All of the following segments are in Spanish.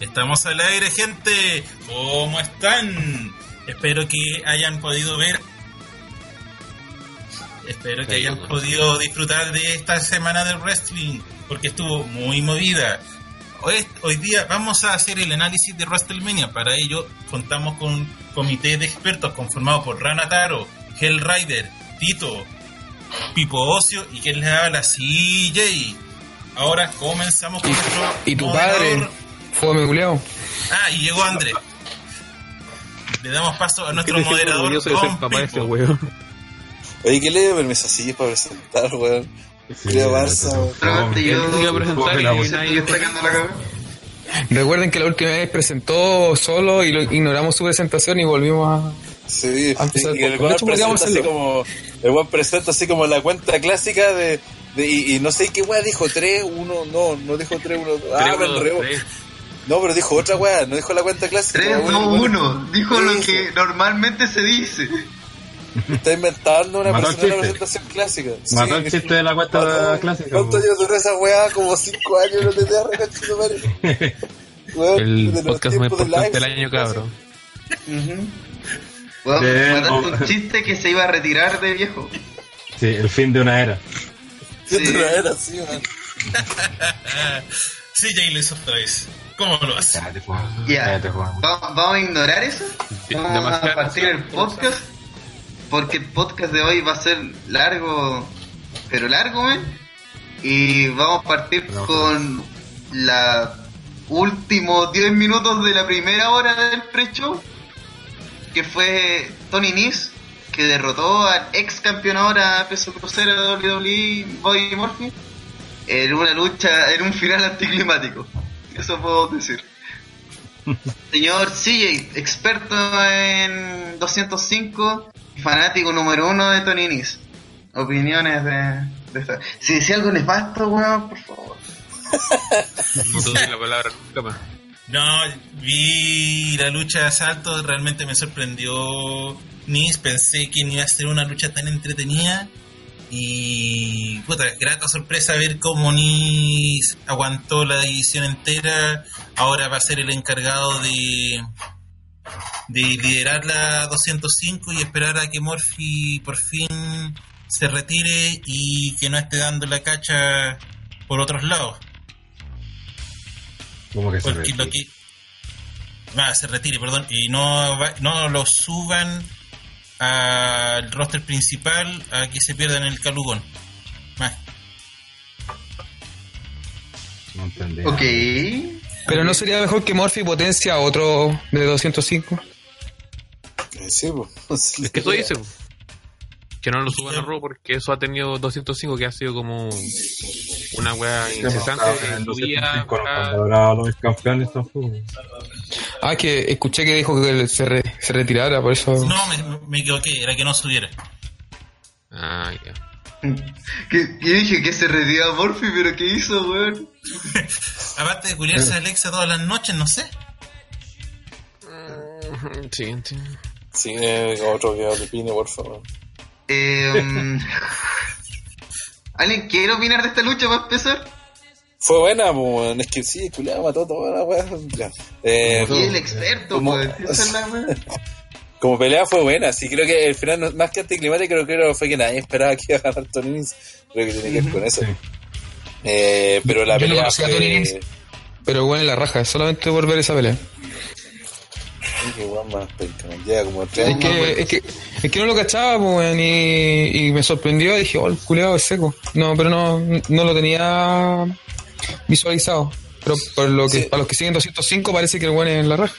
Estamos al aire, gente. ¿Cómo están? Espero que hayan podido ver. Espero que hayan podido disfrutar de esta semana del wrestling, porque estuvo muy movida. Hoy, hoy día vamos a hacer el análisis de WrestleMania. Para ello contamos con un comité de expertos conformado por Rana Taro, Hell Rider, Tito, Pipo Ocio y quien les habla, CJ. Ahora comenzamos con nuestro ¿Y tu moderador. padre? Fue culiao. Ah, y llegó André. Le damos paso a nuestro moderador. Don de. Oye, ¿qué le permiso así para presentar, weón? Creo Barça, a. Recuerden que la última vez presentó solo y lo, ignoramos su presentación y volvimos a... Sí, Ah, pues, y el podríamos presenta así como. El weón presenta así como la cuenta clásica de. de y, y no sé qué weá dijo, 3, 1, no, no dijo 3, 1, ah, Tres, me tres. No, pero dijo otra weá, no dijo la cuenta clásica. 3, weón, 2, weón, 1. Dijo lo que normalmente se dice. Está inventando una persona una chiste. presentación clásica. Mató el chiste de la cuenta Mató- clásica. ¿Cuántos weón. años duró esa weá? Como 5 años, no te da recachito, madre. Weón, El de podcast más de importante del año, cabrón. Ujú. Weón, Bien, mataste oh. un chiste que se iba a retirar de viejo. Sí, el fin de una era. Sí, Sí. no era así, man. Sí, Jay lo hizo otra vez. ¿Cómo lo hace? Cállate, Juan. Ya. Cállate, Juan. Va- Vamos a ignorar eso. De- Vamos a partir el podcast. Porque el podcast de hoy va a ser largo, pero largo, man. Y vamos a partir No, con la últimos 10 minutos de la primera hora del pre-show. Que fue Tony Nese, que derrotó al ex campeón ahora peso crucero de WWE, Bobby Murphy. En una lucha, en un final anticlimático. Eso puedo decir. Señor CJ, experto en 205 y fanático número uno de Tony Nese. Opiniones de, de esta. Si decía algo nefasto, weón, por favor. No te la palabra nunca más. No, vi la lucha de asalto, realmente me sorprendió Nis, pensé que no iba a ser una lucha tan entretenida y puta, grata sorpresa ver cómo Nis aguantó la división entera, ahora va a ser el encargado de de liderar la 205 y esperar a que Morphy por fin se retire y que no esté dando la cacha por otros lados. ¿Cómo que se retira? lo que. Va, se retire, perdón. Y no, va- no lo suban al roster principal a que se pierdan el calugón. Más. No entendí. Ok. Pero no sería mejor que Morphy potencia a otro de 205. Eh, Sí, pues. Es que eso dice, po. que no lo suban a Raw porque eso ha tenido 205 que ha sido como una wea incesante En en su vida. 205 no han logrado los campeones tampoco. Ah, que escuché que dijo que se, re- se retirara, por eso... No, me, me equivoqué, era que no subiera. Ah, ya. Que, dije que se retiraba Morphy, pero ¿qué hizo, weón? Aparte de culiarse a Alexa todas las noches, no sé. Sí, sí. Sí, eh, otro que opine, por favor. Eh, ¿Alguien quiere opinar de esta lucha para empezar? Fue buena, pues, weón. es que sí, culiado mató toda la weá. Ya. Eh, Y el experto, pues. Como pelea fue buena, sí, creo que el final, no- más que anticlimático, creo que fue que nadie esperaba que iba a ganar Tony. Creo que tiene que ver con eso. Sí. Eh, pero la Yo no pelea a fue... Pero bueno, en la raja, solamente por ver esa pelea. Ay, qué weón más penca, man. Lleva como tres Es que, es que, es que no lo cachaba, pues, y, y me sorprendió. Dije, oh, el culeado es seco. No, pero no, no lo tenía visualizado. Pero por lo que, Sí. para los que siguen 205 parece que el weón es en la raja.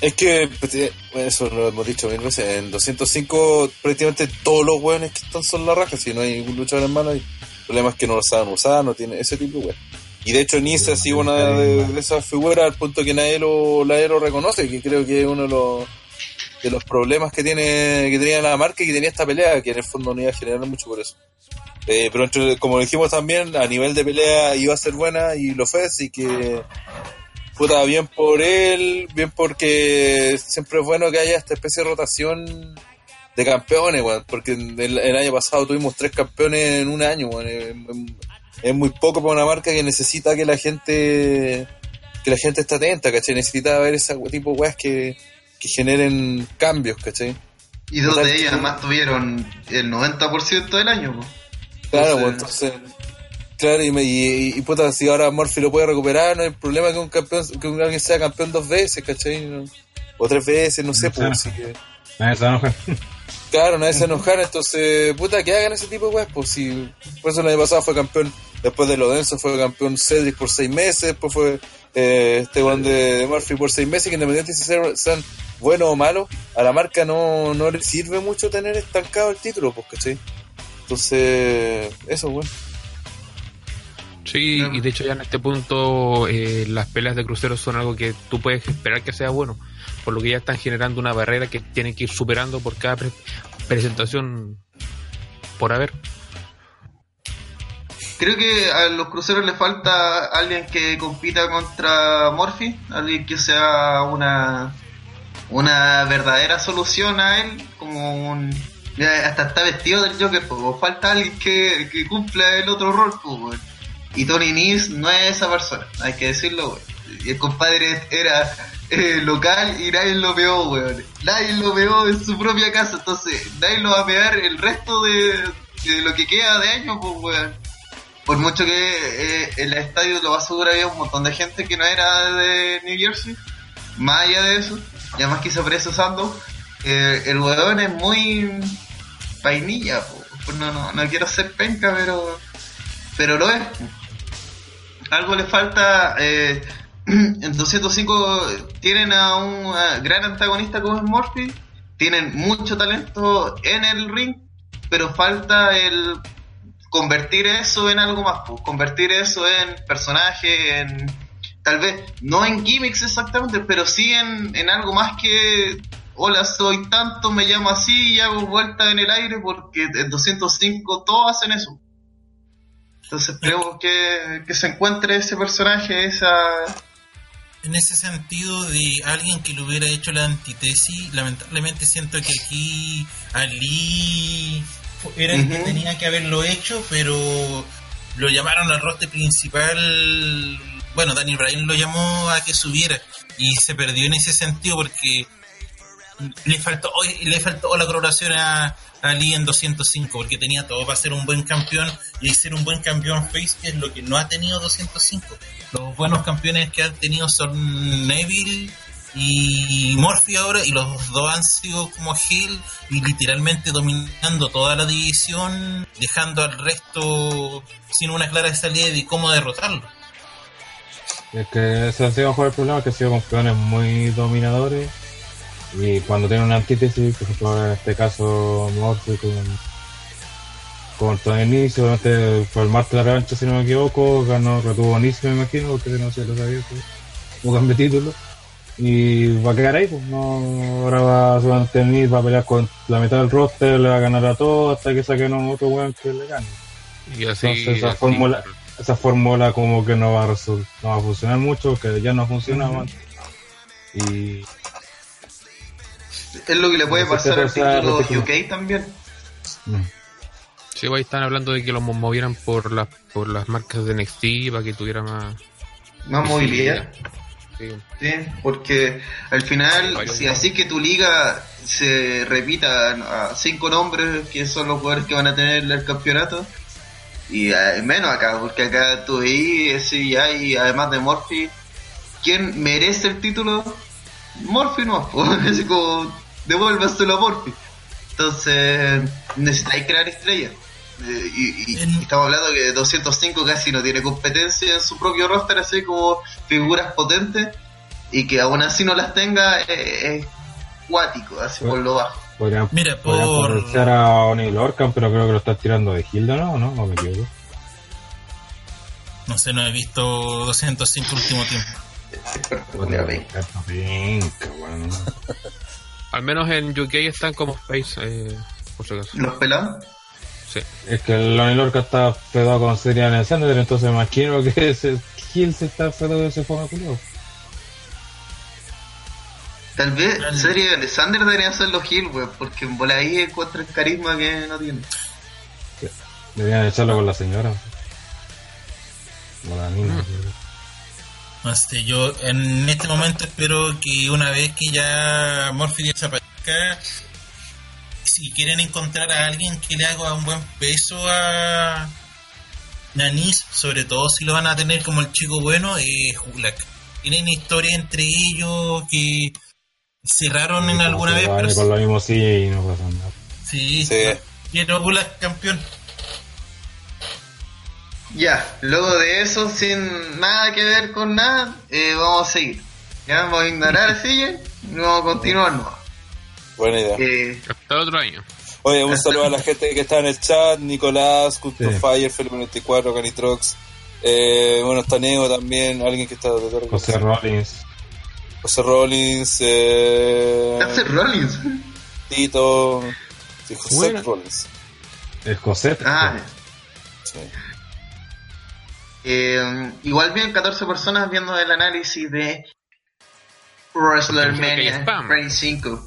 Es que, pues, eh, eso lo hemos dicho mil veces, en 205 prácticamente todos los weones que están son la raja, si no hay ningún luchador en mano, hay problemas que no lo saben usar, no tiene ese tipo de weón. Y de hecho Nice ha sido una de, de esas figuras al punto que nadie lo, nadie lo reconoce, que creo que es uno de los, de los problemas que tiene que tenía la marca y que tenía esta pelea, que en el fondo no iba a generar mucho por eso. Eh, pero entre- como dijimos también, a nivel de pelea iba a ser buena y lo fue, así que puta, bien por él, bien porque siempre es bueno que haya esta especie de rotación de campeones, weón, porque el, el año pasado tuvimos tres campeones en un año, weón, es, es muy poco para una marca que necesita que la gente que la gente esté atenta, ¿cachai? Necesita ver ese tipo de weas que, que generen cambios, ¿cachai? Y dos de ellas además tuvieron el 90% del año. po. Claro, Entonces- pues, entonces. Claro, y, me- y, y, puta, si ahora Murphy lo puede recuperar, no hay problema que un campeón, que un- alguien sea campeón dos veces, ¿cachai? No- O tres veces, no sé, pues. así que- Nadie se va a enojar. claro, nadie se enojar, entonces, puta, que hagan ese tipo de weas, pues si. Por eso el año pasado fue campeón, después de Lodenso fue campeón Cedric por seis meses, después fue eh, este one de, de Murphy por seis meses, que independientemente si sean, sean buenos o malos, a la marca no, no le sirve mucho tener estancado el título, pues, ¿cachai? Entonces, eso, bueno. Sí, y de hecho ya en este punto eh, las peleas de cruceros son algo que tú puedes esperar que sea bueno, por lo que ya están generando una barrera que tienen que ir superando por cada pre- presentación por haber. Creo que a los cruceros le falta alguien que compita contra Morphy, alguien que sea una una verdadera solución a él, como un hasta está vestido del Joker, pues, falta alguien que, que cumpla el otro rol, pues. Y Tony Nese no es esa persona, hay que decirlo, weón. El compadre era eh, local y nadie lo veó, weón. Nadie lo veó en su propia casa, entonces nadie lo va a pegar el resto de, lo que queda de año, pues, weón por mucho que eh, el estadio lo va a asegurar había un montón de gente que no era de New Jersey, más allá de eso, y además que se aparece usando, eh, el weón es muy vainilla. Pues no, no, no quiero ser penca, pero pero lo es. Algo le falta, eh, en 205 tienen a un gran antagonista como es Murphy, tienen mucho talento en el ring, pero falta el convertir eso en algo más, pues, convertir eso en personaje, en tal vez no en gimmicks exactamente, pero sí en, en algo más que hola soy tanto, me llamo así y hago vueltas en el aire porque en 205 todos hacen eso. Entonces esperemos que, que se encuentre ese personaje, esa... En ese sentido de alguien que le hubiera hecho la antítesis, lamentablemente siento que aquí Ali era el que tenía que haberlo hecho, pero lo llamaron al roster principal. Bueno, Daniel Bryan lo llamó a que subiera y se perdió en ese sentido porque le faltó le faltó la colaboración a Ali en 205 porque tenía todo para ser un buen campeón y ser un buen campeón face que es lo que no ha tenido 205 los buenos campeones que han tenido son Neville y Murphy ahora y los dos han sido como heel y literalmente dominando toda la división dejando al resto sin una clara salida de cómo derrotarlo Es que ese ha sido mejor el problema, que han sido campeones muy dominadores. Y cuando tienen una antítesis, por ejemplo, en este caso, Morphy con, con Tony Nese, obviamente fue el martes de la revancha, si no me equivoco, ganó, retuvo Nese, me imagino, porque no sé, lo sabía, pues, un cambio de título. Y va a quedar ahí, pues, no, ahora va seguramente Nese, va a pelear con la mitad del roster, le va a ganar a todos hasta que saquen a otro weón que le gane. Y así, Entonces, esa así- fórmula- esa fórmula como que no va a no va a funcionar mucho, que ya no funcionaba. Y Es lo que le puede pasar al título. UK también. mm, Sí, pues ahí están hablando de que los movieran por las por las marcas de NXT para que tuviera más Más movilidad. Sí. Sí, porque al final, si así que tu liga se repita a cinco nombres que son los jugadores que van a tener el campeonato, y eh, menos acá, porque acá tú ahí, sí, hay, además de Morphy, ¿quién merece el título? Morphy no, pues, así como devuélvaselo a Morphy. Entonces, necesitáis crear estrellas. Eh, y, y- estamos hablando que 205 casi no tiene competencia en su propio roster, así como figuras potentes, y que aún así no las tenga, eh, es cuático, así por lo bajo. podrían, Mira, podrían por- a O'Neill Orcan, pero creo que lo estás tirando de Hilda, ¿no? ¿O ¿No? ¿O me equivoco? no sé no he visto 205 último tiempo bueno. Al menos en UK están como Face, eh, por si acaso. ¿Los pelados? Sí. Es que el Lonnie Lorca está fedado con Serial Alexander, entonces me imagino que ese Gil se está fedado de ese forma culiao. Tal vez serie Alexander debería ser los Hill, wey, porque en bola ahí encuentra el carisma que no tiene. Deberían echarlo con la señora. Con la niña. No sé, yo en este momento espero que una vez que ya Morphy desaparezca, si quieren encontrar a alguien que le haga un buen peso a Nanis, sobre todo si lo van a tener como el chico bueno, es Hulak. Tienen historia entre ellos que cerraron en alguna vez, pero con lo mismo sí y no pasa nada. sí, Sí. quiero Hulak campeón. Ya, luego de eso, sin nada que ver con nada, eh, vamos a seguir. Ya, vamos a ignorar a Sigel y vamos a continuar. ¿no? Buena idea. Eh, Hasta otro año. Oye, un saludo a la gente que está en el chat, Nicolás, Culto Sí. Fire, Felipe 94, Canitrox, eh, bueno, está Neo también, alguien que está de José Rollins. José Rollins, eh, hace Rollins. Tito, sí, José. Rollins. El José. Ah, Sí. Eh, igual bien 14 personas viendo el análisis de WrestleMania spam. 35.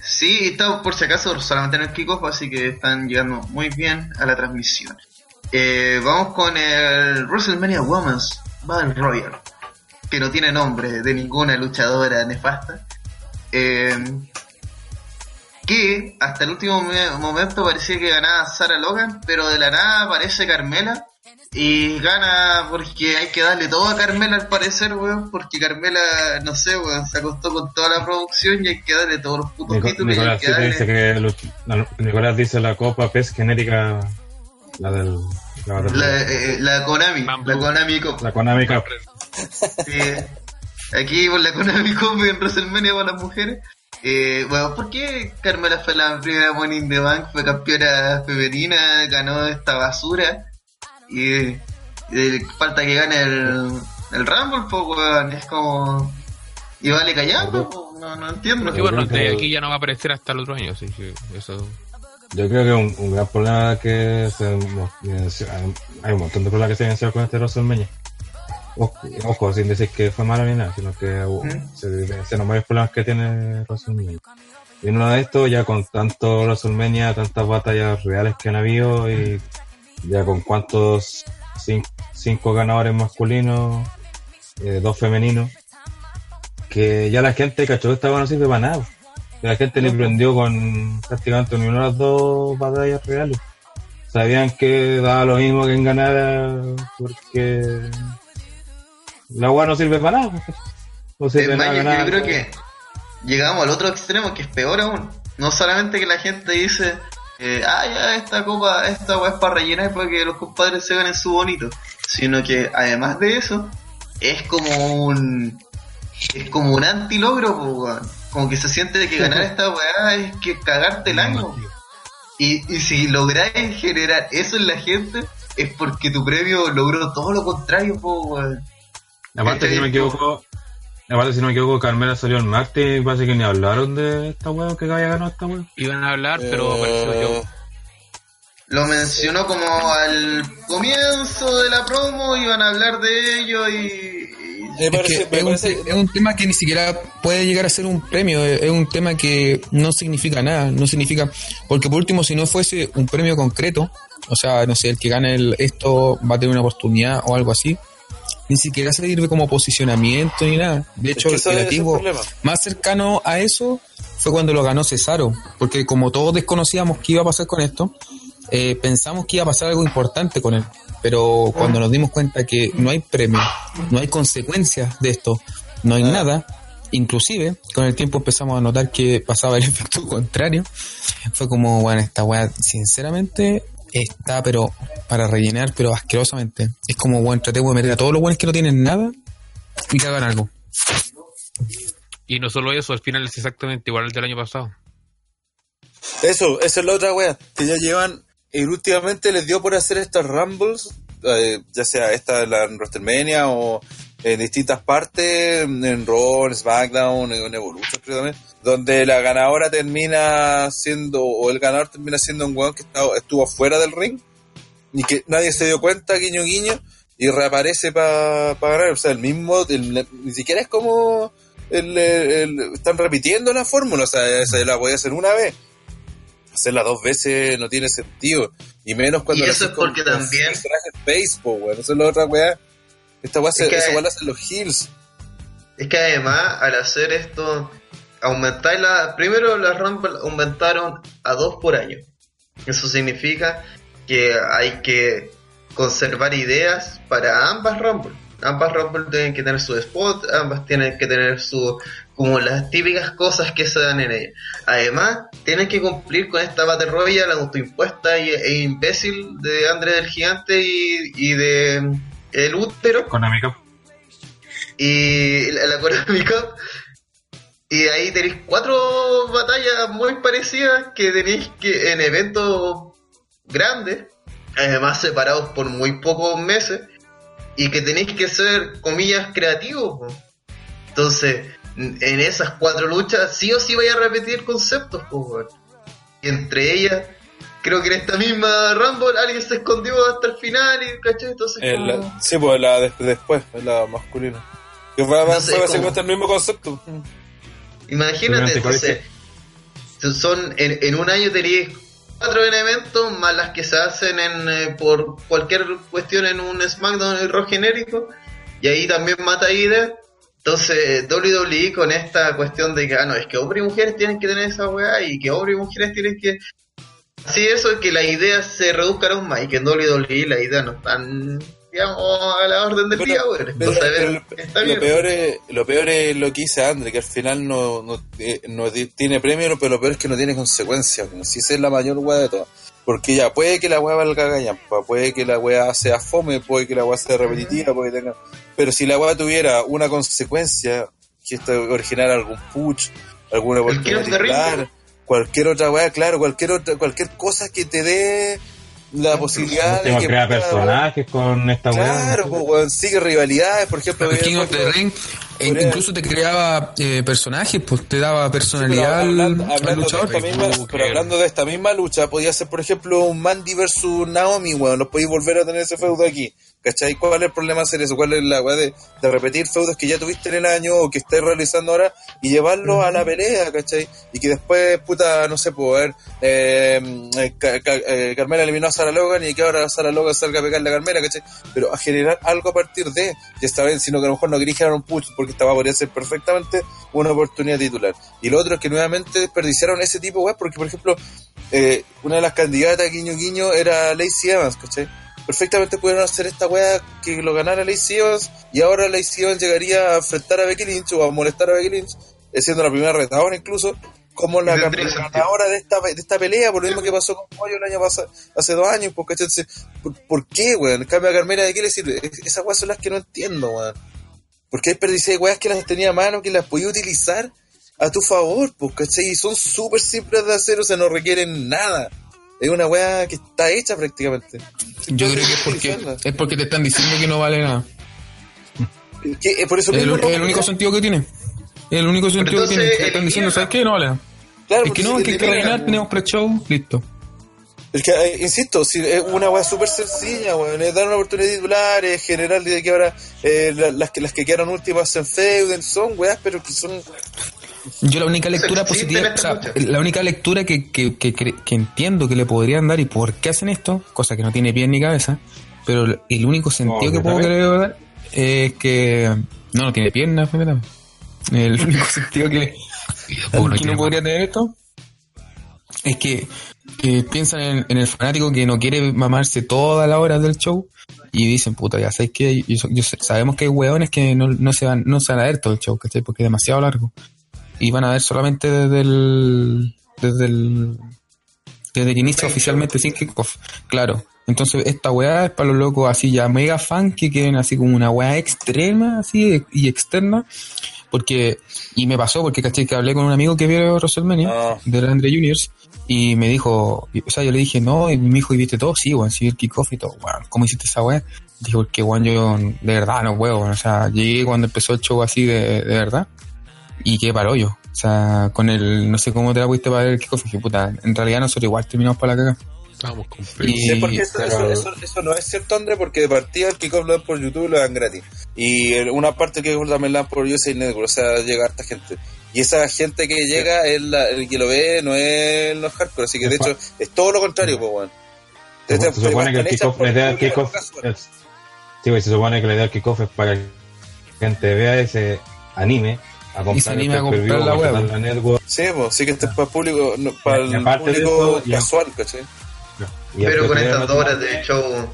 Sí, está por si acaso solamente en el kickoff, así que están llegando muy bien a la transmisión. Eh, vamos con el WrestleMania Women's Battle Royale, que no tiene nombre de ninguna luchadora nefasta. Eh, que hasta el último me- momento parecía que ganaba Sarah Logan, pero de la nada aparece Carmela y gana porque hay que darle todo a Carmela al parecer, weón, porque Carmela, no sé, weón, se acostó con toda la producción y hay que darle todos los putos Nico- títulos y hay Nicolás que darle dice que Nicolás dice la copa PES genérica, la del la, la, eh, la Konami, la Konami Cup. la Konami Cup. Sí. Aquí por la Konami Cup en WrestleMania para las mujeres. Eh, bueno, ¿por qué Carmela fue la primera Money in the Bank? Fue campeona femenina, ganó esta basura. Y, y falta que gane el, el Rumble, pues, weón. Es como. Y vale callado, pues, no, no entiendo. Porque bueno, de aquí ya no va a aparecer hasta el otro año, así que eso. Yo creo que un, un gran problema que se hay un montón de problemas que se evidenciaron con este WrestleMania. Ojo, ojo, sin decir que fue malo ni nada, sino que uh, ¿Mm? se evidenciaron varios problemas que tiene WrestleMania. Y en uno de estos, ya con tanto WrestleMania, tantas batallas reales que han habido y ya con cuántos cin- cinco ganadores masculinos, eh, dos femeninos, que ya la gente cachó que esta no sirve para nada. Que la gente le prendió con prácticamente una de las dos batallas reales. Sabían que daba lo mismo que en ganara porque la weá no sirve para nada. No sirve más, nada yo creo que llegamos al otro extremo que es peor aún. No solamente que la gente dice, eh, ah, ya esta copa, esta weá es para rellenar para que los compadres se ganen su bonito, sino que además de eso, es como un. Es como un antilogro, weón. Como que se siente que ganar esta weá es que cagarte el año. Y, y si lográis generar eso en la gente, es porque tu premio logró todo lo contrario, weón. Aparte, si no me equivoco, aparte, si no me equivoco, Carmela salió el martes y parece que ni hablaron de esta weá que había ganado esta weá. Iban a hablar, pero apareció Eh, yo. Lo mencionó como al comienzo de la promo, iban a hablar de ello y... me Es, parece, que me es, un, parece- es un tema que ni siquiera puede llegar a ser un premio, es es un tema que no significa nada, no significa, porque por último si no fuese un premio concreto, o sea, no sé, el que gane el, esto va a tener una oportunidad o algo así, ni siquiera se sirve como posicionamiento ni nada. De hecho, que eso el es el problema. más cercano a eso fue cuando lo ganó Cesaro, porque como todos desconocíamos qué iba a pasar con esto, eh, pensamos que iba a pasar algo importante con él, pero cuando nos dimos cuenta que no hay premio, no hay consecuencias de esto, no hay nada, inclusive con el tiempo empezamos a notar que pasaba el efecto contrario, fue como, bueno, esta weá, sinceramente, está pero para rellenar, pero asquerosamente. Es como, bueno, tratemos de meter a todos los buenos que no tienen nada y que hagan algo. Y no solo eso, al final es exactamente igual al del año pasado. Eso, esa es la otra wea. Que ya llevan. Y últimamente les dio por hacer estas Rumbles. eh, ya sea esta de la WrestleMania o en distintas partes, en Raw, en SmackDown, en Evolution, creo también, donde la ganadora termina siendo, o el ganador termina siendo un weón que estaba- estuvo fuera del ring y que nadie se dio cuenta, guiño guiño, y reaparece para ganar. O sea, el mismo, el- ni siquiera es como el, están repitiendo la fórmula, o sea, esa la voy a hacer una vez. Hacerla dos veces no tiene sentido. Y menos cuando Y eso es porque también- face, po, weón. Eso es la otra weá. Esta weá se, Es que- la hacen los heels. Es que además, al hacer esto, aumentar la. Primero, las Rumble aumentaron a dos por año. Eso significa que hay que conservar ideas para ambas Rumble. Ambas Rumble tienen que tener su spot, ambas tienen que tener su. como las típicas cosas que se dan en ella. Además, tienen que cumplir con esta Battle Royale autoimpuesta y- e imbécil de André del Gigante y, y de El Útero Konami Cup. y la, la Konami Cup. Y ahí tenéis cuatro batallas muy parecidas que tenéis que en eventos grandes, además separados por muy pocos meses, y que tenéis que ser, comillas, creativos. Entonces, en esas cuatro luchas, sí o sí vais a repetir conceptos. Y entre ellas, creo que en esta misma Rumble alguien se escondió hasta el final, y ¿cachai? Entonces, como- sí, pues la de- después, es la masculina. Que fue, No sé, fue como- básicamente el mismo concepto. Imagínate, entonces, son en, en un año tenéis cuatro eventos más las que se hacen en eh, por cualquier cuestión en un SmackDown y Raw genérico y ahí también mata ida. Entonces WWE con esta cuestión de que ah, no, es que hombres y mujeres tienen que tener esa weá y que hombres y mujeres tienen que así eso que las ideas se reduzcan aún más y que en WWE las ideas no están digamos a la orden del día, Entonces, ver, pero está lo, bien. peor es, lo peor es lo que dice Andre, que al final no, no, eh, no tiene premio, pero lo peor es que no tiene consecuencias. weón. Si esa es la mayor weá de todas. Porque ya puede que la weá valga gallampa, puede que la weá sea fome, puede que la weá sea repetitiva, puede que tenga... Pero si la weá tuviera una consecuencia, que esto originara algún push, alguna oportunidad Cualquier otra weá, claro, cualquier otra, cualquier cosa que te dé la posibilidad de que crea personajes con esta weá. Claro, pues, weón, sigue rivalidades, por ejemplo. El King of the Ring eh, incluso te creaba eh, personajes, pues te daba Sí, pero personalidad al- hablando, al, hablando de luchador. esta misma, pero hablando de esta misma lucha, podía ser, por ejemplo, un Mandy versus Naomi, weón. Los podéis volver a tener ese feudo aquí. ¿Cachai? ¿Cuál es el problema eso? ¿Cuál es la weá de, de repetir feudos que ya tuviste en el año o que estáis realizando ahora y llevarlo a la pelea, ¿cachai? Y que después, puta, no sé, puedo ver, eh, eh, Ca- Ca- eh, Carmela eliminó a Sarah Logan y que ahora Sarah Logan salga a pegarle a Carmela, ¿cachai? Pero a generar algo a partir de, ya está bien, sino que a lo mejor no quería generar un push porque estaba podría ser perfectamente una oportunidad titular. Y lo otro es que nuevamente desperdiciaron ese tipo weas porque, por ejemplo, eh, una de las candidatas guiño guiño era Lacey Evans, ¿cachai? Perfectamente pudieron hacer esta wea que lo ganara Lacey Evans y ahora Lacey Evans llegaría a enfrentar a Becky Lynch o a molestar a Becky Lynch, eh, siendo la primera retadora incluso, como la, ganadora de esta, de esta pelea, por lo mismo que pasó con Pollo el año pasado, hace dos años. Entonces, ¿por, por qué, weón? En cambio a Carmela, ¿de qué le sirve? Es- Esas weas son las que no entiendo, weón. Porque hay desperdicié weas que las tenía a mano, que las podía utilizar a tu favor, pues, ¿cachai? Y son súper simples de hacer, o sea, no requieren nada. Es una wea que está hecha prácticamente. Yo creo que es porque, es porque te están diciendo que no vale nada. Que, eh, por eso Es el, mismo, es el único sentido que tiene. Es el único sentido que tiene. Te están diciendo, ¿sabes qué? No vale nada. Claro, Es que porque no, es que hay que rellenar, tenemos pre-show, listo. Es que, eh, insisto, si es una weá súper sencilla, weón, es dar una oportunidad de titular, es generar de que ahora eh, la- las, que, las que quedaron últimas en feuden, son weas, pero que son... Yo la única lectura positiva, o sea, la única lectura que, que, que, entiendo que le podrían dar y por qué hacen esto, cosa que no tiene pie ni cabeza, pero el único sentido No, que puedo querer dar es que no, no tiene piernas, fíjate. El único sentido que, que no podría tener esto es que eh, piensan en, en el fanático que no quiere mamarse todas las horas del show y dicen, puta, ya sabes que yo, yo sabemos que hay hueones que no, no se van, no se van a ver todo el show, ¿cachai? Porque es demasiado largo. Y van a ver solamente desde el, desde el, desde que inicia oficialmente sin kickoff. Claro. Entonces esta weá es para los locos así ya mega fan que quieren así como una weá extrema así y externa. Porque, y me pasó porque caché que hablé con un amigo que vio WrestleMania, Ah. de la Andre Juniors, y me dijo, o sea, yo le dije, no, y me dijo, ¿y viste todo? Sí, weón, sí, el kickoff y todo, weón, ¿cómo hiciste esa weá? Dije, porque, weón, yo de verdad no puedo, o sea, llegué cuando empezó el show así de, de verdad, y qué paró yo. O sea, con el, no sé cómo te la pudiste para el kickoff, dije, puta, en realidad nosotros igual terminamos para la caga. Estábamos con Y- Sí, porque eso, pero- eso, eso- eso no es cierto, André, porque de partida el kickoff lo dan por YouTube lo dan gratis. Y el- una parte que también la dan por USA Network, o sea, llega harta gente. Y esa gente que llega, es la- el que lo ve, no es los hardcore, así que de hecho es todo lo contrario, pues, weón. Se, supone que el kickoff, idea del por kickoff sí, se supone que la idea del kickoff es para que la gente vea ese anime a comprar Y se anime el a comprar la web. la network. Sí, pues, sí que esto es para el público, no, para Y el público eso, casual, ¿cachai? Pero con estas dos horas de show,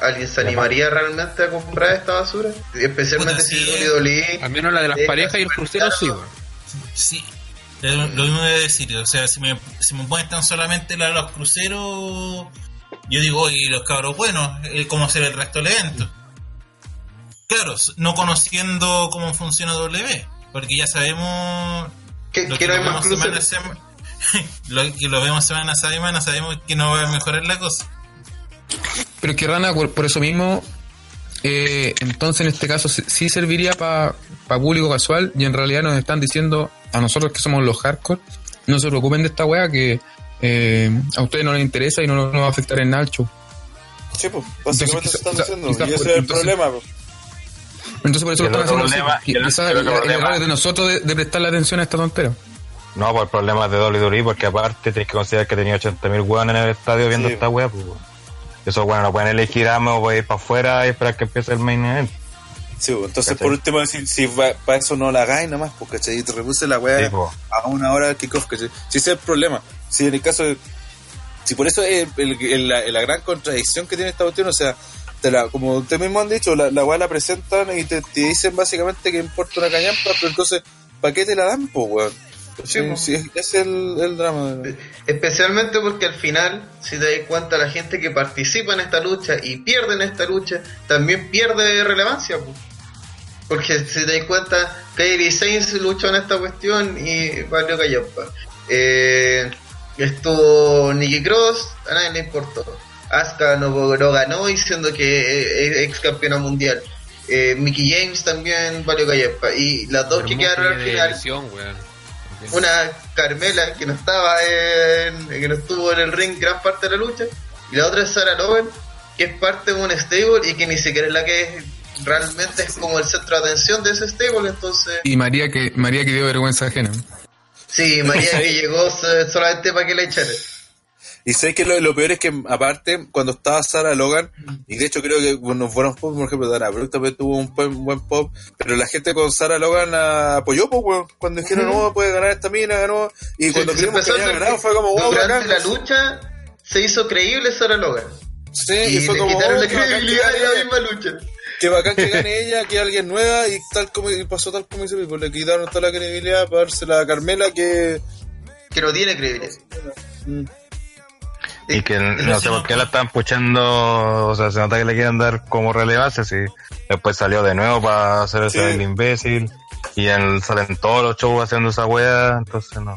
¿alguien se animaría realmente a comprar esta basura? Especialmente Puta, si sí. WWE. Al menos la de las parejas y el crucero sí. Sí, lo lo mismo de decir, o sea, si me, si me ponen tan solamente la de los cruceros, yo digo, y los cabros buenos, eh, ¿cómo será el resto del evento? Claro, no conociendo cómo funciona W, porque ya sabemos ¿Qué, lo que lo vemos semana a semana, lo que lo vemos semana a semana, sabemos que no va a mejorar la cosa. Pero es que Rana, por, por eso mismo, eh, entonces en este caso sí- serviría para público casual y en realidad nos están diciendo a nosotros que somos los hardcore, no se preocupen de esta wea que eh, a ustedes no les interesa y no, no va a afectar en show. Sí, pues, básicamente Entonces, eso están diciendo. y ese es el entonces- problema, pues. Entonces por eso Y lo el están haciendo problema- así. y el- el el- el error de nosotros de, de prestarle atención a esta tontera. No, por problemas de WWE, porque aparte tienes que considerar que tenía 80.000 weones en el estadio viendo Sí. esta wea, pues. Esos weones no pueden elegir amo o voy a ir para afuera y esperar que empiece el main event. Sí, pues, entonces ¿Cachai? por último, si, si para eso no la hagáis nomás, pues, ¿cachai? Y te reduce la weá Sí, po. a una hora del kickoff. Si ese es el problema. Si en el caso de. Si por eso es el- el- la, la gran contradicción que tiene esta cuestión, o sea, te la, como ustedes mismos han dicho, la, la weá la presentan y te, te dicen básicamente que importa una cañampa, pero entonces, ¿para qué te la dan, po, weón? Sí. Sí, es el, el drama. Especialmente porque al final, si te das cuenta, la gente que participa en esta lucha y pierde en esta lucha, también pierde relevancia. po. Porque si te das cuenta, Kairi Sainz luchó en esta cuestión y valió callampa. Eh, estuvo Nikki Cross, a nadie le importó. Asuka no, no ganó diciendo que es ex campeona mundial. Eh, Mickey James también valió callampa. Y las dos que quedaron al final, lesión, una Carmela que no estaba en, que no estuvo en el ring gran parte de la lucha y la otra es Sarah Logan que es parte de un stable y que ni siquiera es la que es, realmente es como el centro de atención de ese stable entonces Y María que María que dio vergüenza ajena. sí María que llegó so- solamente para que la echaran Y sé que lo, lo peor es que, aparte, cuando estaba Sarah Logan, y de hecho creo que bueno, fueron pop, por ejemplo, Dana Brooke también tuvo un buen, buen pop, pero la gente con Sarah Logan la apoyó, pues, weón. Cuando dijeron, no, puede ganar esta mina, ganó. Y cuando creímos que había ganado, fue como, wow, durante bacán. la lucha se hizo creíble Sarah Logan Sí, y, y, fue le como, quitaron oh, la que credibilidad de la misma lucha qué bacán que gane ella, que alguien nueva, y tal como y pasó tal como dice, pues le quitaron toda la credibilidad para dársela a Carmela, que. que no tiene credibilidad mm, Y que no sé por qué la están puchando, o sea, se nota que le quieren dar como relevancia, si después salió de nuevo para hacer Sí. el imbécil, y en, salen todos los shows haciendo esa wea, entonces no.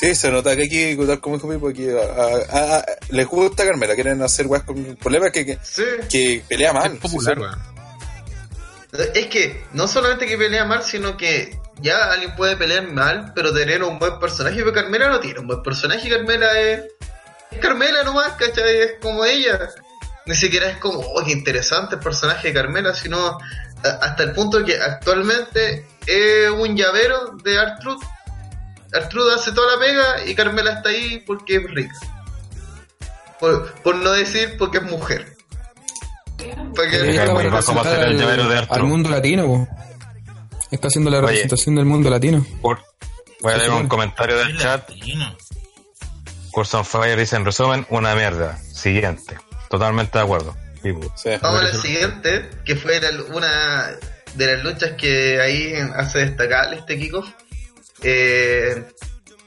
Sí, se nota que aquí, como dijo Pipo, aquí a, a- a- les gusta Carmela, quieren hacer weas con. El problema es que, que, sí que pelea mal. Es popular, sí, weón. Es que no solamente que pelea mal, sino que ya alguien puede pelear mal, pero tener un buen personaje. Pero Carmela no tiene un buen personaje. Carmela es Carmela nomás, ¿cachai? Es como ella. Ni siquiera es como, oh, qué interesante el personaje de Carmela, sino hasta el punto que actualmente es un llavero de Artruth. Artruth hace toda la pega y Carmela está ahí porque es rica. Por, por no decir porque es mujer. Para que- representar el llavero de al, Arturo. al mundo latino, po. Está haciendo la Oye. representación del mundo latino. Por- voy a leer un comentario del chat. latino. Curse on Fire dice en resumen, una mierda. Siguiente. Totalmente de acuerdo. Sí. Vamos a la siguiente, que fue la- una de las luchas que ahí hace destacar este kickoff. Eh,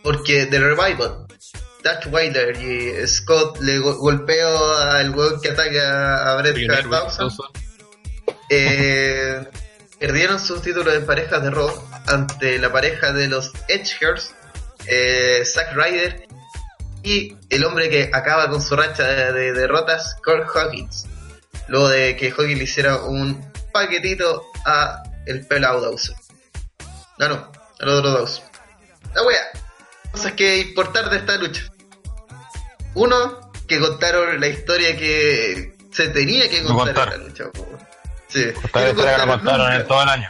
porque The Revival, Dutch Wilder y Scott le go- golpeó al weón que ataca a Bret Soy un Hart Eh, perdieron sus títulos de parejas de Raw ante la pareja de los Edgehurst, eh, Zack Ryder y el hombre que acaba con su racha de, de derrotas, Kurt Hawkins. Luego de que Hawkins le hiciera un paquetito a el pelado Dawson. No, no, al otro Dawson. La wea. Cosas que importar de esta lucha. Uno, que contaron la historia que se tenía que No contar en esta lucha. po. Sí. Y no contaron contaron en todo el año.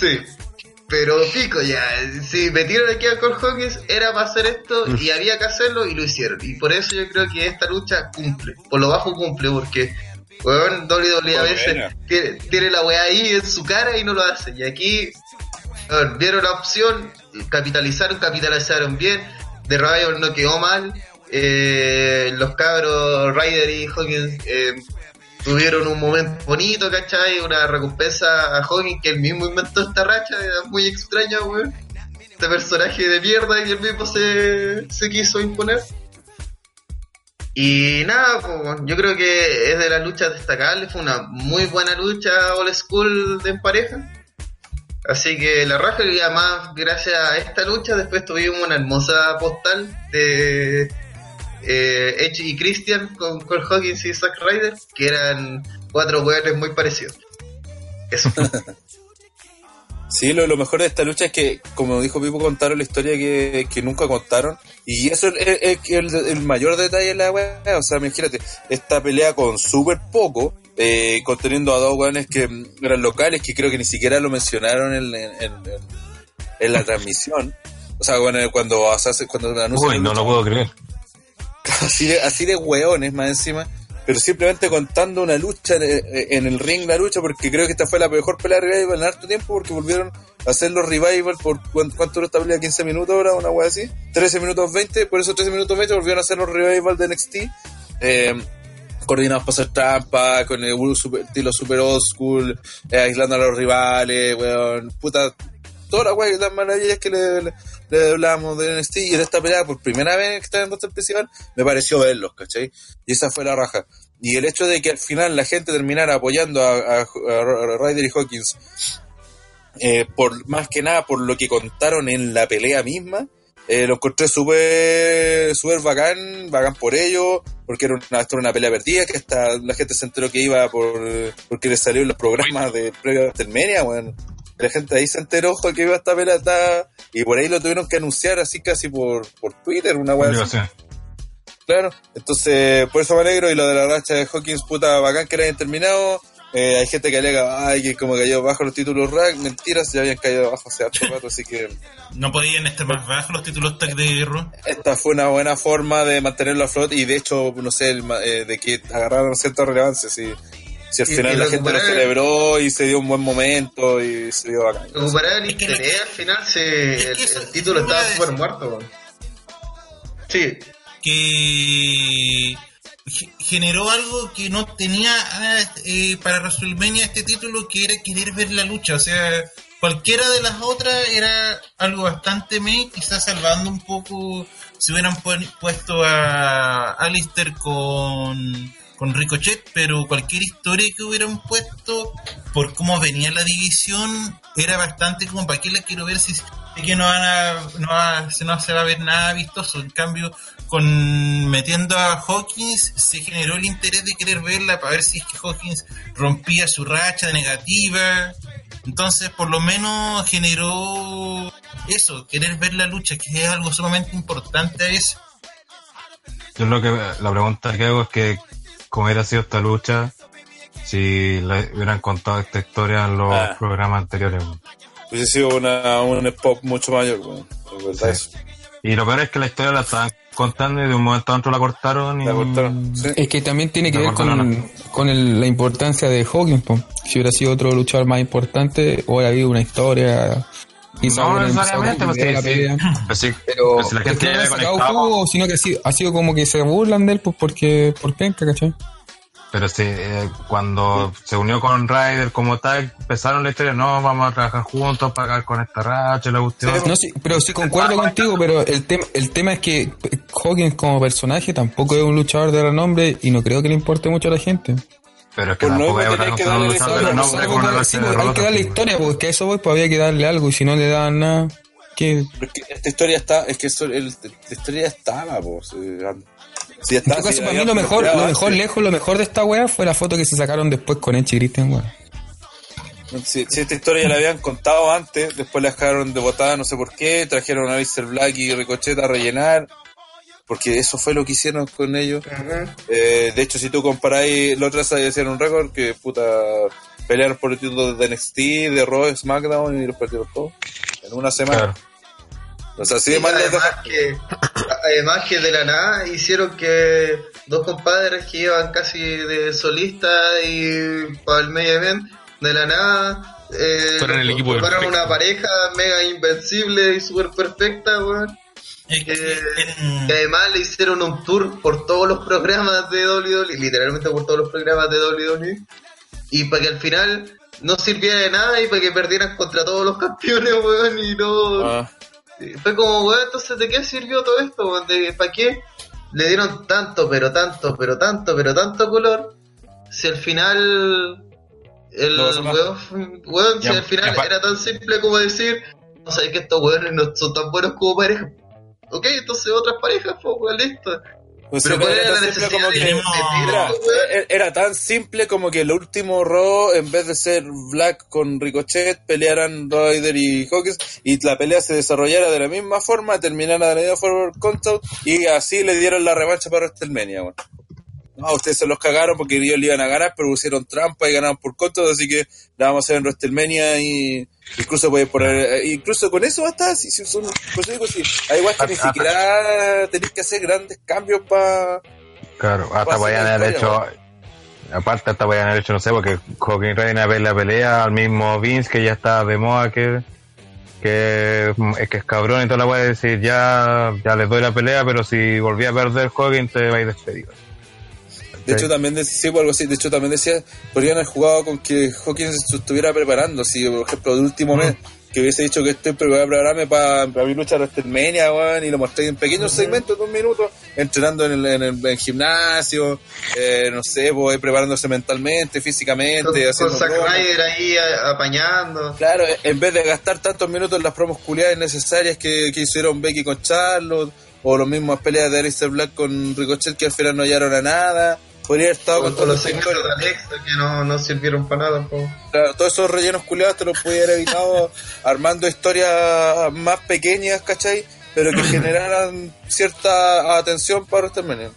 Sí. Pero pico ya, si metieron aquí a Cole Hawkins era para hacer esto y había que hacerlo y lo hicieron. Y por eso yo creo que esta lucha cumple. Por lo bajo cumple, porque weón, WWE a veces tiene, tiene la weá ahí en su cara y no lo hace. Y aquí weón, vieron la opción, capitalizaron, capitalizaron bien. De Revival no quedó mal. Eh, los cabros Ryder y Hawkins eh, tuvieron un momento bonito, ¿cachai? Una recompensa a Hawkins que él mismo inventó esta racha, era muy extraña, weón. Este personaje de mierda que él mismo se, se quiso imponer. Y nada, pues, yo creo que es de las luchas destacables, fue una muy buena lucha old school de pareja. Así que la raja y además gracias a esta lucha después tuvimos una hermosa postal de eh, Edge y Christian con Cole Hawkins y Zack Ryder, que eran cuatro weones muy parecidos. Eso. Sí, lo, lo mejor de esta lucha es que, como dijo Pipo, contaron la historia que, que nunca contaron. Y eso es, es- es el, el mayor detalle de la weá. O sea, imagínate, esta pelea con súper poco, eh, conteniendo a dos weones que mm, eran locales, que creo que ni siquiera lo mencionaron en, en, en- en la transmisión. O sea, bueno, cuando, se hace- cuando anuncian Uy, no lo puedo creer. así de, así de hueones más encima, pero simplemente contando una lucha en, en el ring, la lucha, porque creo que esta fue la mejor pelea de Revival en harto tiempo, porque volvieron a hacer los Revival por cuán- cuánto duró esta pelea, 15 minutos ahora, una wea así, 13 minutos 20, por esos 13 minutos 20 volvieron a hacer los Revival de NXT, eh, coordinados para hacer trampa, con el super- estilo super old school, eh, aislando a los rivales, weón, puta, todas las weas, las maravillas que le hablábamos de NXT y en esta pelea por primera vez que estaba en roster principal, me pareció verlos, ¿cachai? Y esa fue la raja. Y el hecho de que al final la gente terminara apoyando a, Ryder y Hawkins, eh, por más que nada por lo que contaron en la pelea misma, eh, lo encontré súper súper bacán, bacán por ello, porque era una, pelea perdida, que hasta la gente se enteró que iba por porque le salió en los programas de previo a Intermedia, bueno. La gente ahí se enteró que iba esta pelea está- y por ahí lo tuvieron que anunciar así casi por, por Twitter, una así. Claro, entonces por eso me alegro y lo de la racha de Hawkins, puta bacán que hayan terminado. Eh, hay gente que alega, ay, que como cayó bajo los títulos rack, mentiras, ya habían caído abajo hace harto rato, así que No podían estar más bajos los títulos tag de Raw. esta fue una buena forma de mantenerlo a flote y de hecho, no sé, el eh, de que agarraron cierta relevancia, si, si al final la gente lo celebró y se dio un buen momento y se dio bacán. Recuperar el Es que- interés al final, se, es que el, eso- el título estaba súper muerto. Sí, que ge- generó algo que no tenía eh, para WrestleMania este título, que era querer ver la lucha. O sea, cualquiera de las otras era algo bastante me, quizás salvando un poco. Si hubieran pu- puesto a Alistair con, con Ricochet, pero cualquier historia que hubieran puesto, por cómo venía la división, era bastante como para qué la quiero ver si sé que no van a, no, va- no se va a ver nada vistoso. En cambio, con metiendo a Hawkins se generó el interés de querer verla para ver si es que Hawkins rompía su racha negativa. Entonces, por lo menos generó eso, querer ver la lucha, que es algo sumamente importante a eso. Yo lo que la pregunta que hago es que cómo hubiera sido esta lucha si le hubieran contado esta historia en los Ah. programas anteriores. Hubiese sido una, un pop mucho mayor, weón. Es verdad Sí. eso. Y lo peor es que la historia la estaban contando y de un momento a otro la cortaron y La cortaron. Sí. Es que también tiene que ver con, con el- la importancia de Hawkins. po. Si hubiera sido otro luchador más importante, hubiera habido una historia. Quizá No necesariamente, pues, sí, sí, Pero pues si la gente no han sacado jugo, sino que ha sido, ha sido como que se burlan de él pues porque por penca, ¿cachai? pero sí, eh, cuando se unió con Ryder como tal, empezaron la historia, no, vamos a trabajar juntos para acabar con esta racha, la cuestión. Sí, No, sí, pero sí concuerdo contigo, pero el tema el tema es que Hawkins como personaje tampoco es un luchador de renombre y no creo que le importe mucho a la gente. Pero es que lo tampoco hay que darle pues, pues, hay que darle pues. historia, porque a eso voy, pues había que darle algo, y si no le daban nada, que Pero es que esta historia está, es que eso, el- la historia estaba, pues. eh, Si ya En estaba, todo si caso, la para mí habían lo mejor, lo mejor lejos, lo mejor de esta weá fue la foto que se sacaron después con y Christian, weón. Si, si esta historia ya la habían contado antes, después la dejaron de botada, no sé por qué, trajeron a Mr. Black y Ricochet a rellenar, porque eso fue lo que hicieron con ellos. Eh, de hecho, si tú comparáis, la otra vez hicieron un récord que puta pelearon por el título de NXT, de Raw, SmackDown y los perdieron todos en una semana. Claro. O sea, así de Sí, además, deja- que, además que de la nada hicieron que dos compadres que iban casi de solista y para el medio event, de la nada, eh, Fueron el equipo una pareja mega invencible y súper perfecta, weón. Es que Eh, en- Que además le hicieron un tour por todos los programas de WWE, literalmente por todos los programas de WWE, y para que al final no sirviera de nada y para que perdieran contra todos los campeones, weón, y no... Ah, Fue como, weón, entonces ¿de qué sirvió todo esto? weón? ¿De, ¿Para qué le dieron tanto, pero tanto, pero tanto, pero tanto color? Si al final... El No weón, weón, si Ya, al final ya era tan simple como decir, no sabes que estos weones no son tan buenos como pareja. Ok, entonces otras parejas, pues, listo. Pero sí, ¿cuál era era tan como que- repetir Era, tan simple como que el último Raw, en vez de ser Black con Ricochet, pelearan Ryder y Hawkins y la pelea se desarrollara de la misma forma, terminara de la misma forma el Contact y así le dieron la revancha para WrestleMania. weón. No, ustedes se los cagaron porque ellos le iban a ganar, pero pusieron trampa y ganaron por Contact, así que la vamos a hacer en WrestleMania y incluso pueden poner, eh, incluso con eso basta, si, si son, pues digo, si hay igual que ni siquiera tenéis que hacer grandes cambios para Claro, hasta podían la haber hecho. Aparte, hasta podían haber hecho, no sé, porque Hawking Reina ve la pelea al mismo Vince que ya está de moda, que, que, es que es cabrón y toda la weá de decir ya, ya les doy la pelea, pero si volví a perder Hawking te vais despedido. De hecho, también decía algo así. De hecho, también decía, podrían haber jugado con que Hawkins se estuviera preparando. Si, por ejemplo, de último mes, que hubiese dicho que estoy prepararme para mi lucha de WrestleMania, weón, y lo mostré en pequeños segmentos de un minuto, entrenando en el, en el, en gimnasio, eh, no sé, pues, preparándose mentalmente, físicamente, Con, con haciendo Zack. Ryder ahí apañando. Claro, en vez de gastar tantos minutos en las promos culiadas innecesarias que, que hicieron Becky con Charlotte, o las mismas peleas de Alistair Black con Ricochet que al final no hallaron a nada, podría haber estado Con con todos los de Alexa que no, no sirvieron para nada. Claro, todos esos rellenos culiados te los pudiera haber evitado armando historias más pequeñas, ¿cachai? Pero que generaran cierta atención para WrestleMania.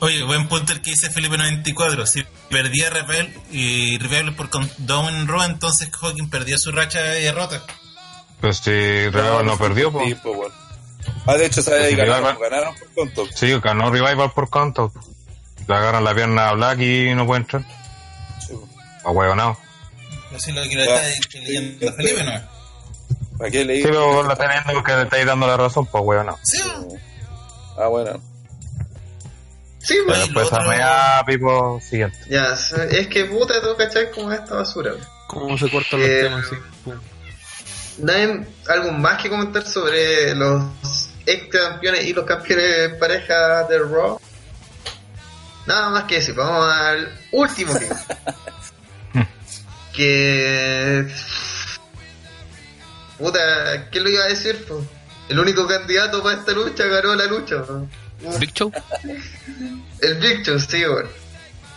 Oye, buen punto el que dice Felipe 94. Si perdía Rebel y Rebel por en Raw, entonces Hawking perdía su racha de derrota. Pues si Revival no perdió, Sí, pues. pues bueno. Ah, de hecho, ¿sabes? Ahí Sí, ganaron, ganaron por conto. Sí, ganó Revival por contact. Le agarran la pierna a Black y no puede entrar. Sí, pues. A huevo, no. Así lo que le está leyendo a Felipe, ¿no? ¿Para qué leí? Sí, pero vos la teniendo porque le estáis dando la razón, pues huevo, no. Sí, Ah, bueno. Sí, Pero pues. Después lo otro- a Pipo siguiente. Ya, es que puta, tú cachai como esta basura. ¿Cómo se cortan los Eh, temas? Sí. Pum. ¿Nadie, algo más que comentar sobre los ex campeones y los campeones pareja de Raw? Nada más que decir, vamos al último que. que. Puta, ¿qué lo iba a decir? po? El único candidato para esta lucha ganó la lucha. po. Big Show. El Big Show, sí, weón.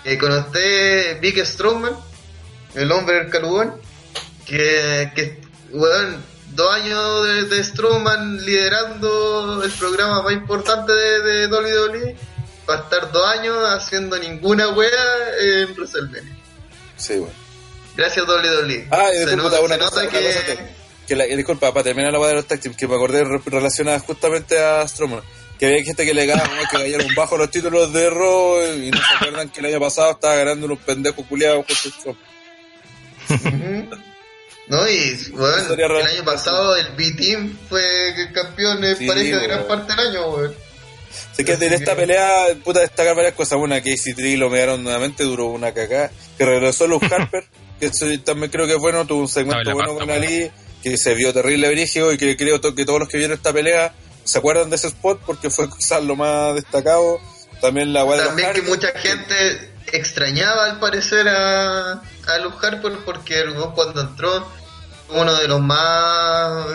Eh, con usted, Big Strowman, el hombre del calugón, que, que, weón, dos años de, de Strowman liderando el programa más importante de, de WWE, va a estar dos años haciendo ninguna wea en WrestleMania. Sí, bueno. Gracias WWE. Ah, y Se disculpa, nota- una cosa, nota una cosa que... te- que la, disculpa, para terminar la weá de los tag que me acordé re- relacionada justamente a Strowman, que había gente que le ganaba que cayeron bajo los títulos de Raw y no se acuerdan que el año pasado estaba ganando unos pendejos culiados. Ujú. No, y bueno, el año pasado el B-Team fue campeón en Sí, pareja de gran parte del año, weón. Así que en esta pelea, puta, destacar varias cosas. Una, que AC Tree lo mearon nuevamente, duró una cagada. Que regresó Luke Harper, que eso también creo que es bueno, tuvo un segmento No, bueno pasta, con Ali, que se vio terrible brígido y que creo que todos los que vieron esta pelea se acuerdan de ese spot porque fue quizás lo más destacado. También la También que mucha gente extrañaba al parecer a, a Luke Harper porque el cuando entró fue uno de los más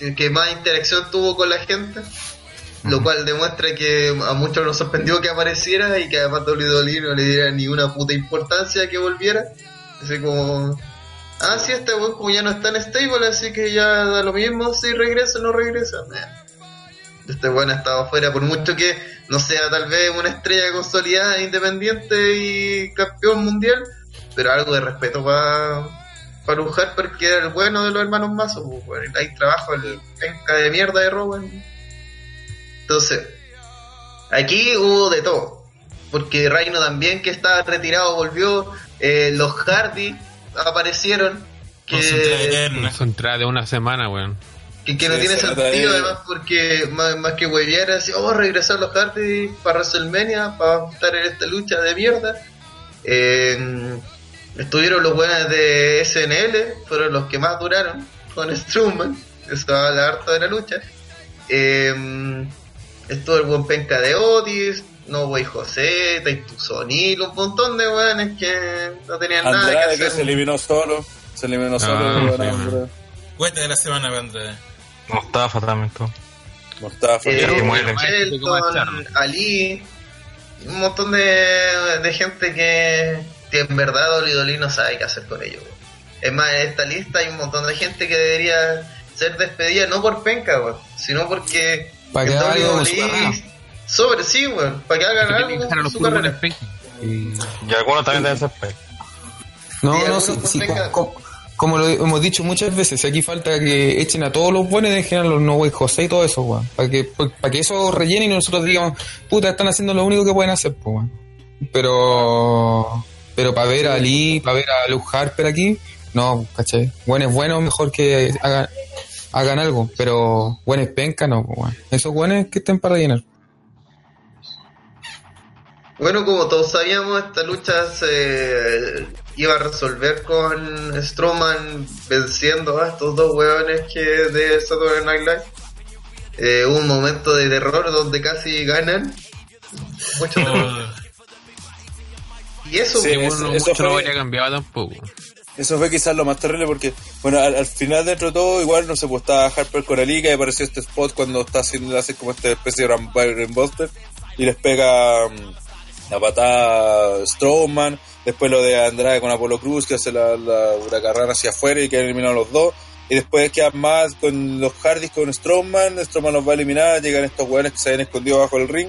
eh, que más interacción tuvo con la gente lo cual demuestra que a muchos nos sorprendió que apareciera y que además WWE no le diera ni una puta importancia que volviera. Así como ah sí este weón como ya no está en stable así que ya da lo mismo si regresa o no regresa este weón ha estado afuera por mucho que no sea tal vez una estrella consolidada, independiente y campeón mundial, pero algo de respeto para para Luke Harper que era el bueno de los hermanos Mazos, pues, hay trabajo el penca de mierda de Rowan. Entonces, aquí hubo de todo, porque Reino también que estaba retirado volvió, eh, los Hardy aparecieron, que eterna. Su entrada de una semana, weón. que, que no Sí, tiene sentido además porque más, más que huevear así, oh regresar los Hardy para WrestleMania, para estar en esta lucha de mierda. Eh, estuvieron los buenos de SNL, fueron los que más duraron con Strowman, eso habla harto de la lucha. Eh, estuvo el buen penca de Otis, No Way José, Titus O'Neill, un montón de weones que no tenían nada que Andrade que hacer. se eliminó solo. Se eliminó solo. Ah, Andrade. Cuenta de la semana, Andrés. Mustafa también, todo. Mustafa. Eh, que muere. Shelton, Ali, un montón de, de gente que, que en verdad Dolly Dolly no sabe qué hacer con ellos. weón. Es más, en esta lista hay un montón de gente que debería ser despedida no por penca, weón, sino porque Para que el haga algo con su WWE carrera. sobre sí, weón, para que hagan algo con su carrera. Y Y algunos también deben ser pe- No, no, sí, como, como lo hemos dicho muchas veces, aquí falta que echen a todos los buenos y dejen a los no way José y todo eso, weón. Para que, para que eso rellene y nosotros digamos, puta, están haciendo lo único que pueden hacer, pues, weón. Pero, pero para ver a Ali, para ver a Luke Harper aquí, no, ¿cachai? Bueno, es bueno, mejor que hagan, hagan algo, pero bueno es penca, no, pues. Esos buenos que estén para rellenar. Bueno, como todos sabíamos, esta lucha se iba a resolver con Strowman venciendo a estos dos hueones que de Saturday Night Live. Eh, hubo un momento de terror donde casi ganan. Mucho terror. Y eso, Sí, que eso- mucho no habría cambiado tampoco. Eso fue quizás lo más terrible porque, bueno, al, al final dentro de todo, igual no se pues estaba Harper con Ali, que apareció este spot cuando está haciendo, hace como esta especie de Rampire Buster y les pega mm, la patada Strowman, después lo de Andrade con Apolo Cruz, que hace la, la huracarrana hacia afuera y que eliminaron los dos, y después quedan más con los Hardys con Strowman, Strowman los va a eliminar, llegan estos hueones que se habían escondido bajo el ring,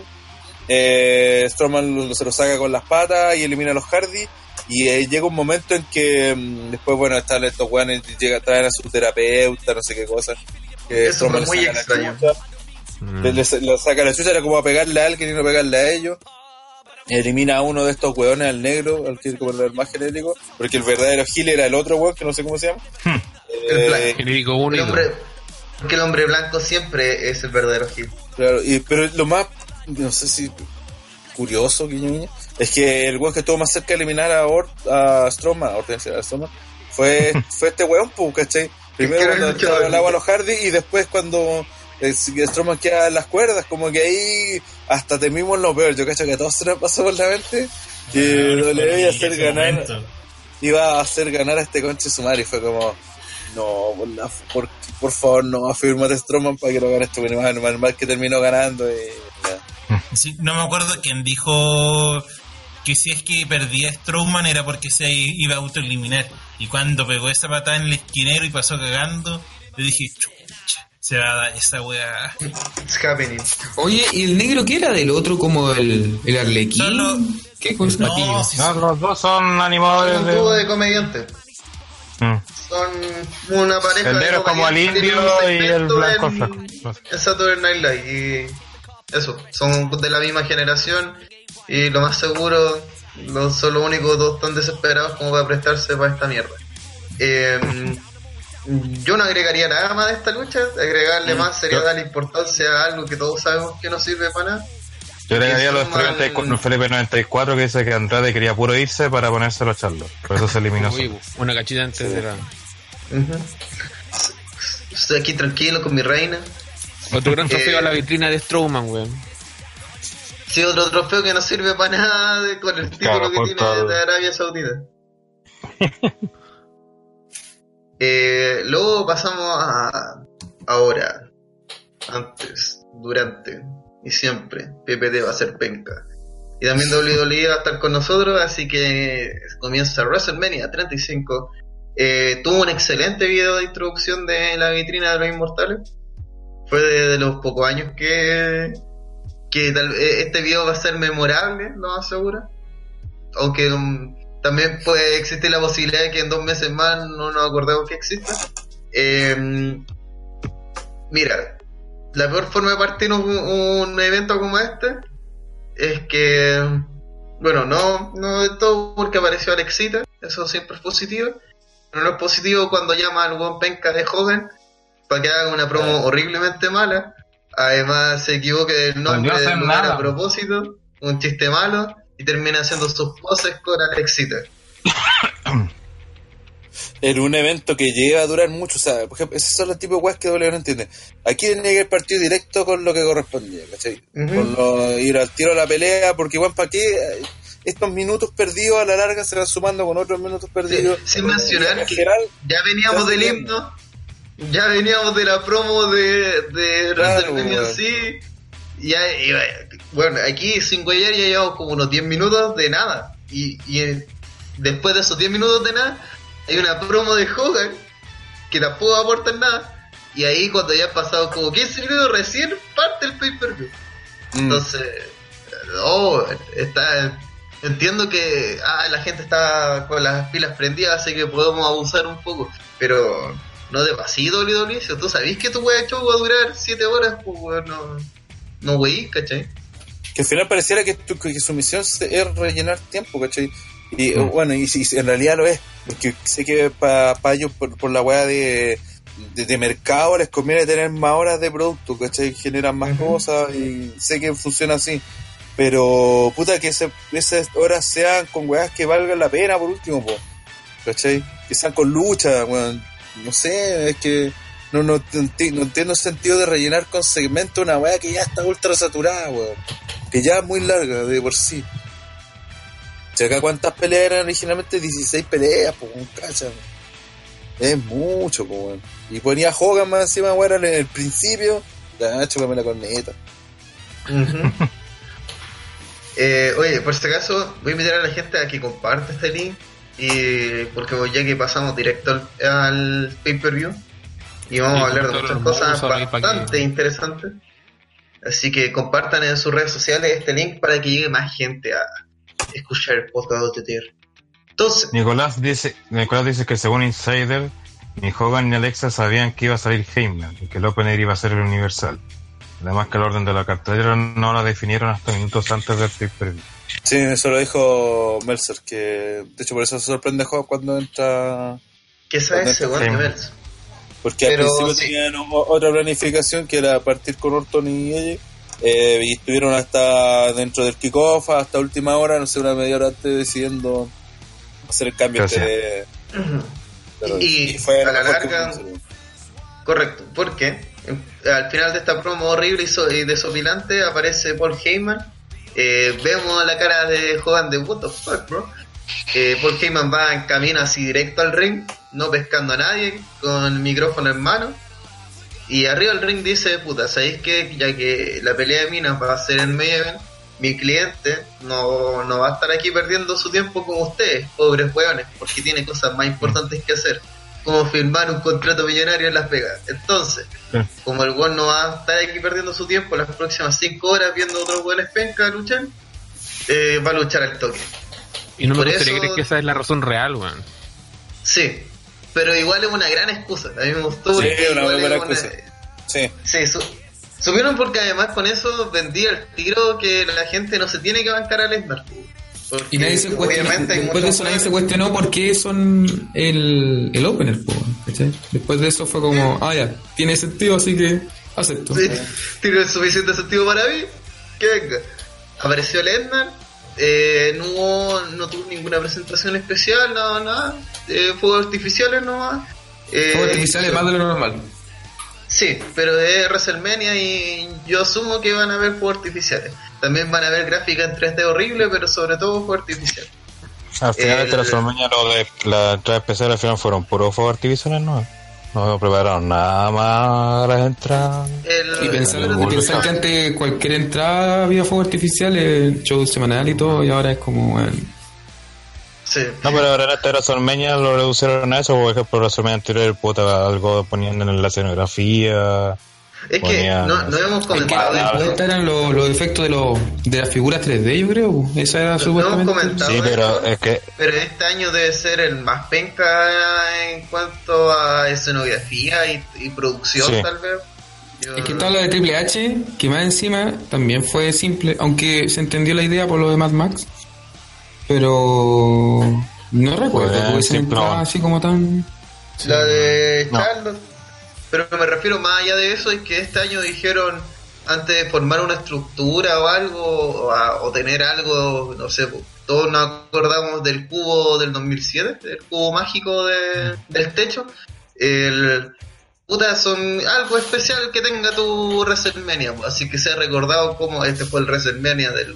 eh, Strowman se lo saca con las patas y elimina a los Hardy. Y eh, llega un momento en que mm, después, bueno, están estos weones, llega, traen a su terapeuta, no sé qué cosa. Que Eso fue muy extraño. chucha, Mm. le, le- le saca la chucha, era como a pegarle a alguien y no pegarle a ellos. Elimina a uno de estos weones, al negro, al que es como el más genérico, porque el verdadero Gil era el otro weón, que no sé cómo se llama. El Eh, el único. hombre, porque el hombre blanco siempre es el verdadero Gil. Claro, y, pero lo más, no sé si curioso, guiño, guiño, es que el weón que estuvo más cerca de eliminar a, Or, a Strowman, a Hortensia, a Strowman, fue, fue este weón, pues, ¿cachai? Primero el cuando entraba al agua a los Hardy y después cuando eh, Strowman queda en las cuerdas, como que ahí hasta temimos lo peor. Yo cacho que a todos se nos pasó por la mente que WWE iba a hacer ganar, momento. iba a hacer ganar a este conche sumar y fue como, no, por, la- por, por favor, no, afírmate Strowman para que lo gane este. Y más- más mal que terminó ganando y ya. Sí, no me acuerdo quién dijo que si es que perdía Strowman era porque se iba a autoeliminar. Y cuando pegó esa patada en el esquinero y pasó cagando, le dije, chucha, se va a dar esa weá. It's happening. Oye, ¿y el negro qué era del otro como el, el arlequín? Solo- ¿Qué cosa? No, si No, los dos son Es animadores un dúo de... de comediantes. Mm. Son una pareja El de como el indio y el blanco en- flaco. en Saturday Night Live. Y eso, son de la misma generación. Y lo más seguro, no son los únicos dos tan desesperados como para prestarse para esta mierda. Eh, yo no agregaría nada más de esta lucha. Agregarle más sería darle importancia a algo que todos sabemos que no sirve para nada. Yo le daría los Strowman- 34, Felipe 94 que dice que Andrade quería puro irse para ponérselo a Charlo. Por eso se eliminó. Uy, una cachita antes de la. Estoy aquí tranquilo con mi reina. Otro gran trofeo Eh, a la vitrina de Strowman, weón. Sí, otro trofeo que no sirve para nada de- con el título Claro, que tiene todo. de Arabia Saudita. Eh, luego pasamos a ahora, antes, durante y siempre. PPT va a ser penca. Y también WWE va a estar con nosotros, así que comienza WrestleMania 35. Eh, tuvo un excelente video de introducción de la vitrina de los inmortales. Fue de, de los pocos años que, que tal- eh, este video va a ser memorable, lo más seguro. Aunque um, también puede existir la posibilidad de que en dos meses más no nos acordemos que exista. Eh, mira, la peor forma de partir un, un evento como este es que, bueno, no, no es todo porque apareció Alexita, eso siempre es positivo. Pero no es positivo cuando llama al buen penca de joven para que haga una promo horriblemente mala. Además se equivoque del nombre a hacer del lugar nada. a propósito, un chiste malo, y termina haciendo sus poses con Alexita. en un evento que lleva a durar mucho, o sea, por ejemplo, esos son los tipos de weas que W no entiende. Aquí tenía que ir partido directo con lo que correspondía, ¿cachai? Con lo- ir al tiro a la pelea, porque igual, ¿para qué? Estos minutos perdidos a la larga se van sumando con otros minutos perdidos. Sí, sin mencionar En que- general, Ya veníamos del himno, ya veníamos de la promo de, de Claro, sí. Ya, y, bueno, aquí sin huellar ya llevamos como unos 10 minutos de nada. Y, y eh, después de esos 10 minutos de nada, hay una promo de Hogan que tampoco aporta nada. Y ahí cuando ya han pasado como 15 minutos recién parte el pay-per-view. mm, Entonces, oh, está, entiendo que ah, la gente está con las pilas prendidas, así que podemos abusar un poco, pero no de pasito, WWE. Si tú sabés que tu wea show va a durar 7 horas, pues weón, no, no wey, ¿cachai? que al final pareciera que, tu- que su misión es rellenar tiempo, ¿cachai? Y Mm. bueno, y, si en realidad lo es, porque sé que para ellos, por, por la weá de, de, de mercado, les conviene tener más horas de producto, ¿cachai? Generan más cosas y sé que funciona así. Pero, puta, que ese- esas horas sean con weas que valgan la pena por último, po. ¿cachai? Que sean con lucha, weón. No sé, es que no, no, enti- no entiendo el sentido de rellenar con segmento una wea que ya está ultra saturada, weón. Que ya es muy larga de por sí. Si acá cuántas peleas eran originalmente 16 peleas, pues, un cacha. Es mucho, pues, weón. Y ponía Hogan más encima, weón, en el principio. Ya, chúpame la corneta. Eh, oye, por si acaso, voy a invitar a la gente a que comparte este link. Y porque ya que pasamos directo al, al pay-per-view y vamos Sí, a hablar de muchas cosas bastante interesantes. Así que compartan en sus redes sociales este link para que llegue más gente a escuchar el podcast de TTR. Entonces, Nicolás dice, Nicolás dice que según Insider, ni Hogan ni Alexa sabían que iba a salir Heyman y que el opener iba a ser el Universal. Además que el orden de la cartelera no la definieron hasta minutos antes del pay-per-view. Sí, eso lo dijo Meltzer, que de hecho por eso se sorprende Hogan cuando entra. ¿qué sabes Correcto. según Sí. niveles? Porque Pero al principio sí. tenían otra planificación que era partir con Orton y ella. eh, y estuvieron hasta dentro del kickoff, hasta última hora, no sé, una media hora antes decidiendo hacer el cambio este pero- Y fue a la que larga- Correcto, porque eh, al final de esta promo horrible y, so- y desopilante aparece Paul Heyman. Eh, vemos la cara de Hogan de what the bro. Eh, Paul Heyman va en camino así directo al ring, no pescando a nadie, con el micrófono en mano. Y arriba del ring dice, puta, ¿sabéis que ya que la pelea de minas va a ser en event, mi cliente no, no va a estar aquí perdiendo su tiempo como ustedes, pobres hueones, porque tiene cosas más importantes que hacer, como firmar un contrato millonario en Las Vegas. Entonces, Sí. como el weón no va a estar aquí perdiendo su tiempo las próximas 5 horas viendo otros weones penca luchar, eh, va a luchar al toque. Y no me gustaría eso- creer que esa es la razón real, weón. Sí, pero igual es una gran excusa. A mí me gustó. Sí, una buena excusa. Sí, Sí, su- subieron porque además con eso vendía el tiro que la gente no se tiene que bancar a Lesnar. Porque Y nadie se cuestionó, después de eso nadie se cuestionó por qué son el, el opener, ¿cachai? Después de eso fue como, ah, ya, tiene sentido, así que acepto. Sí, tiene el suficiente sentido para mí. Que venga. Apareció Lesnar. eh, no, hubo- no tuvo ninguna presentación especial, nada, nada. Eh, fuegos artificiales nomás. Eh, Fuegos artificiales más de lo normal. Sí, pero es WrestleMania y yo asumo que van a haber fuegos artificiales. También van a ver gráfica en 3D horrible, pero sobre todo fuego artificial. Al final El- de WrestleMania lo de la entrada especial al final fueron puros fuegos artificiales, ¿no? No prepararon nada más las entradas. El, Y pensar, el- que antes cualquier entrada había fuego artificial, el show semanal y todo, y ahora es como, bueno, Sí. No, pero ahora en este WrestleMania lo reducieron a eso, por ejemplo, WrestleMania anterior, puta, algo poniendo en la escenografía. Es que ponía- no, no hemos Es que comentado esto. vuelta eran los, los efectos de, los, de las figuras 3D, yo creo. Esa era No supuestamente. hemos comentado Sí, pero es que pero este año debe ser el más penca en cuanto a escenografía y, y producción, Sí. tal vez. Yo- Es que estaba la de Triple H, que más encima también fue simple, aunque se entendió la idea por lo de Mad Max. Pero no recuerdo Pues, que hubiesen entrado no. así como tan. La de No. Charlotte. Pero me refiero más allá de eso, es que este año dijeron, antes de formar una estructura o algo, o, a- o tener algo, no sé, todos nos acordamos del cubo del 2007, del cubo mágico de- del techo. El, puta, son algo especial que tenga tu WrestleMania, así que sea recordado como este fue el WrestleMania del,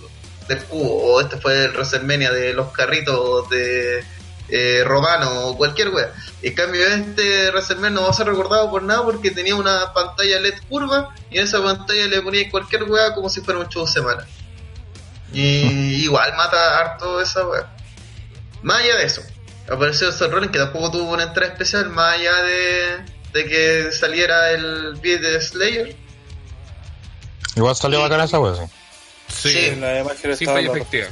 del cubo, o este fue el WrestleMania de los carritos de eh, Romano, o cualquier wea. En cambio, este WrestleMania no va a ser recordado por nada porque tenía una pantalla LED curva y en esa pantalla le ponía cualquier wea como si fuera un show semana. Y igual mata harto esa wea. Más allá de eso, apareció Seth Rollins que tampoco tuvo una entrada especial, más allá de, de que saliera el beat de Slayer. igual salió bacana esa wea, sí. Sí, Sí. En la imagen sí efectiva.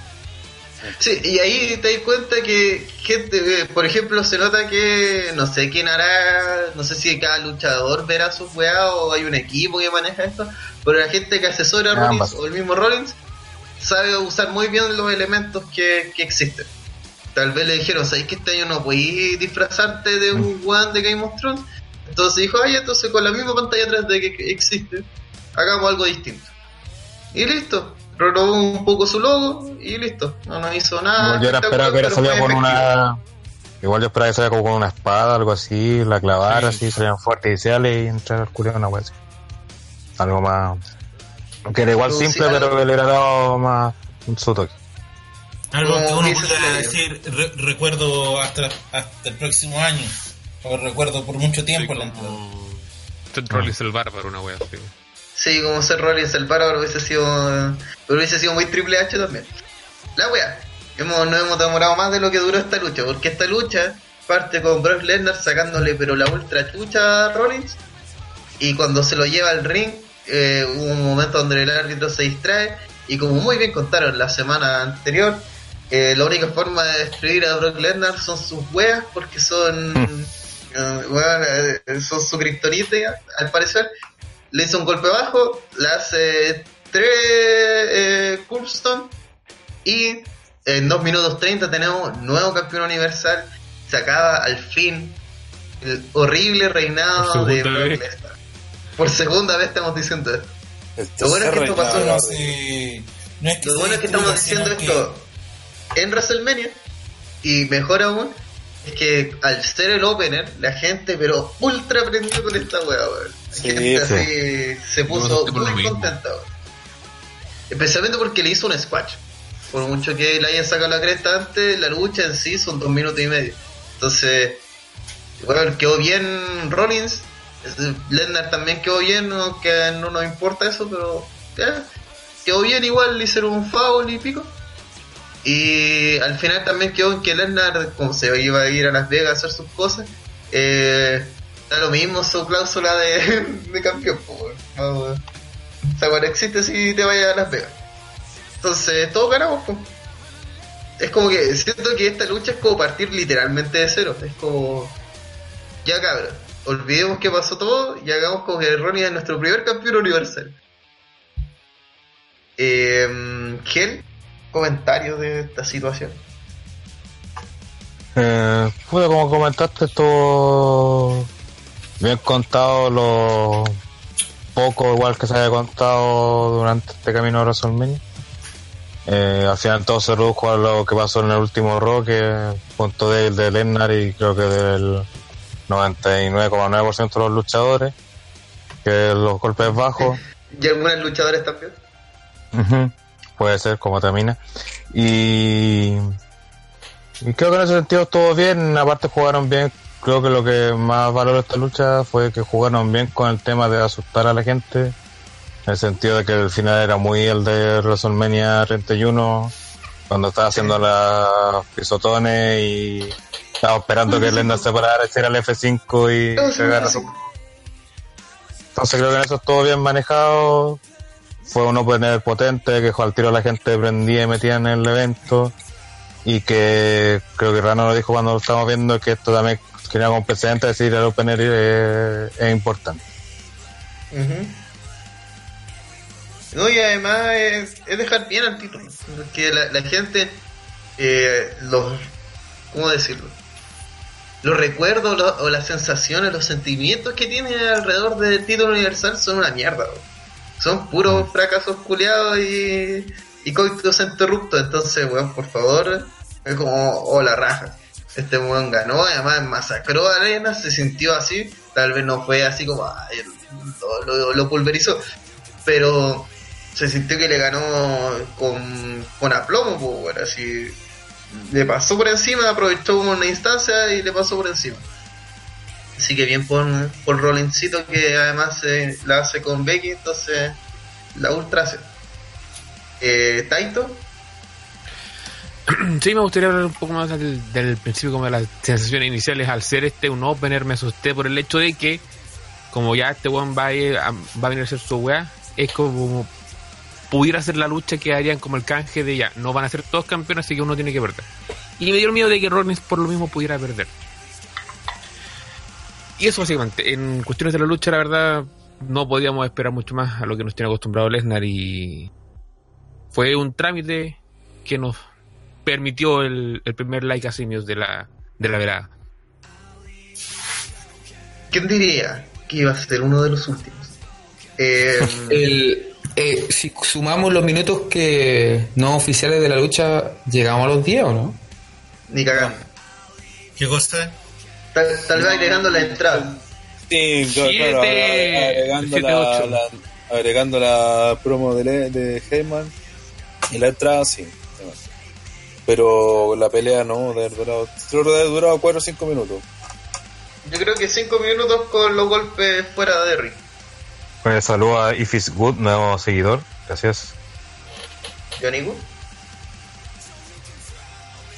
Sí, y ahí te das cuenta que gente, eh, por ejemplo, se nota que no sé quién hará, no sé si cada luchador verá sus weas o hay un equipo que maneja esto, pero la gente que asesora a Rollins o el mismo Rollins sabe usar muy bien los elementos que, que existen. Tal vez le dijeron, ¿sabes que este año no podéis disfrazarte de un weón de Game of Thrones? Entonces dijo, ay, entonces con la misma pantalla 3D que que existe, hagamos algo distinto. Y listo. Renovó un poco su logo y listo. No nos hizo nada. Igual yo era esperaba que hubiera salido con efectivo. una. Igual yo esperaba que saliera como con una espada, algo así, la clavara, Sí. así, salían fuertes iniciales y entrar al culo una wea así. Algo más. Que era igual Sí, simple, pero que le hubiera dado más un su toque. Algo que uno pueda decir, re- recuerdo hasta, hasta el próximo año, o recuerdo por mucho tiempo la entrada. como Seth Rollins el bárbaro, una wea así. Sí, como ser Rollins el bárbaro hubiese sido. Pero hubiese sido muy triple H también. La wea. Hemos, no hemos demorado más de lo que duró esta lucha. Porque esta lucha parte con Brock Lesnar sacándole pero la ultra chucha a Rollins. Y cuando se lo lleva al ring, eh, hubo un momento donde el árbitro se distrae. Y como muy bien contaron la semana anterior, eh, la única forma de destruir a Brock Lesnar son sus weas, porque son. eh, son su kriptonita, al parecer. Le hizo un golpe bajo, le hace tres eh, Curbstone y en 2 minutos 30 tenemos nuevo campeón universal. Se acaba al fin el horrible reinado Por de Brock. Lesnar. Por segunda vez estamos diciendo esto. Lo bueno es que esto pasó, No, es que Lo se bueno es que destruya, estamos diciendo que- esto en WrestleMania y mejor aún es que al ser el opener la gente pero ultra prendió con esta wea weón. Sí, gente sí. así se puso lo muy contenta especialmente porque le hizo un squash. Por mucho que le hayan sacado la cresta antes la lucha en sí son dos minutos y medio. Entonces bueno, quedó bien Rollins. Lesnar también quedó bien aunque no nos importa eso pero quedó bien igual le hicieron un foul y pico. Y al final también quedó en que Lesnar, como se iba a ir a Las Vegas a hacer sus cosas, eh, da lo mismo su cláusula de, de campeón. po, weón. No, weón. o sea, bueno, existe si te vayas a Las Vegas. Entonces, todos ganamos. po. Es como que siento que esta lucha es como partir literalmente de cero. Es como, ya cabrón, olvidemos que pasó todo y hagamos como que Ronnie es nuestro primer campeón universal. Eh, Gel, comentario de esta situación. Eh, pude, como comentaste, estuvo bien contado lo poco igual que se había contado durante este camino a WrestleMania. Eh, al final todo se redujo a lo que pasó en el último Raw, que punto débil de Lennar y creo que del 99,9% de los luchadores, que los golpes bajos. Y algunos luchadores también. Puede ser como termina. Y, y creo que en ese sentido estuvo bien, aparte jugaron bien. Creo que lo que más valoró esta lucha fue que jugaron bien con el tema de asustar a la gente, en el sentido de que el final era muy el de WrestleMania 31, cuando estaba haciendo las pisotones y estaba esperando que Lenda se parara, echara el F5 y cagara su entonces creo que en eso estuvo bien manejado. Fue un opener potente que al tiro a la gente prendía y metía en el evento. Y que creo que Rano lo dijo cuando lo estábamos viendo que esto también tenía como precedente decir el opener eh, es importante. No, y además es, es dejar bien al título. Que la, la gente, eh, los, ¿cómo decirlo? Los recuerdos o las sensaciones, los sentimientos que tiene alrededor del título universal son una mierda. bro. Son puros fracasos culiados y, y coitos interruptos. Entonces, weón, por favor, es como, oh, la raja. Este weón ganó, además masacró a Arena, se sintió así. Tal vez no fue así como, lo, pulverizó. Pero se sintió que le ganó con, con aplomo, pues, bueno, así le pasó por encima, aprovechó una instancia y le pasó por encima. Así que bien por, por Rollincito que además se la hace con Becky, entonces la ultra hace. Eh, Taito, Sí, me gustaría hablar un poco más del, principio, como de las sensaciones iniciales. Al ser este un opener, me asusté por el hecho de que, como ya este weón va a, venir a hacer su weá, es como pudiera ser la lucha que harían como el canje de ya, no van a ser todos campeones, así que uno tiene que perder. Y me dio miedo de que Rollins por lo mismo pudiera perder. Y eso básicamente, en cuestiones de la lucha, la verdad, no podíamos esperar mucho más a lo que nos tiene acostumbrado Lesnar y fue un trámite que nos permitió el, el primer like a simios de la, de la velada. ¿quién diría que iba a ser uno de los últimos? Eh, El, eh, si sumamos los minutos que no oficiales de la lucha, ¿llegamos a los 10 o no? ni cagando. ¿Qué cosa? Tal, tal vez agregando la entrada. Sí, claro, agregando, siete, la, la- agregando la promo de, de Heyman y la entrada, sí. Pero la pelea no, de haber durado, creo que de haber durado 4 o 5 minutos. Yo creo que 5 minutos con los golpes fuera de ring. Pues saludo a If It's Good, nuevo seguidor. Gracias. Johnny Wood.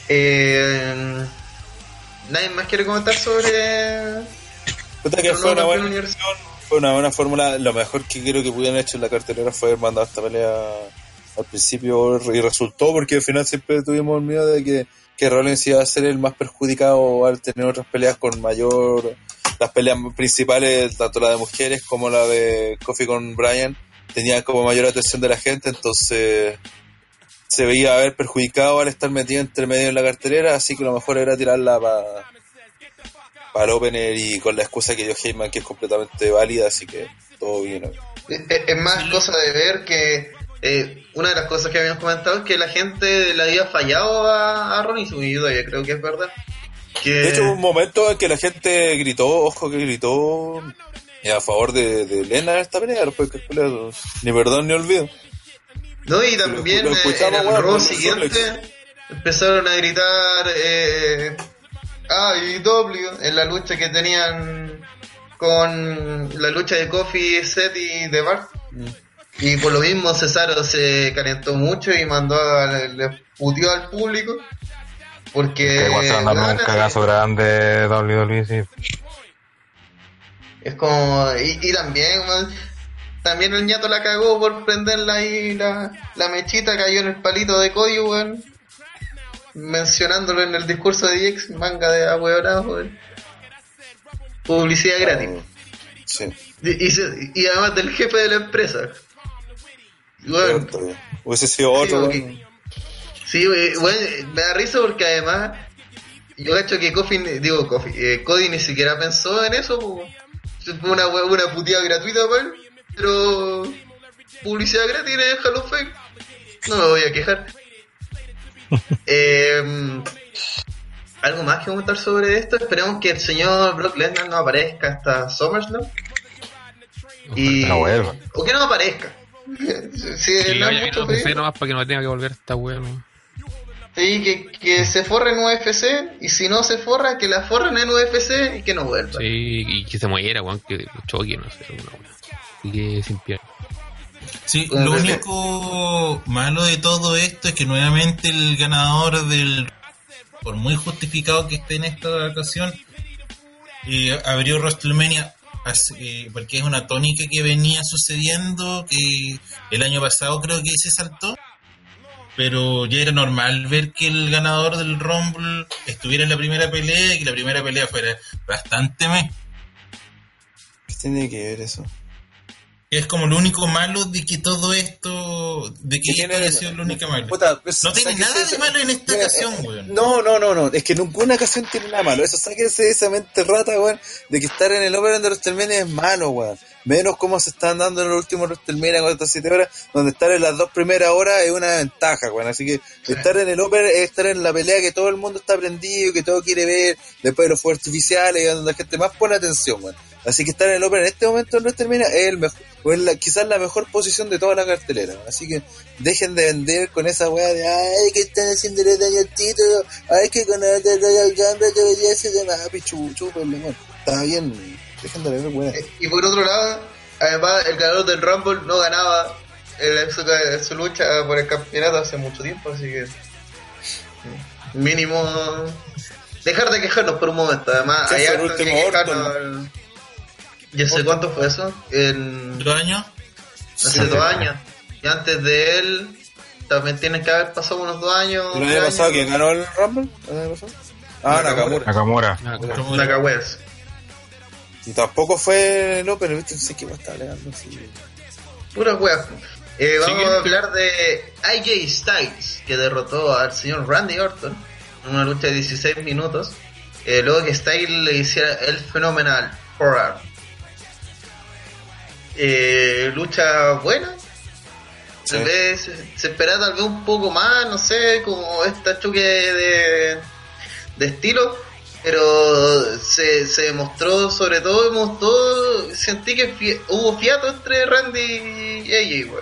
Eh, ¿Nadie más quiere comentar sobre Puta que fue una buena fue una buena fórmula. Lo mejor que creo que pudieran hecho en la cartelera fue haber mandado esta pelea al principio y resultó porque al final siempre tuvimos el miedo de que, que Rollins iba a ser el más perjudicado al tener otras peleas con mayor las peleas principales, tanto la de mujeres como la de Kofi con Bryan, tenían como mayor atención de la gente, entonces se veía haber perjudicado al estar metido entre medio en la cartelera, así que lo mejor era tirarla para para el opener y con la excusa que dio Heyman que es completamente válida, así que todo bien. ¿no? Es, es más cosa de ver que eh, una de las cosas que habíamos comentado es que la gente le había fallado a, a Ronnie y yo todavía creo que es verdad. Que, De hecho, hubo un momento en que la gente gritó, ojo que gritó eh, a favor de, de Lena en esta pelea, después que pelea, ni perdón ni olvido. no, y también lo eh, en el por siguiente empezaron a gritar eh, ah, y W en la lucha que tenían con la lucha de Kofi, Seth y The Bar. Y por lo mismo Cesaro se calentó mucho y mandó a, le puteó al público. Porque un cagazo grande WWE, sí. Es como. Y, y también, también el ñato la cagó por prenderla ahí, la, la mechita cayó en el palito de Cody, weón. Mencionándolo en el discurso de DX, manga de ahueonado, weón. Publicidad gratis. Sí, Y, y se- y además del jefe de la empresa. Cierto. Hubiese sido otro. Sí, eh, bueno, me da risa porque además yo cacho que Kofi, digo Kofi, eh, Cody ni siquiera pensó en eso, fue una, una puteada gratuita pero publicidad gratis en el Hall of Fame. No me voy a quejar. Eh, ¿Algo más que comentar sobre esto? Esperemos que el señor Brock Lesnar no aparezca hasta SummerSlam. Y, No vuelva. o que no aparezca. Sí, Que no es mucho UFC nomás para que no tenga que volver esta weá. Sí, que, que se forre en UFC y si no se forra, que la forren en UFC y que no vuelva. Sí, y que se muera, weón, que choque, no sé, alguna. Y que sin pierna. Sí, lo único malo de todo esto es que nuevamente el ganador del, por muy justificado que esté en esta ocasión, eh, abrió WrestleMania eh, porque es una tónica que venía sucediendo, que el año pasado creo que se saltó, pero ya era normal ver que el ganador del Rumble estuviera en la primera pelea y que la primera pelea fuera bastante meh. ¿Qué tiene que ver eso? Es como lo único malo de que todo esto, de que ¿Qué esto haya sido lo único malo. Puta, pues, No tiene nada de malo en esta ocasión, eh, weón. No, no, no, no. Es que ninguna ocasión tiene nada malo. Eso, sáquense de esa mente rata, weón. De que estar en el Open de WrestleMania es malo, weón. Menos como se están dando en los últimos WrestleMania con estas 7 horas, donde estar en las dos primeras horas es una ventaja, weón. Así que estar en el Open es estar en la pelea que todo el mundo está prendido, que todo quiere ver, después de los fuegos artificiales, donde la gente más pone atención, weón. Así que estar en el Open en este momento en WrestleMania es el mejor, o es la, quizás la mejor posición de toda la cartelera. Así que dejen de vender con esa weá de ay que están haciendo daño al título, ay que con el de Royal Rumble debería ser de más pichu, chúpenle, weón. Está bien, dejen de vender weá. Y por otro lado, además, el ganador del Rumble no ganaba en su, en su lucha por el campeonato hace mucho tiempo, así que. Mínimo. Dejar de quejarnos por un momento. Además, Sí, hay el harto que último quejarnos. ¿Y hace cuánto fue eso? En, ¿Dos años? hace dos años. Y antes de él, también tienen que haber pasado unos dos años. ¿El año pasado años. quién ganó el Rumble? ¿El año pasado? Ah, Nakamura. Nakamura. Nakamura. Nacahueas. Y tampoco fue el Open, ¿viste? No sé qué va a estar hablando así. Pura wea. Eh, vamos Siguiente. a hablar de AJ Styles, que derrotó al señor Randy Orton en una lucha de 16 minutos. Eh, luego que Styles le hiciera el fenomenal forearm. Eh, lucha buena. Tal vez se, esperaba tal vez un poco más, no sé, como esta choque de, de estilo. Pero se, se demostró, sobre todo, demostró, sentí que fie- hubo fiato entre Randy y AJ.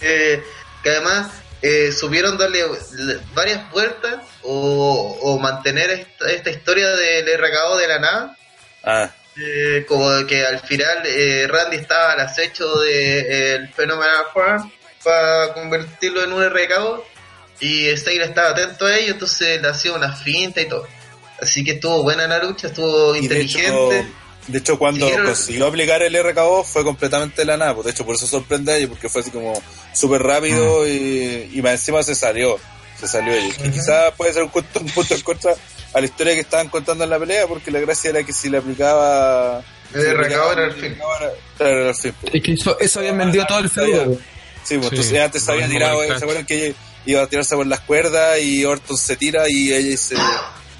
Eh, que además eh, supieron darle le- varias vueltas o, o mantener esta, esta historia del RKO de la nada. Ah, Eh, como que al final eh, Randy estaba al acecho del fenómeno Farm para convertirlo en un RKO y Styles estaba atento a ello, entonces le hacía una finta y todo. Así que estuvo buena la lucha, estuvo y de hecho, inteligente. de hecho, cuando consiguió aplicar el RKO fue completamente de la nada. pues, De hecho, por eso sorprende a ellos, porque fue así como súper rápido y, y más encima se salió. Se salió ellos. Que quizás puede ser un, punto- un punto en contra a la historia que estaban contando en la pelea, porque la gracia era que si le aplicaba. Le aplicaba- era el fin. Claro, era el fin. pues. Es que eso, eso habían vendido todo el feudo. Sí, pues Sí, entonces antes había tirado, ¿se acuerdan que iba a tirarse por las cuerdas y Orton se tira y ella se,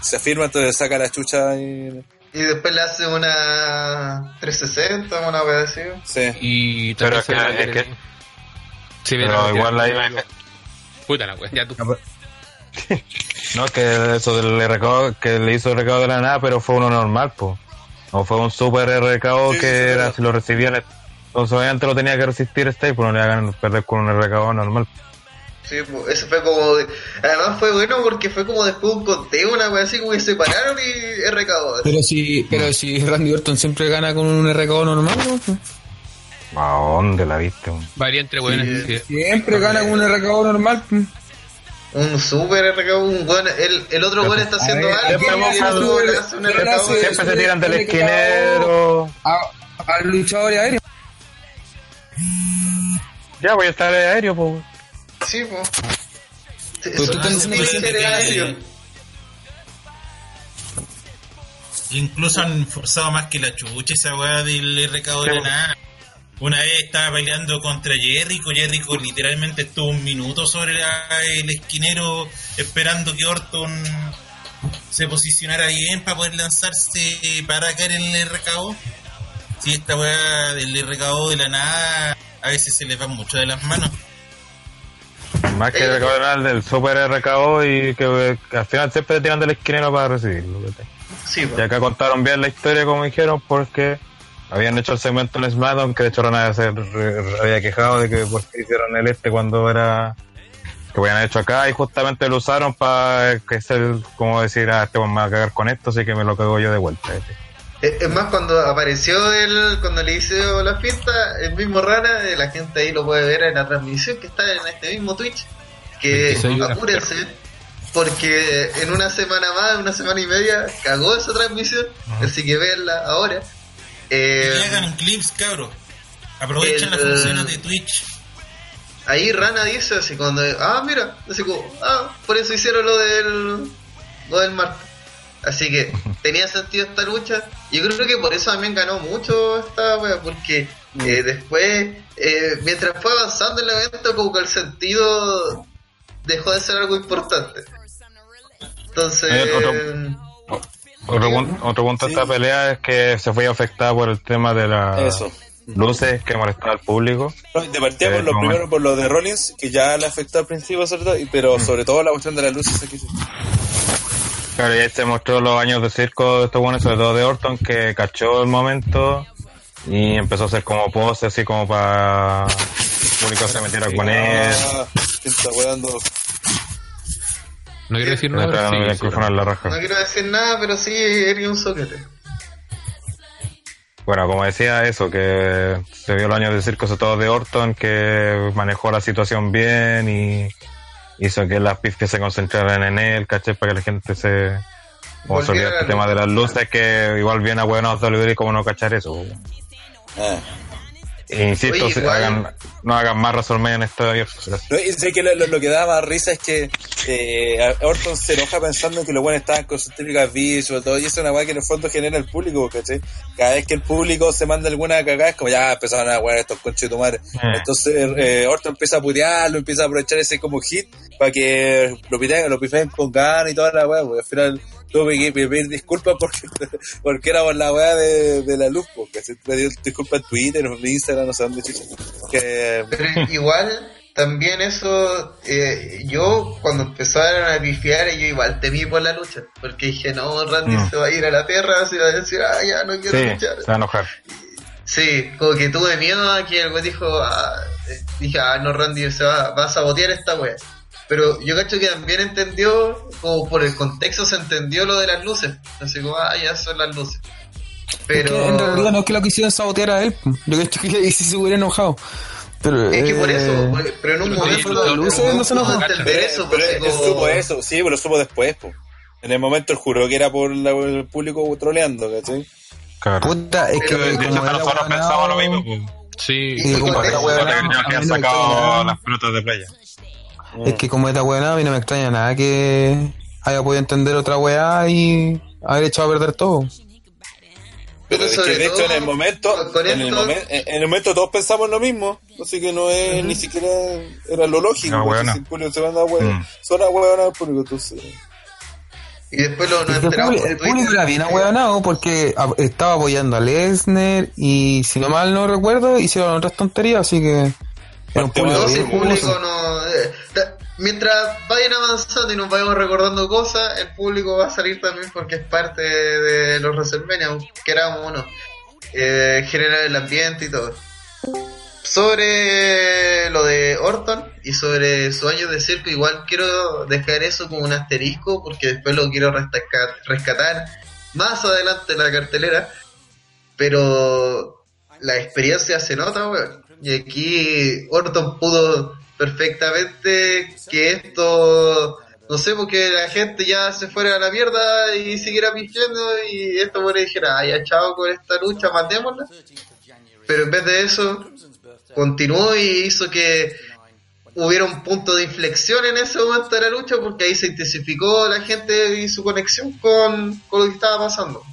se afirma, entonces saca la chucha y... Y después le hace una 360, una wea así. Sí. Y Pero es que- es que-. Sí, Pero pero igual la Puta la wea, ya tú. No, que eso del RKO, que le hizo el RKO de la nada, pero fue uno normal, pues. No fue un super RKO Sí, que sí, era, si lo recibían, entonces obviamente lo tenía que resistir este, pues no le hagan perder con un RKO normal. Sí, pues, ese fue como. de- Además fue bueno porque fue como después de un conteo, una wea así, como que se pararon y RKO. así. Pero si, pero si Randy Orton siempre gana con un RKO normal, ¿no? ¿A dónde la viste? Varía entre weones. Sí. sí. Siempre gana con un RKO normal. Un super RKO, un buen. El, el otro weón está haciendo algo ¿quién y hace el otro el weón super- hace un quién RKO. hace- Siempre se tiran del esquinero. Al luchador aéreo. Ya voy a estar aéreo, pues. Sí, pues. Pero tú. Incluso han forzado más que la chucha esa weá del RKO de la. Una vez estaba peleando contra Jericho, Jericho literalmente estuvo un minuto sobre la- el esquinero esperando que Orton se posicionara bien para poder lanzarse para caer en el RKO. Si esta weá del RKO de la nada a veces se les va mucho de las manos. Más que el RKO normal, del super RKO y que, que al final siempre te tiran del esquinero para recibirlo. Sí, Y acá contaron bien la historia como dijeron porque habían hecho el segmento en SmackDown, que de hecho Rana se había quejado de que por qué hicieron el este cuando era que habían hecho acá y justamente lo usaron para que ser como decir, ah, este me va a cagar con esto, así que me lo cago yo de vuelta. Es es más, cuando apareció él, cuando le hizo la fiesta, el mismo Rana, eh, la gente ahí lo puede ver en la transmisión que está en este mismo Twitch. Que 26 horas. apúrense, porque en una semana más, una semana y media, cagó esa transmisión. Así que verla ahora. Eh, Que hagan clips, cabros. Aprovechen las funciones de Twitch. ahí Rana dice así cuando, ah, mira, así como, ah, por eso hicieron lo del, lo del martes. Así que tenía sentido esta lucha. Y yo creo que por eso también ganó mucho esta wea, porque eh, después, eh, mientras fue avanzando el evento, como que el sentido dejó de ser algo importante. Entonces, Eh, otro- Otro, pun- otro punto de esta pelea es que se fue afectada por el tema de las luces que molestaba al público. No, de partida Eh, por lo como- primero por lo de Rollins, que ya le afectó al principio, sobre todo, y- pero sobre todo la cuestión de las luces aquí. Claro, y ahí se mostró los años de circo de estos buenos, sobre todo de Orton, que cachó el momento y empezó a hacer como pose, así como para el público se metiera con él. Ah, ¿quién está? No quiero decir nada. pero el sí, micrófono en la no raja. quiero decir nada, pero sí hería un soquete. Bueno, como decía eso, que se vio los años de circo, sobre todo de Orton, que manejó la situación bien y hizo que las pifias se concentraran en él, caché, para que la gente se... Como se este tema de las luces, que igual viene a buenos WWE como no cachar eso. Ah. E insisto, Oye, hagan, no hagan más WrestleMania en gracias. No, sé que lo, lo- lo que da más risa es que eh, Orton se enoja pensando en que los buenos estaban con sus típicas visuals todo, y eso es una weá que en el fondo genera el público, ¿cachai? Cada vez que el público se manda alguna cagada es como ya empezaron a wear estos conches de tu madre. Mm. Entonces eh, Orton empieza a putearlo, empieza a aprovechar ese como hit para que lo piten, lo pifeen con ganas y toda la weá, porque al final tuve que pedir disculpas porque, porque era por la weá de, de la luz, porque me dio disculpas en Twitter, en Instagram, no sé dónde chucha. Que Pero igual, también eso, eh, yo cuando empezaron a pifiar, yo igual temí por la lucha, porque dije, no, Randy Mm. se va a ir a la tierra, se va a decir, ah, ya no quiero Sí, luchar. se va a enojar. Sí, como que tuve miedo a que el güey dijo, ah, eh, dije, ah, no, Randy se va, va a sabotear esta wea. Pero yo cacho que también entendió, como por el contexto se entendió lo de las luces. Así como, ah, ya son las luces. Pero... Es que en realidad no es que lo quisieran sabotear a él. po. Yo creo que ahí sí se hubiera enojado. Pero, Es que por eh, eso, porque- pero en un pero momento luces no se enojan. entender eso, pero pues, él como- supo eso, sí, pero lo supo después, po. En el momento él juró que era por la- el público troleando, ¿cachai? Claro. Puta, es que Pero, de De hecho, nosotros pensamos lo mismo. pues. Sí, Sí, como era eso- huevonao, Nosotros a teníamos que mí haber no me extraña sacado las pelotas de playa. Es que como esta weá, a mí no me extraña nada que haya podido entender otra weá y haber echado a perder todo. Pero es que de hecho en el momento, en el, momen- en el momento todos pensamos lo mismo, así que no es ni siquiera era lo lógico, No, porque si el público se manda a huevo, Mm. son a al público, entonces. Y después lo, El enteramos el público era bien ahueonado porque estaba apoyando a Lesnar y si no mal no recuerdo hicieron otras tonterías, así que era un Parte público No, bueno, si el público no... mientras vayan avanzando y nos vayamos recordando cosas, el público va a salir también porque es parte de los WrestleMania, aunque queramos o no. Eh, generar el ambiente y todo. Sobre lo de Orton y sobre sus años de circo, igual quiero dejar eso como un asterisco porque después lo quiero rescatar más adelante en la cartelera. Pero la experiencia se nota, weón. Y aquí Orton pudo perfectamente que esto, no sé, porque la gente ya se fuera a la mierda y siguiera pifiando y esto bueno dijera, ay, chao con esta lucha, matémosla. Pero en vez de eso, continuó y hizo que hubiera un punto de inflexión en ese momento de la lucha porque ahí se intensificó la gente y su conexión con, con lo que estaba pasando.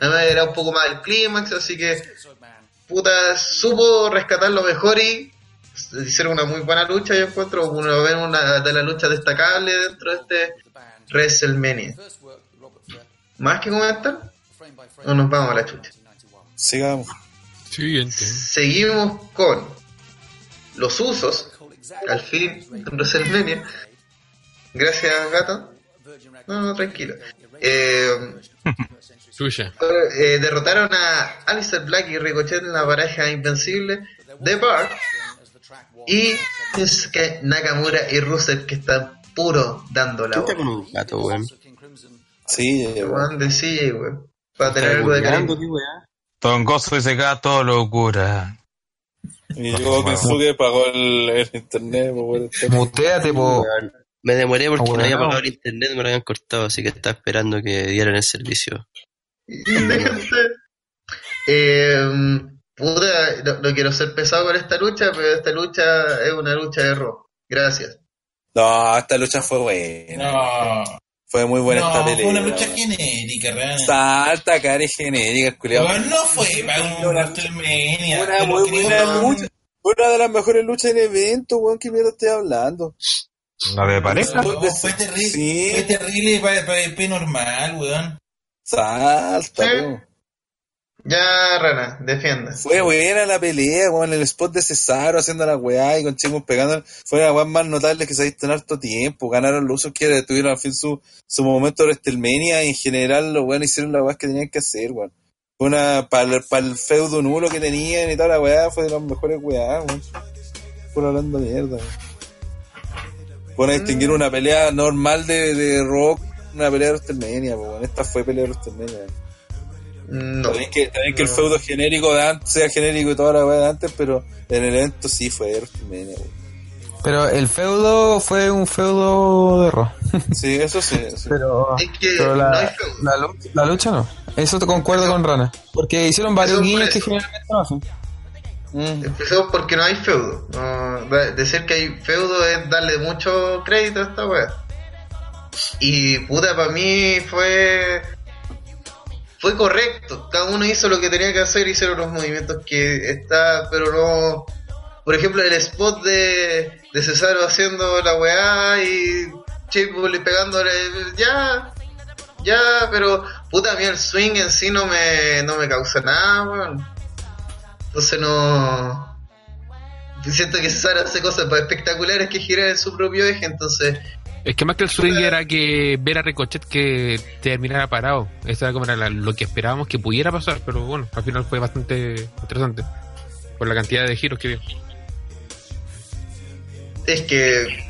Era un poco más el clímax, así que puta supo rescatar lo mejor y hicieron una muy buena lucha, yo encuentro, una, una de las luchas destacables dentro de este WrestleMania. ¿Más que comentar? O nos vamos a la chucha. Sigamos. siguiente. Seguimos con los usos, al fin, en WrestleMania. Gracias, gato. No, no, tranquilo. Eh, Chucha. Eh, derrotaron a Alistair Black y Ricochet en la pareja invencible de Bart. Y es que Nakamura y Rusev que están puro dando la ¿Qué está bola. con un gato, weón? Sí, weón. Weón de CJ, weón. Para tener algo de cariño. Gozo ese gato locura. Y yo Kensuke pagó el, el internet, pues, weón. Muteate, po. Weón, Me demoré porque no había pagado el internet, me lo habían cortado, así que estaba esperando que dieran el servicio. Déjense. Eh, puta, no, no quiero ser pesado con esta lucha, pero esta lucha es una lucha de rock. Gracias. No, esta lucha fue buena. No, Fue muy buena no, esta fue pelea. una lucha genérica, realmente. Salta, cara y genérica, culiao. Weón, no fue para un WrestleMania. Una muy buena lucha. Fue una de las mejores luchas del evento, weón. ¿Qué mierda estoy hablando? ¿La de pareja? No, fue terrible, Sí. fue terrible para, para el P normal, weón. Salta, Sí. weón. Ya, Rana, defienda. Fue buena la pelea, weón. El spot de Cesaro haciendo la weá y con chingos pegando. Fue una weá más notable que se ha visto en harto tiempo. Ganaron los usos que tuvieron al fin su, su momento de WrestleMania y en general los weones hicieron la weá que tenían que hacer, weón. Fue una, para el feudo nulo que tenían y toda la weá, fue de las mejores weá, weón. Por hablando mierda, weón. A distinguir una pelea normal de, de rock, una pelea de WrestleMania, weón. Esta fue pelea de WrestleMania, weón. No. También que, también que el feudo genérico de antes sea genérico y toda la weá de antes, pero en el evento sí fue WrestleMania, weón. Pero el feudo fue un feudo de Raw. Sí, eso sí. sí. Pero, Es que pero no hay la, feudo. la, la lucha no. Eso te concuerdo con Rana. Porque hicieron varios guiños que generalmente no hacen. Mm. Empezamos porque no hay feudo. No, decir que hay feudo es darle mucho crédito a esta wea. Y puta, para mí fue. Fue correcto. Cada uno hizo lo que tenía que hacer, hicieron los movimientos que está, pero no. Por ejemplo, el spot de, de Cesaro haciendo la weá y Chapel pegándole. Ya, ya, pero puta, a mí el swing en sí no me, no me causa nada, weón. Entonces no. Siento que Cesaro hace cosas espectaculares que girar en su propio eje, entonces. Es que más que el swing era que ver a Ricochet que terminara parado. Eso era como era lo que esperábamos que pudiera pasar, pero bueno, al final fue bastante interesante. Por la cantidad de giros que dio. Es que.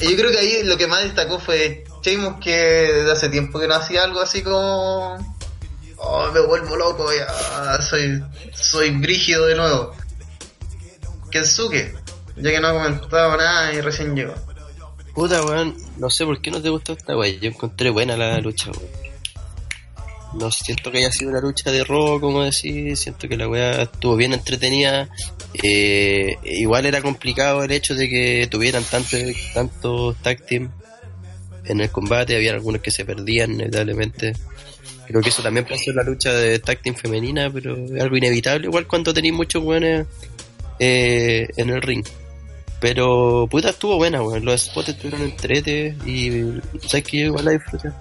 Yo creo que ahí lo que más destacó fue Sheamus que desde hace tiempo que no hacía algo así como. Oh, me vuelvo loco, ya soy, soy brígido de nuevo. Kensuke, ya que no ha comentado nada y recién llegó. Puta, weón, no sé por qué no te gustó esta weá. Yo encontré buena la lucha, weón. No siento que haya sido una lucha de robo, como decir. Siento que la weá estuvo bien entretenida. Eh, igual era complicado el hecho de que tuvieran tantos tanto tag team en el combate. Había algunos que se perdían, inevitablemente. Creo que eso también pasó en la lucha de tag team femenina, pero es algo inevitable. Igual cuando tenéis muchos weones eh, en el ring. Pero puta estuvo buena, weón. Los spots estuvieron entrete y sabes que yo igual la disfruté.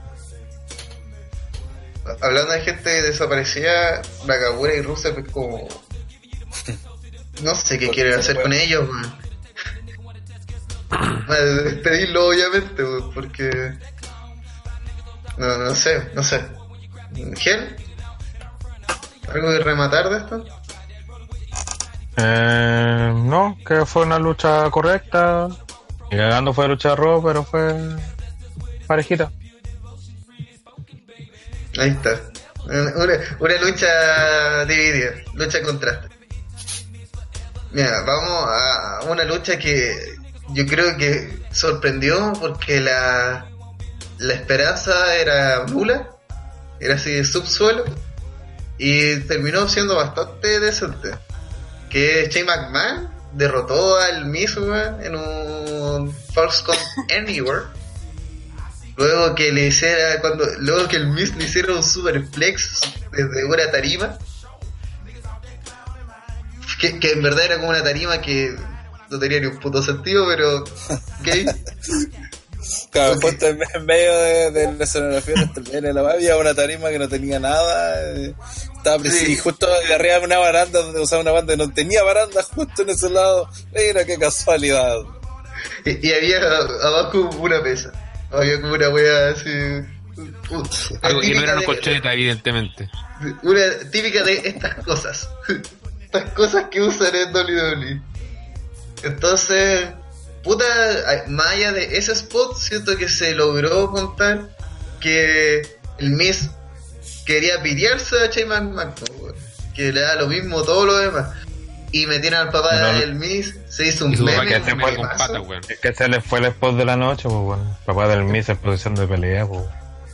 Hablando de gente desaparecida, Nakamura y Rusev es como. No sé qué quieren hacer con ellos, weón. Despedirlo, obviamente, weón, porque. No, no sé, no sé. ¿Gel? ¿Algo que rematar de esto? Eh, no, que fue una lucha correcta. Y cagando fue lucha robo, pero fue parejita. Ahí está. Una, lucha dividida, lucha contraste. Mira, vamos a una lucha que yo creo que sorprendió porque la, la esperanza era nula, era así de subsuelo, y terminó siendo bastante decente. Que Shane McMahon derrotó al Miz weón, en un False Count Anywhere. Luego que le hiciera, cuando, luego que el Miz le hiciera un superplex desde una tarima. Que, que en verdad era como una tarima que no tenía ni un puto sentido, pero. ¿ok? Claro, Ok. puesto en, medio de, de la escenografía de la había una tarima que no tenía nada. eh, estaba Sí. y justo de arriba de una baranda donde usaba una banda que no tenía baranda justo en ese lado. Mira qué casualidad. Y, y había abajo una mesa. Había como una wea así Uh, Algo que no era una de- colchoneta, evidentemente. Una típica de estas cosas. estas cosas que usan en WWE. Entonces, puta, más allá de ese spot, siento que se logró contar que el Miz quería pitearse a Shane McMahon, que le da lo mismo todo lo demás. Y metieron al papá No, del Miz, se hizo un meme, que se fue con pata. Es que ese le fue el spot de la noche, pues bueno. Papá del Miss en posición de pelea, pues.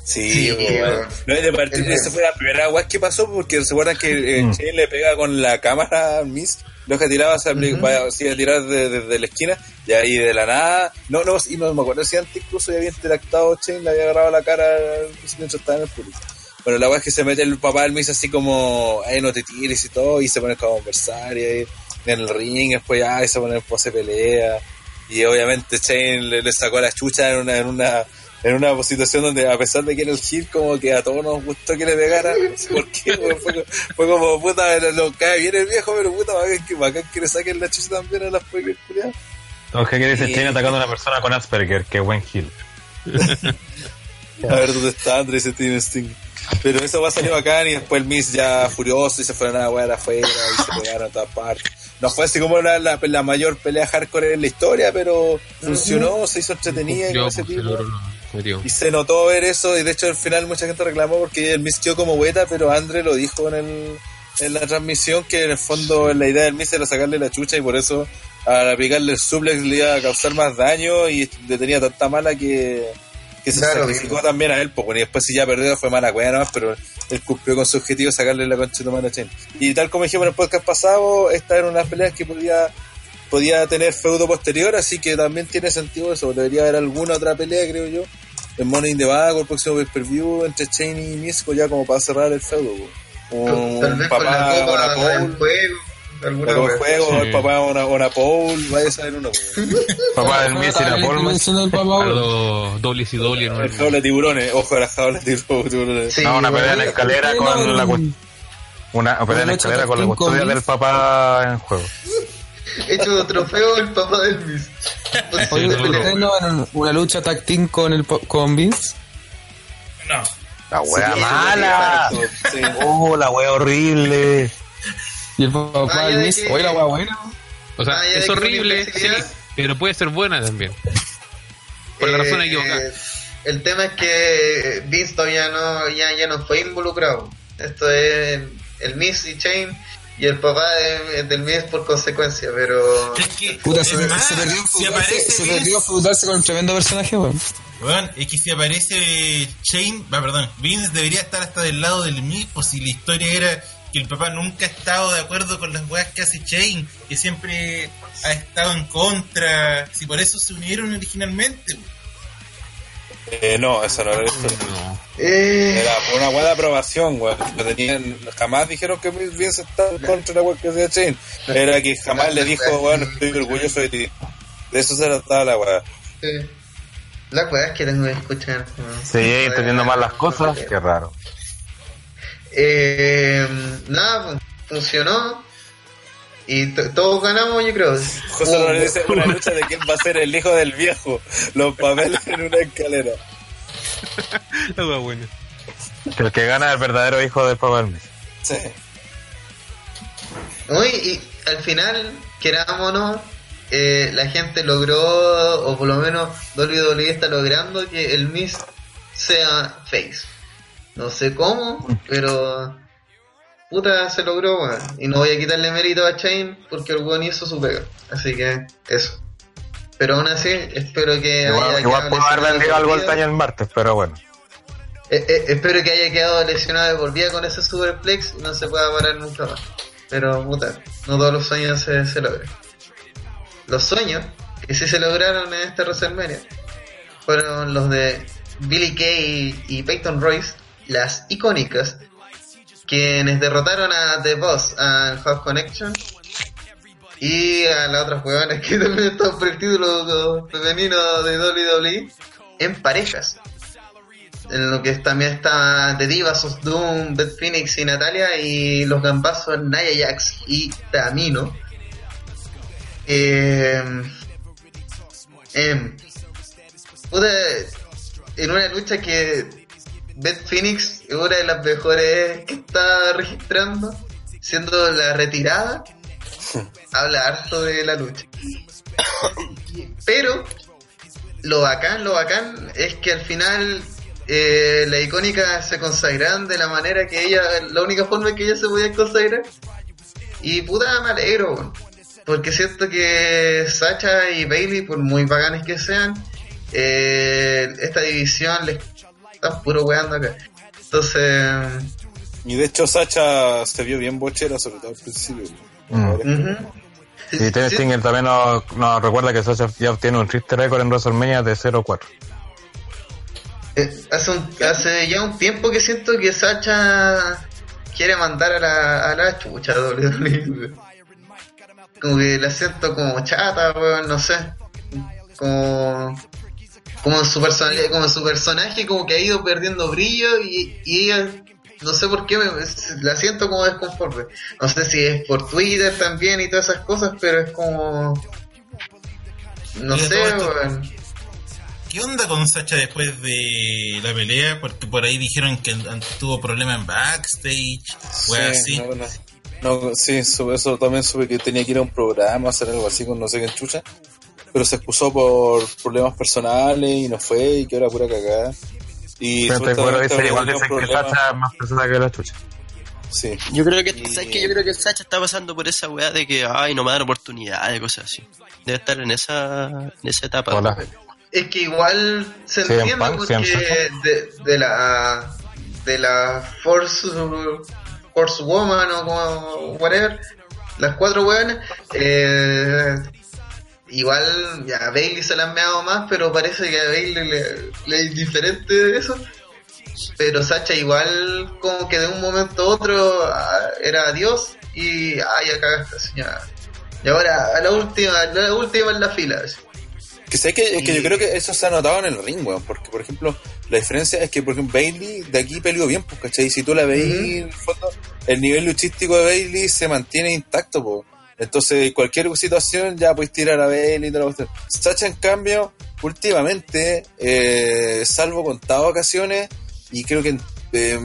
Sí, Sí, weón. weón. No, y de partir, El- esa fue la primera weá que pasó porque se acuerdan que eh, Mm. Shane le pega con la cámara al Miss, lo que tiraba, se apli- Ujú. vaya, así a tirar de- desde la esquina, y ahí de la nada, no, no, y no me acuerdo si antes incluso ya había interactuado Shane, le había agarrado la cara mientras estaba en el público. Bueno, la weá es que se mete el papá del Miss así como, ay, no te tires y todo, y se pone como a conversar y ahí en el ring, después ya, se pone en pose pelea. Y obviamente Shane le, le sacó la chucha en una, en una, en una situación donde a pesar de que era el hit, como que a todos nos gustó que le pegara, no sé por qué, fue, fue como puta, lo cae bien el viejo, pero puta, bacán que, bacán que le saquen la chucha también a las pocas culiadas. Entonces, ¿qué dice atacando a una persona con Asperger? Qué buen kill. A ver dónde está Andrés Steven Sting. Pero eso va a salir bacán y después el Miss ya furioso y se fueron a wear afuera y se pegaron a todas partes. No fue así como la, la, la mayor pelea hardcore en la historia, pero funcionó, se hizo entretenida y ese pues, tipo. Y se notó ver eso, y de hecho al final mucha gente reclamó porque el Miss quedó como beta, pero Andre lo dijo en, el, en la transmisión que en el fondo la idea del Miss era sacarle la chucha y por eso al aplicarle el suplex le iba a causar más daño y le tenía tanta mala que, que se Claro, sacrificó bien. también a él, pues, bueno, y después si ya perdió fue mala cueva nomás, pero él cumplió con su objetivo sacarle la concha de tu madre a Shane. Y tal como dijimos en el podcast pasado, esta era una de las peleas que podía podía tener feudo posterior, así que también tiene sentido eso. Debería haber alguna otra pelea, creo yo, en Money in the Bank o el próximo pay-per-view entre Shane y Misko ya como para cerrar el feudo. po. Un Tal vez con la copa juego, alguna del juego, Sí. el papá una, una pole, vaya a saber uno. Papá del Miss y la Polma. del papá, A weón. los dobles y dobles. ¿no? El jaula de tiburones, ojo a la jaula de tiburones. Sí, No, una pelea en la escalera con la una pelea en la escalera con la custodia del papá en juego. Hecho trofeo el papá del Miss. Pues, Oye, Sí, ¿ustedes no van una lucha tag team con, el, po- con Vince? No. La wea Sí, mala. Sí. Oh, la wea horrible. Y el papá Ah, del de Miss, que- oye la buena. O sea, Ah, es horrible, sí, pero puede ser buena también. Por la razón Eh, equivocada. El tema es que Vince todavía no, ya, ya no fue involucrado. Esto es el Miss y Chain y el papá de- del Miss por consecuencia, pero Es que, Puta, es se, más, se perdió si aparece se perdió feudarse con un tremendo personaje, weón. Weón, es que si aparece Shane, va, perdón, Vince debería estar hasta del lado del mismo si la historia era que el papá nunca ha estado de acuerdo con las weas que hace Shane, que siempre ha estado en contra, si por eso se unieron originalmente. Eh, no, eso no era la historia. No. eh, Era por una buena aprobación, tenían, jamás dijeron que Vince estaba en contra de la weá que hacía Shane. Era que jamás le dijo, weón, estoy orgulloso de ti. De eso se trataba la weá. la weá es que tengo que escuchar. Sí, entendiendo mal las cosas. Qué raro. Eh, nada, pues, funcionó. Y todos ganamos, yo creo. José dice una lucha de quién va a ser el hijo del viejo. Los papeles en una escalera. Buena. Que el que gana es el verdadero hijo del Miss. Sí. Uy, y al final, queramos o no, eh, la gente logró, o por lo menos WWE está logrando que el Miss sea face. No sé cómo, pero puta se logró, weón. Y no voy a quitarle mérito a Chain porque el weón hizo su pega. Así que eso. Pero aún así, espero que Igual, haya igual puedo haber vendido algo el daño el martes, pero bueno. Eh, eh, espero que haya quedado lesionado de por vida con ese superplex y no se pueda parar nunca más. Pero, puta, no todos los sueños se, se logran. Los sueños que sí se lograron en este WrestleMania fueron los de Billy Kay y Peyton Royce, las icónicas, quienes derrotaron a The Boss, a House Connection y a las otras huevonas que también están por el título femenino de WWE en parejas en lo que también está The Divas of Doom, Beth Phoenix y Natalia, y los gambazos Nia Jax y Tamino. Eh, puta, en una lucha que Beth Phoenix es una de las mejores que está registrando, siendo la retirada, habla harto de la lucha. Pero lo bacán, lo bacán es que al final eh, la icónica se consagran de la manera que ella, la única forma que ella se podía consagrar. Y puta, me alegro, weón. porque siento que Sacha y Bailey, por muy bacanes que sean, eh, esta división les está puro weando acá. Entonces, Y de hecho Sacha se vio bien bochera, sobre todo al principio. Mm. Sí, Y Terence sí, también nos, nos recuerda que Sasha ya obtiene un triste récord en WrestleMania de 0-4. Eh, hace, un- hace ya un tiempo que siento que Sacha quiere mandar a la, a la chucha WWE. Como que la siento como chata, weón, no sé. Como, como su personalidad, como su personaje como que ha ido perdiendo brillo y, y ella no sé por qué me, la siento como desconforme. No sé si es por Twitter también y todas esas cosas, pero es como no sé. ¿Qué onda con Sacha después de la pelea? Porque por ahí dijeron que tuvo problemas en backstage, Sí, así. no, no. No, sí, sobre eso también supe que tenía que ir a un programa, hacer algo así con no sé qué chucha. Pero se excusó por problemas personales y no fue, y que era pura cagada. Y Pero te igual un que problema. Sasha es más persona que la chucha. Sí. Yo creo que, Y- ¿sabes qué? Yo creo que Sacha está pasando por esa weá de que, ay, no me dan oportunidades, cosas así. Debe estar en esa, en esa etapa. Hola. Es que igual se entiende Punk, porque de, de la de la Force Force Woman o como whatever, las cuatro weones, eh, igual ya a Bailey se la han meado más, pero parece que a Bailey le, le es diferente de eso. Pero Sacha igual como que de un momento a otro ah, era Dios y ah ya cagaste señora. Y ahora a la última, a la última en la fila. así. Que sé que, es que Y- yo creo que eso se ha notado en el ring, weón. Porque, por ejemplo, la diferencia es que, por ejemplo, Bailey de aquí peleó bien, pues, ¿cachai? Si tú la veis, Ujú. en el fondo, el nivel luchístico de Bailey se mantiene intacto, pues. Entonces, cualquier situación ya puedes tirar a Bailey y toda la cuestión. Sacha, en cambio, últimamente, eh, salvo contadas ocasiones, y creo que en,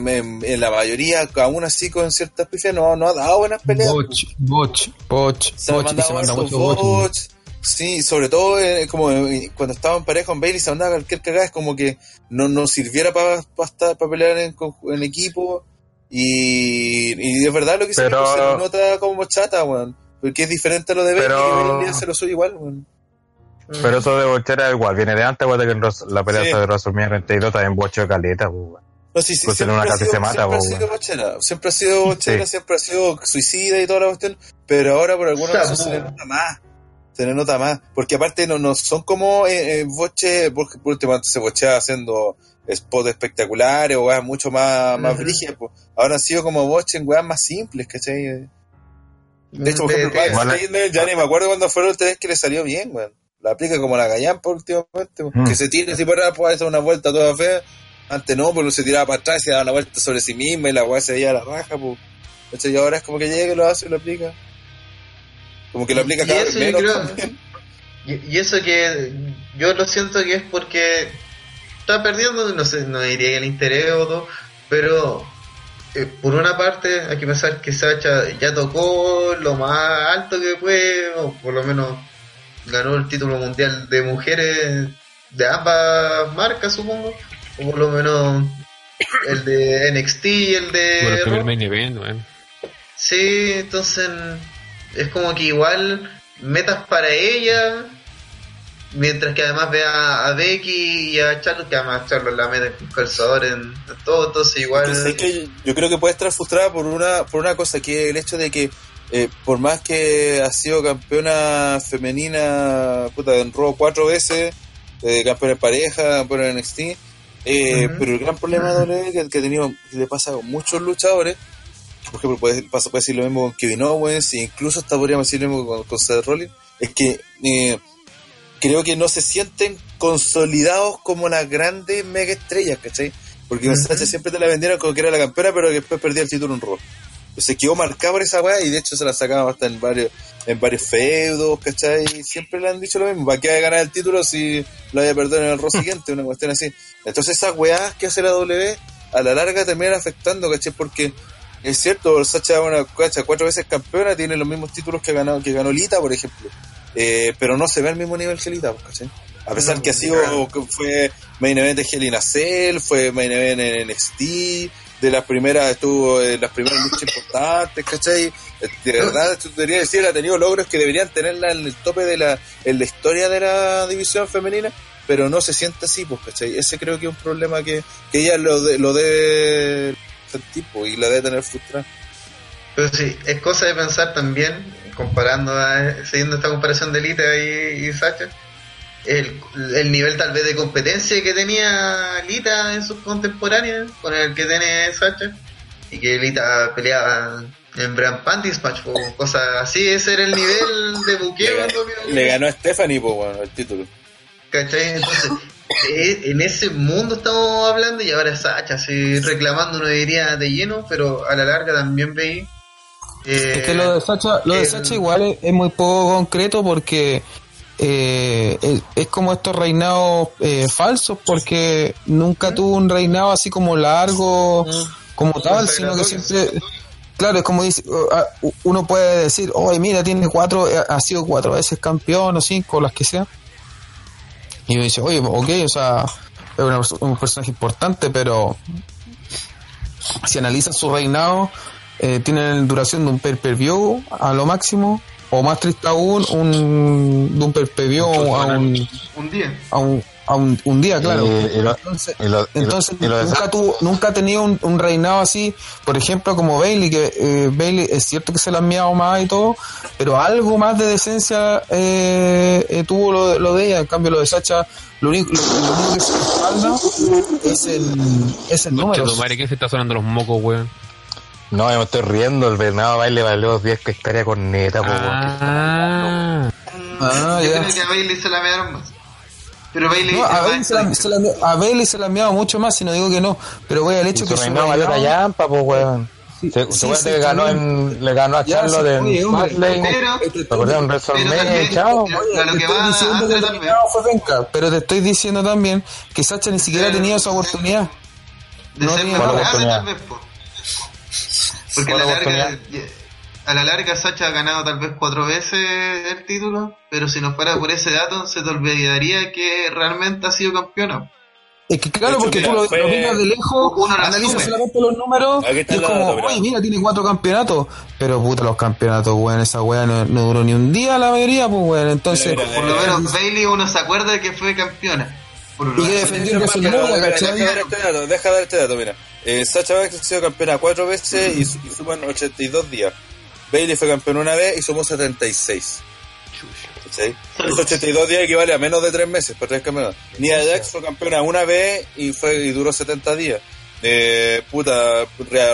en- en la mayoría, aún así con ciertas pifias, no, no ha dado buenas peleas. Botch, botch, botch, Se botch, se manda mucho botch. bots. Sí, sobre todo eh, como eh, cuando estaba en pareja con Bailey se mandaba cualquier cagada, es como que no nos sirviera para estar para pelear en, en equipo. Y, y es verdad lo que dice Pero- se nota como chata, weón. Porque es diferente a lo de Bailey, Pero- que hace lo suyo igual, weón. Pero eso de bochera igual, viene de antes, acuérdate que en Ros- la pelea Sí. de WrestleMania 32 también bocho de caleta, pues. No, sí, sí, Pues en siempre una ha sido- se mata, siempre ha po, sido bochera, siempre ha sido bochera, Sí. siempre ha sido suicida y toda la cuestión, pero ahora por alguna razón se le nota más, se le nota más, porque aparte no, no son como eh, eh, boche, porque por último antes se bochea haciendo spots espectaculares o weas mucho más, más Ujú. brígidas, po. ahora han sido como boche en weas más simples, ¿cachai? De hecho, por De- ejemplo, de- ya ni me acuerdo cuando fue la última vez que le salió bien, weón. La aplica como la gallampa últimamente, weón. Mm. que se tira así para puede hacer una vuelta toda fea. Antes no, pero se tiraba para atrás y se daba una vuelta sobre sí misma y la weá se veía a la raja, pues. Y ahora es como que llega y lo hace y lo aplica. Como que lo aplica Y cada vez menos. creo- y eso que yo lo siento que es porque está perdiendo, no sé, no diría que el interés o todo, pero eh, por una parte hay que pensar que Sacha ya tocó lo más alto que puede, o por lo menos ganó el título mundial de mujeres de ambas marcas, supongo, o por lo menos el de NXT y el de... Por el primer main event. Sí, entonces es como que igual metas para ella, mientras que además ve a, a Becky y a Charlotte, que además Charlotte la mete con calzador en, en todo, entonces igual... Que yo creo que puede estar frustrada por una, por una cosa, que es el hecho de que eh, por más que ha sido campeona femenina puta, en Raw cuatro veces, eh, campeona en pareja, campeona en NXT, eh, pero el gran problema de WWE que, que ha tenido, que le pasa con muchos luchadores, por ejemplo, puede, pasa, puede decir lo mismo con Kevin Owens, e incluso hasta podríamos decir lo mismo con, con Seth Rollins, es que eh, creo que no se sienten consolidados como las grandes mega estrellas, ¿cachai? Porque Ujú. Sacha siempre te la vendieron como que era la campeona, pero que después perdía el título en Raw. Se quedó marcado por esa weá y de hecho se la sacaban hasta en varios, en varios feudos, ¿cachai? Siempre le han dicho lo mismo, ¿para qué ganar el título si lo vaya a perder en el Raw siguiente? Una cuestión así. Entonces esas weás que hace la W a la larga terminan afectando, ¿cachai? Porque es cierto, es una cacha, cuatro veces campeona, tiene los mismos títulos que ganó, que ganó Lita, por ejemplo. Eh, pero no se ve al mismo nivel que Lita, pues, ¿cachai? A pesar que ha sido, fue main event de Hell in a Cell, fue main event en NXT, de las primeras, estuvo en las primeras luchas importantes, ¿cachai? De verdad, esto debería decir, ha tenido logros que deberían tenerla en el tope de la, en la historia de la división femenina, pero no se siente así, pues, ¿cachai? Ese creo que es un problema que, que ella lo, de- lo debe sentir, pues, y la debe tener frustrada. Pero sí, es cosa de pensar también, comparando, a- siguiendo esta comparación de Lita y, y Sacha, el, el nivel tal vez de competencia que tenía Lita en sus contemporáneas con el que tiene Sacha, y que Lita peleaba en Brand Panties Match o cosas así, ese era el nivel de buqueo. Le, cuando vio- le ganó a Stephanie, bueno, el título. ¿Cachai? Entonces, eh, en ese mundo estamos hablando y ahora Sacha, así reclamando, uno diría de lleno, pero a la larga también veí. Eh, Es que lo de Sacha, lo de Sacha igual es, es muy poco concreto porque eh, es, es como estos reinados eh, falsos porque nunca tuvo un reinado así como largo como tal, sino que siempre claro, es como dice, uno puede decir, oye mira, tiene cuatro, eh, ha sido cuatro veces campeón o cinco, las que sea. Y uno dice, oye, ok, o sea, es un personaje importante, pero si analizas su reinado, eh, tienen duración de un pay-per-view a lo máximo, o más triste aún, un, de un pay-per-view a un, un día. a un, a un, un día, claro. Y- y lo- entonces, y lo- lo nunca, tuvo, nunca ha tenido un, un reinado así, por ejemplo, como Bailey, que eh, Bailey es cierto que se la han miado más y todo, pero algo más de decencia eh, eh, tuvo lo, de- lo de ella, en cambio lo de Sacha, lo único, lo, lo único que se respalda es el, es el número. Madre, ¿quién se está sonando los mocos, weón? No, yo me estoy riendo, el Bernardo Baile valió 10 que estaría con neta, po, weón. Ah, Ah, Yo ya. creo que a Bailey se la mearon más. Pero Bailey. No, a, Bailey más se la, se la- a Bailey se la miado mucho más, si no digo que no, pero voy al Y hecho su que su reinado valió la llampa, pues, weón. Sí, Se, sí, se sí, que ganó en, le ganó a Ya, Charlotte sí, en chao. El pero te estoy diciendo también que Sacha ni siquiera ha tenido esa oportunidad. de no ser grande, oportunidad. tal vez, po. Porque a la, la larga, oportunidad. a la larga Sacha ha ganado tal vez cuatro veces el título, pero si no fuera por ese dato se te olvidaría que realmente ha sido campeona. Es que claro, hecho, porque mira, tú lo, fue- lo miras de lejos, Uno lo analizas asume. solamente los números y es como, oye, mira, tiene cuatro campeonatos. Pero puta, los campeonatos, weón, esa weá no, no duró ni un día la mayoría, pues weón. Entonces, Mira, Por lo menos Bailey uno se acuerda de que fue campeona. Por y que defendió que este dato, deja dar este dato, mira. Eh, Sacha Banks ha sido campeona cuatro veces y, y suman 82 días. Bailey fue campeón una vez y sumó 76. ¿Cachai? Esos 82 días equivale a menos de tres meses para tres campeonatos. Nia Jax fue campeona una vez y fue y duró 70 días. Eh, puta,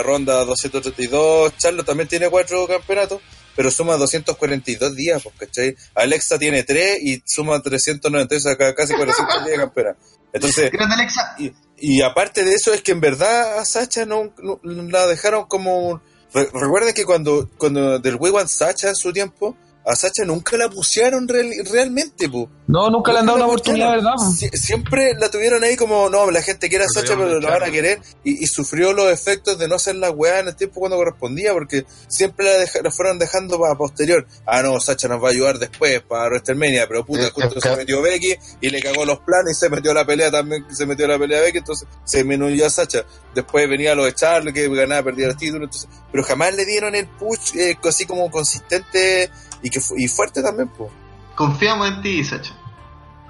Ronda 232. Charlo también tiene cuatro campeonatos, pero suma 242 días, pues, ¿cachai? Alexa tiene tres y suma 396, o sea, casi 400 días de campeona. Entonces, Grande Alexa. y, y aparte de eso es que en verdad a Sacha no, la dejaron como re- recuerden que cuando cuando del Want Sacha en su tiempo a Sacha nunca la pusieron real- realmente po. No, nunca le han dado una la oportunidad. ¿verdad? Sie- siempre la tuvieron ahí como no la gente quiere a Sacha pero la van a querer y, y sufrió los efectos de no hacer la weá en el tiempo cuando correspondía porque siempre la, deja- la fueron dejando para posterior ah no Sacha nos va a ayudar después para WrestleMania pero puta Eh, justo es se que- metió Becky y le cagó los planes y se metió a la pelea también, se metió a la pelea Becky, entonces se disminuyó a Sacha. Después venía los de Charles que ganaba, perdía el título, entonces, pero jamás le dieron el push eh, así como consistente y que fu- y fuerte también, pues. Confiamos en ti, Sacha.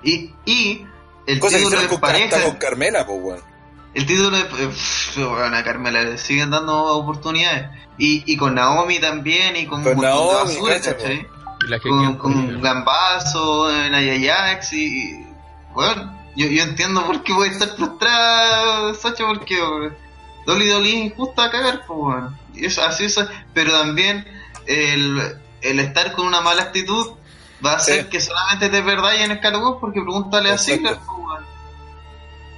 Y, y el Cosa título de con, pareja. con Carmela, pues, weón. El título de. eh, pff, bueno, a Carmela le siguen dando oportunidades. Y, y con Naomi también, y con, Con Naomi, la que Con, con Gambazo, Naya Jax y. y- Bueno, yo, yo entiendo por qué puede estar frustrada Sacha, porque. Dolly Dolly es injusta a cagar, pues, bueno. Y eso, así es. Pero también el, el estar con una mala actitud va a hacer Sí. que solamente te perdáis en el porque pregúntale a Exacto. Ziggler, pues.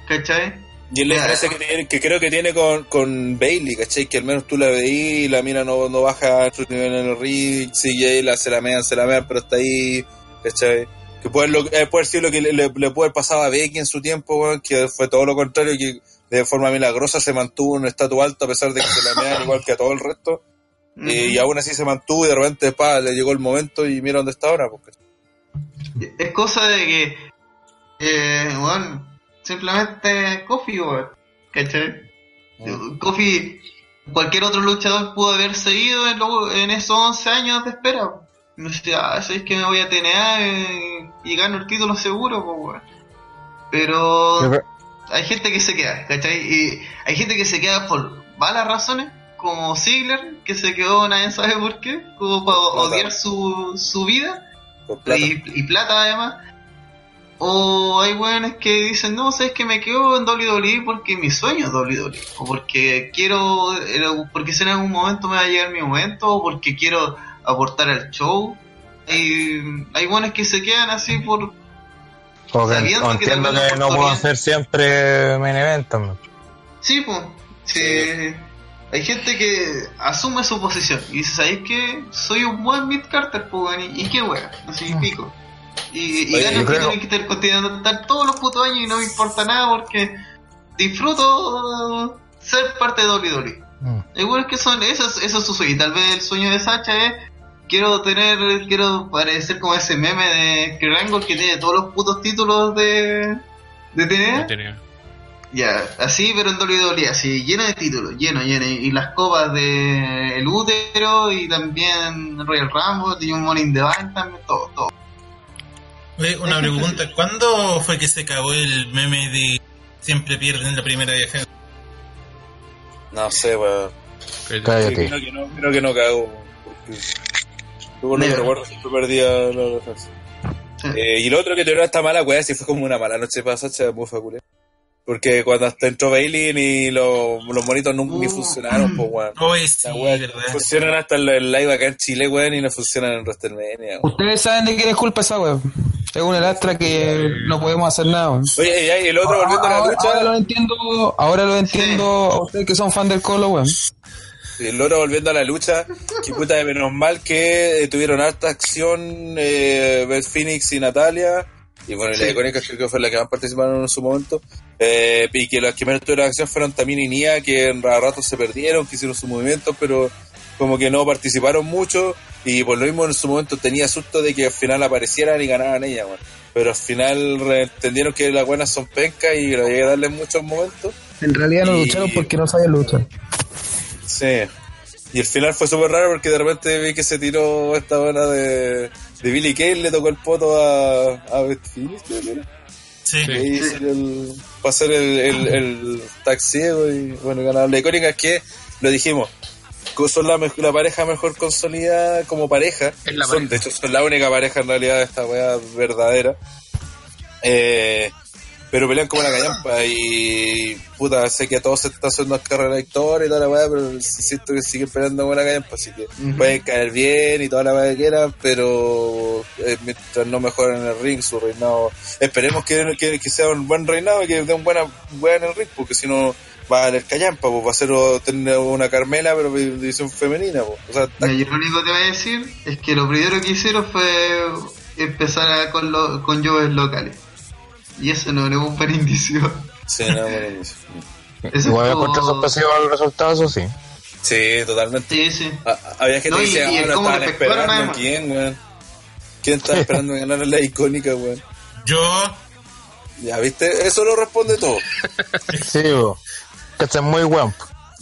¿Cachai? Y es la diferencia que, tiene- que creo que tiene con, con Bailey, ¿cachai? Que al menos tú la veís y la mina no, no baja a su nivel en el ring, CJ la se la mean, se la mean, pero está ahí, ¿cachai? Que puede, lo, eh, puede ser lo que le, le, le puede haber pasado a Becky en su tiempo, que fue todo lo contrario, que de forma milagrosa se mantuvo en un estatus alto a pesar de que se la mean igual que a todo el resto. Eh, y aún así se mantuvo y de repente pa, le llegó el momento y mira dónde está ahora. Porque... Es cosa de que, eh, bueno, simplemente Kofi. ¿Cachai? Kofi, cualquier otro luchador pudo haber seguido en, lo- en esos 11 años de espera. No sé, ah, ¿sabes que me voy a tener eh, y gano el título seguro, pues, weón. Pero hay gente que se queda, ¿cachai? Y hay gente que se queda por malas razones, como Ziggler, que se quedó nadie sabe por qué, como para odiar su, su vida plata. y, y plata además. O hay weones que dicen, no, sabes que me quedo en WWE porque mi sueño es WWE. O porque quiero, porque sé en algún momento me va a llegar mi momento, o porque quiero aportar al show. Hay, hay weones que se quedan así por... O que entiendo que la no puedo hacer siempre main event. Sí, pues. Hay gente que asume su posición y dice, ¿sabes qué? Soy un buen mid Carter, pues, y, y qué wea, así pico. Y, y Oye, gano el creo- título Intercontinental todos los putos años y no me importa nada porque disfruto ser parte de WWE. Mm. Igual que son, eso es, eso es su sueño. Y tal vez el sueño de Sacha es quiero tener, quiero parecer como ese meme de Kurt Angle que tiene todos los putos títulos de, de TNA. Ya, así pero en WWE, así lleno de títulos, lleno, lleno. Y las copas de El Útero y también Royal Rumble y un Morning the Bank también, todo, todo. Oye, una pregunta, ¿cuándo fue que se cagó el meme de siempre pierden la primera viaje? No sé, weón. Cállate. Creo que no, creo que no cago. Porque... Luego no recuerdo, siempre perdía la defensa. Eh, y lo otro que tuvieron esta mala weá, si fue como una mala noche para Sacha, mufa culé. Porque cuando hasta entró Bailey ni los, los monitos nunca ni funcionaron, pues weón. Sí, weá verdad. funcionan hasta en el live acá en Chile, weón, y no funcionan en WrestleMania, weón. Ustedes saben de quién es culpa esa weón. Es una lastra que no podemos hacer nada, weón. Oye, y el otro volviendo a la ahora, ahora lo lucha, entiendo, ahora lo entiendo a ustedes que son fan del Colo, weón. el otro volviendo a la lucha, que puta de menos mal que eh, tuvieron harta acción eh, Beth Phoenix y Natalia, y bueno, y la Sí. icónica creo que fue la que más participaron en su momento, eh, y que las que menos tuvieron acción fueron también y Nia, que en a ratos se perdieron, que hicieron sus movimientos, pero como que no participaron mucho, y por lo mismo en su momento tenía susto de que al final aparecieran y ganaran ellas, weón. pero al final entendieron que las buenas son pencas y lo llegué a darle muchos momentos. En realidad no Y- lucharon porque no sabían luchar. Sí. Y el final fue súper raro porque de repente vi que se tiró esta buena de, de Billy Kane, le tocó el poto a, a Beth Phoenix. Sí. Y ahí salió el, para hacer el, el, el tag ciego y bueno, ganar. La icónica es que, lo dijimos, son la, la pareja mejor consolidada como pareja. Son, pareja. De hecho, son la única pareja en realidad de esta weá verdadera. Eh, pero pelean como la callampa y puta, sé que a todos se está haciendo carrera victoria y toda la weá, pero siento que siguen peleando como la callampa, así que Ujú. pueden caer bien y toda la weá que quieran, pero eh, mientras no mejoren en el ring, su reinado, esperemos que, que, que sea un buen reinado y que dé un buena weá en el ring, porque si no va a valer callampa, pues va a ser tener una Carmela, pero de división femenina, pues. o sea, yo lo único que te voy a decir es que lo primero que hicieron fue empezar a- con, lo, con locales. Y eso no es un buen indicio. sí, no, bueno, Eso Igual es como- encontré sorpresivo el resultado, eso sí. sí, totalmente. Sí, sí. Ah, Había gente No, que y- decía, y ah, estaban esperando además. quién, weón. ¿Quién estaba esperando ganar en la icónica, weón? Yo, Ya, ¿viste? Eso lo responde todo. Sí, bo. que está muy guapo.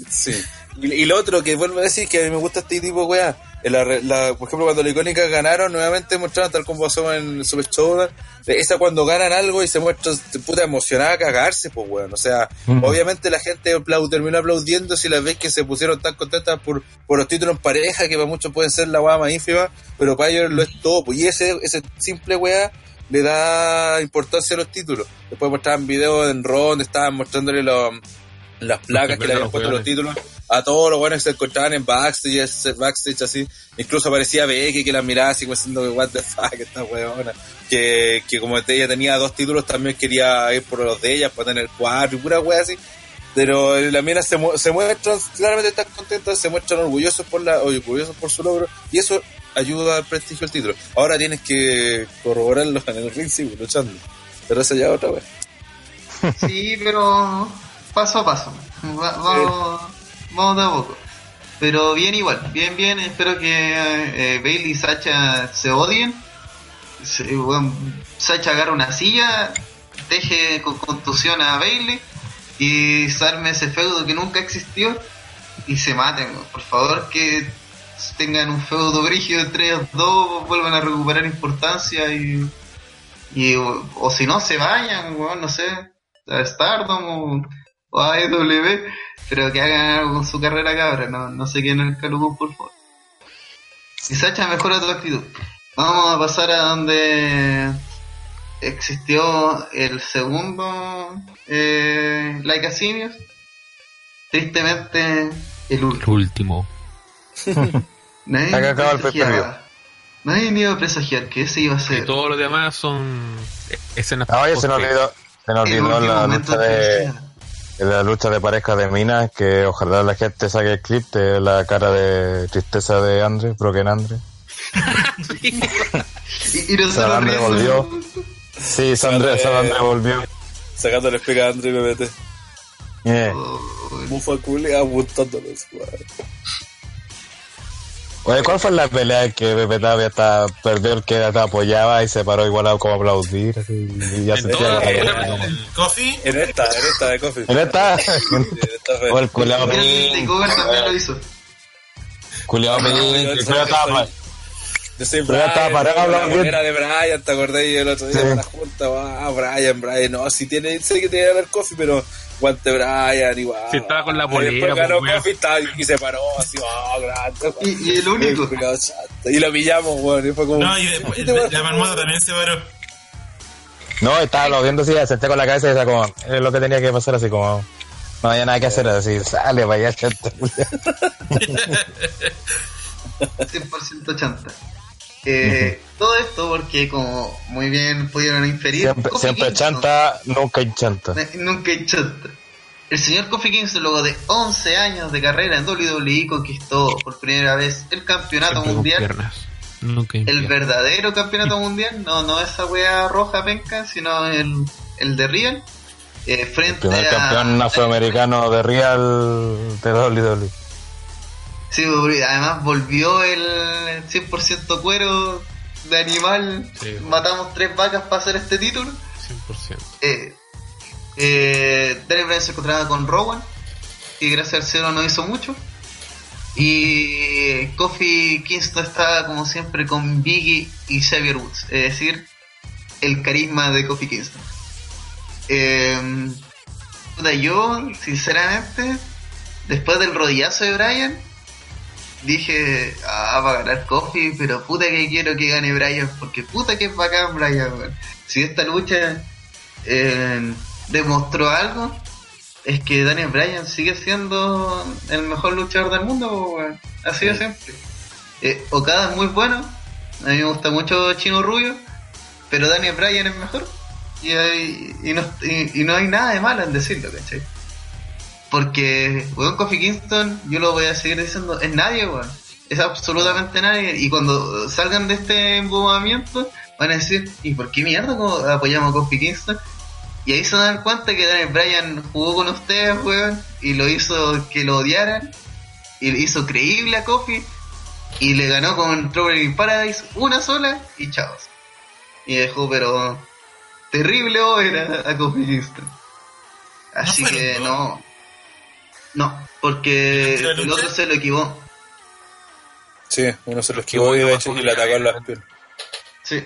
Sí. Y, y lo otro que vuelvo a decir que a mí me gusta este tipo. En La, re- la- por ejemplo, cuando la icónica ganaron, nuevamente mostraron tal como pasó en Super Showdown. Esa cuando ganan algo y se muestra puta emocionada a cagarse, pues weón. O sea, Mm. obviamente la gente aplau- terminó aplaudiendo si las ves que se pusieron tan contentas por, por los títulos en pareja, que para muchos pueden ser la weá más ínfima, pero para ellos lo es todo. Pues, y ese, ese simple weá le da importancia a los títulos. Después mostraban videos en donde estaban mostrándole los las placas que le habían los puesto los títulos a todos los buenos que se encontraban en backstage, backstage así. Incluso aparecía Becky que la miraba así como diciendo que what the fuck esta weona. Que, que como ella tenía dos títulos también quería ir por los de ellas para tener cuatro y pura wea así. Pero la mina se, mu- se muestran, claramente están contentas, se muestran orgullosos por la, orgullosos por su logro, y eso ayuda al prestigio del título. Ahora tienes que corroborarlo en el ring, sí, luchando. Pero esa ya otra vez. Sí, pero paso a paso. Va- vamos, vamos de a poco. Pero bien igual, bien, bien. Espero que eh, Bailey y Sacha se odien. Se- bueno, Sacha agarra una silla, deje con contusión a Bailey y se arme ese feudo que nunca existió y se maten. Por favor, que tengan un feudo brígido entre ellos dos, vuelvan a recuperar importancia y, y o, o si no se vayan, weón, no sé, a Stardom o, o a AEW, pero que hagan algo con su carrera cabra, no, no se queden en el calugón, por favor. Y Sacha mejora tu actitud. Vamos a pasar a donde existió el segundo eh, Like a Simios. Tristemente, el último. último. Nadie Acá acaba el. Nadie ni iba a presagiar que ese iba a Y ser todos los demás son escenas Ah, oye, se nos olvidó, se nos el olvidó la momento lucha de felicidad. la lucha de pareja de minas, que ojalá la gente saque el clip de la cara de tristeza de Andre, Broken Andre. Y, y nosotros Salambre riendo. volvió. Sí, Sandra, Sandra volvió. Sacándole pega a Andre PPT. Yeah. Oh, Bufa culé apuntándolos, weón. Oye, ¿cuál fue la pelea que Pepe Tapia está, perdió el que te apoyaba y se paró igual a como a aplaudir? Así, y ya En se sentía el, la el coffee, En esta, en esta de Coffee. En esta, o el culeado Mira, el Pelín, Takeover también lo hizo. culeado Pelín, estaba ya estaba parado, la manera de Brian, ¿te acordás? Y el otro día Sí. la junta, ah, Brian, Brian, no, si tiene, sé que tiene que ganar Coffee, pero guante Brian, igual. Sí, estaba con la Y después polera, ganó pues, weón. Coffee estaba- y se paró así, oh, grande. Y, y el único. Y lo pillamos, weón, y fue como... no, y después la marmota también se paró. No, estaba aplaudiendo así, senté con la cabeza y decía como, es lo que tenía que pasar así como, no había nada que hacer, así, sale para allá, chato. 100% chanta. Eh, Todo esto porque, como muy bien pudieron inferir, Siempre, chanta, nunca hay chanta. Eh, Nunca hay chanta. El señor Kofi Kingston, luego de 11 años de carrera en WWE, conquistó por primera vez el campeonato Siempre mundial. Nunca El verdadero campeonato mundial, no, no esa wea roja penca, sino el, el de Real. eh, frente Primer a. campeón afroamericano de Real de WWE. Sí, además volvió el 100% cuero de animal. Sí. Matamos tres vacas para hacer este título. 100%. Eh, eh, Daniel Bryan se encontraba con Rowan, y gracias al cielo no hizo mucho. Y Kofi Kingston estaba como siempre con Biggie y Xavier Woods, es decir, el carisma de Kofi Kingston. Eh, yo, sinceramente, después del rodillazo de Bryan, dije, ah, va a ganar Kofi, pero puta que quiero que gane Bryan, porque puta que es bacán Bryan, weón. Si esta lucha eh, demostró algo, es que Daniel Bryan sigue siendo el mejor luchador del mundo, ha sido siempre. Eh, Okada es muy bueno, a mí me gusta mucho Chino Rubio, pero Daniel Bryan es mejor. Y, hay- y, no, y, y no hay nada de malo en decirlo, ¿cachai? Porque, weón, Kofi Kingston, yo lo voy a seguir diciendo, es nadie, weón. Es absolutamente nadie. Y cuando salgan de este embobamiento, van a decir, ¿y por qué mierda apoyamos a Kofi Kingston? Y ahí se dan cuenta que Daniel Bryan jugó con ustedes, weón, y lo hizo que lo odiaran, y le hizo creíble a Kofi, y le ganó con Trouble in Paradise una sola, y chao. Y dejó, pero terrible over a, Kofi Kingston. Así ¿No fueron que no. No, porque ¿La el otro se lo equivocó. Sí, uno se lo esquivó y de hecho y le atacó en las piernas. Sí.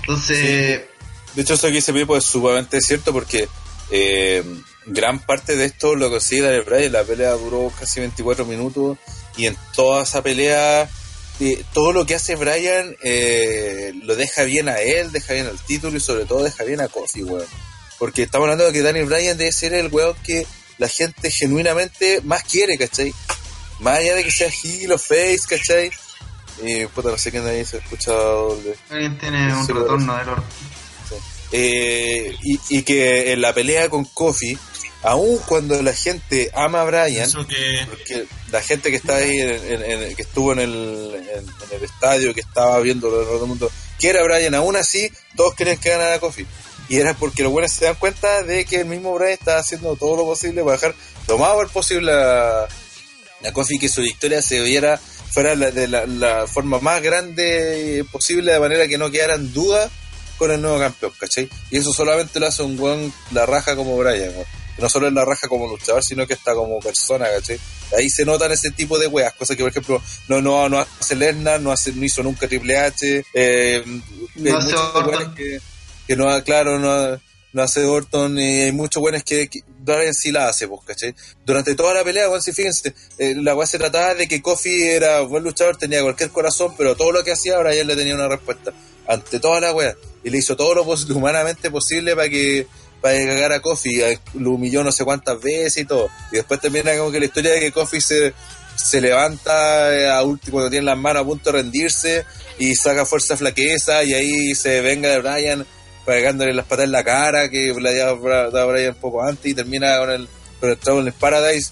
Entonces, De hecho, eso que dice Pipo es sumamente cierto porque eh, gran parte de esto lo consigue Daniel Bryan. La pelea duró casi 24 minutos y en toda esa pelea, eh, todo lo que hace Bryan eh, lo deja bien a él, deja bien al título y sobre todo deja bien a Kofi, weón. Porque estamos hablando de que Daniel Bryan debe ser el weón que la gente genuinamente más quiere, ¿cachai? Más allá de que sea heel o face, ¿cachai? Y puta, no sé quién ahí se escucha doble. alguien tiene un Sí, retorno del orto. Eh, y, y que en la pelea con Kofi, aun cuando la gente ama a Brian, que porque la gente que está ahí, en, en- en- que estuvo en el, en, en el estadio, que estaba viendo lo del mundo, que era Brian, aún así, todos querían que ganara Kofi. Y era porque los buenos se dan cuenta de que el mismo Brian estaba haciendo todo lo posible para dejar lo más ver posible a, a Kofi que su victoria se viera fuera la- de la, la forma más grande posible de manera que no quedaran dudas con el nuevo campeón, ¿cachai? Y eso solamente lo hace un buen la raja como Brian, weón. no solo es la raja como luchador, sino que está como persona, ¿cachai? Ahí se notan ese tipo de weas, cosas que por ejemplo no no, no hace Lesnar, no, hace, no hizo nunca Triple H, eh, No hay hace Orton. que, que no, claro, no, no hace Orton, y hay muchos buenos que, que Brian sí la hace, pues, ¿cachai? Durante toda la pelea, weón, si fíjense, eh, la wea se trataba de que Kofi era buen luchador, tenía cualquier corazón, pero todo lo que hacía, Brian le tenía una respuesta ante toda la wea, y le hizo todo lo pos- humanamente posible para que para cagara a Kofi, a- lo humilló no sé cuántas veces y todo, y después termina como que la historia de que Kofi se, se levanta eh, a último cuando tiene las manos a punto de rendirse y saca fuerza flaqueza y ahí se venga de Brian pegándole las patas en la cara que había dado Brian un poco antes y termina con el, con el Trouble Paradise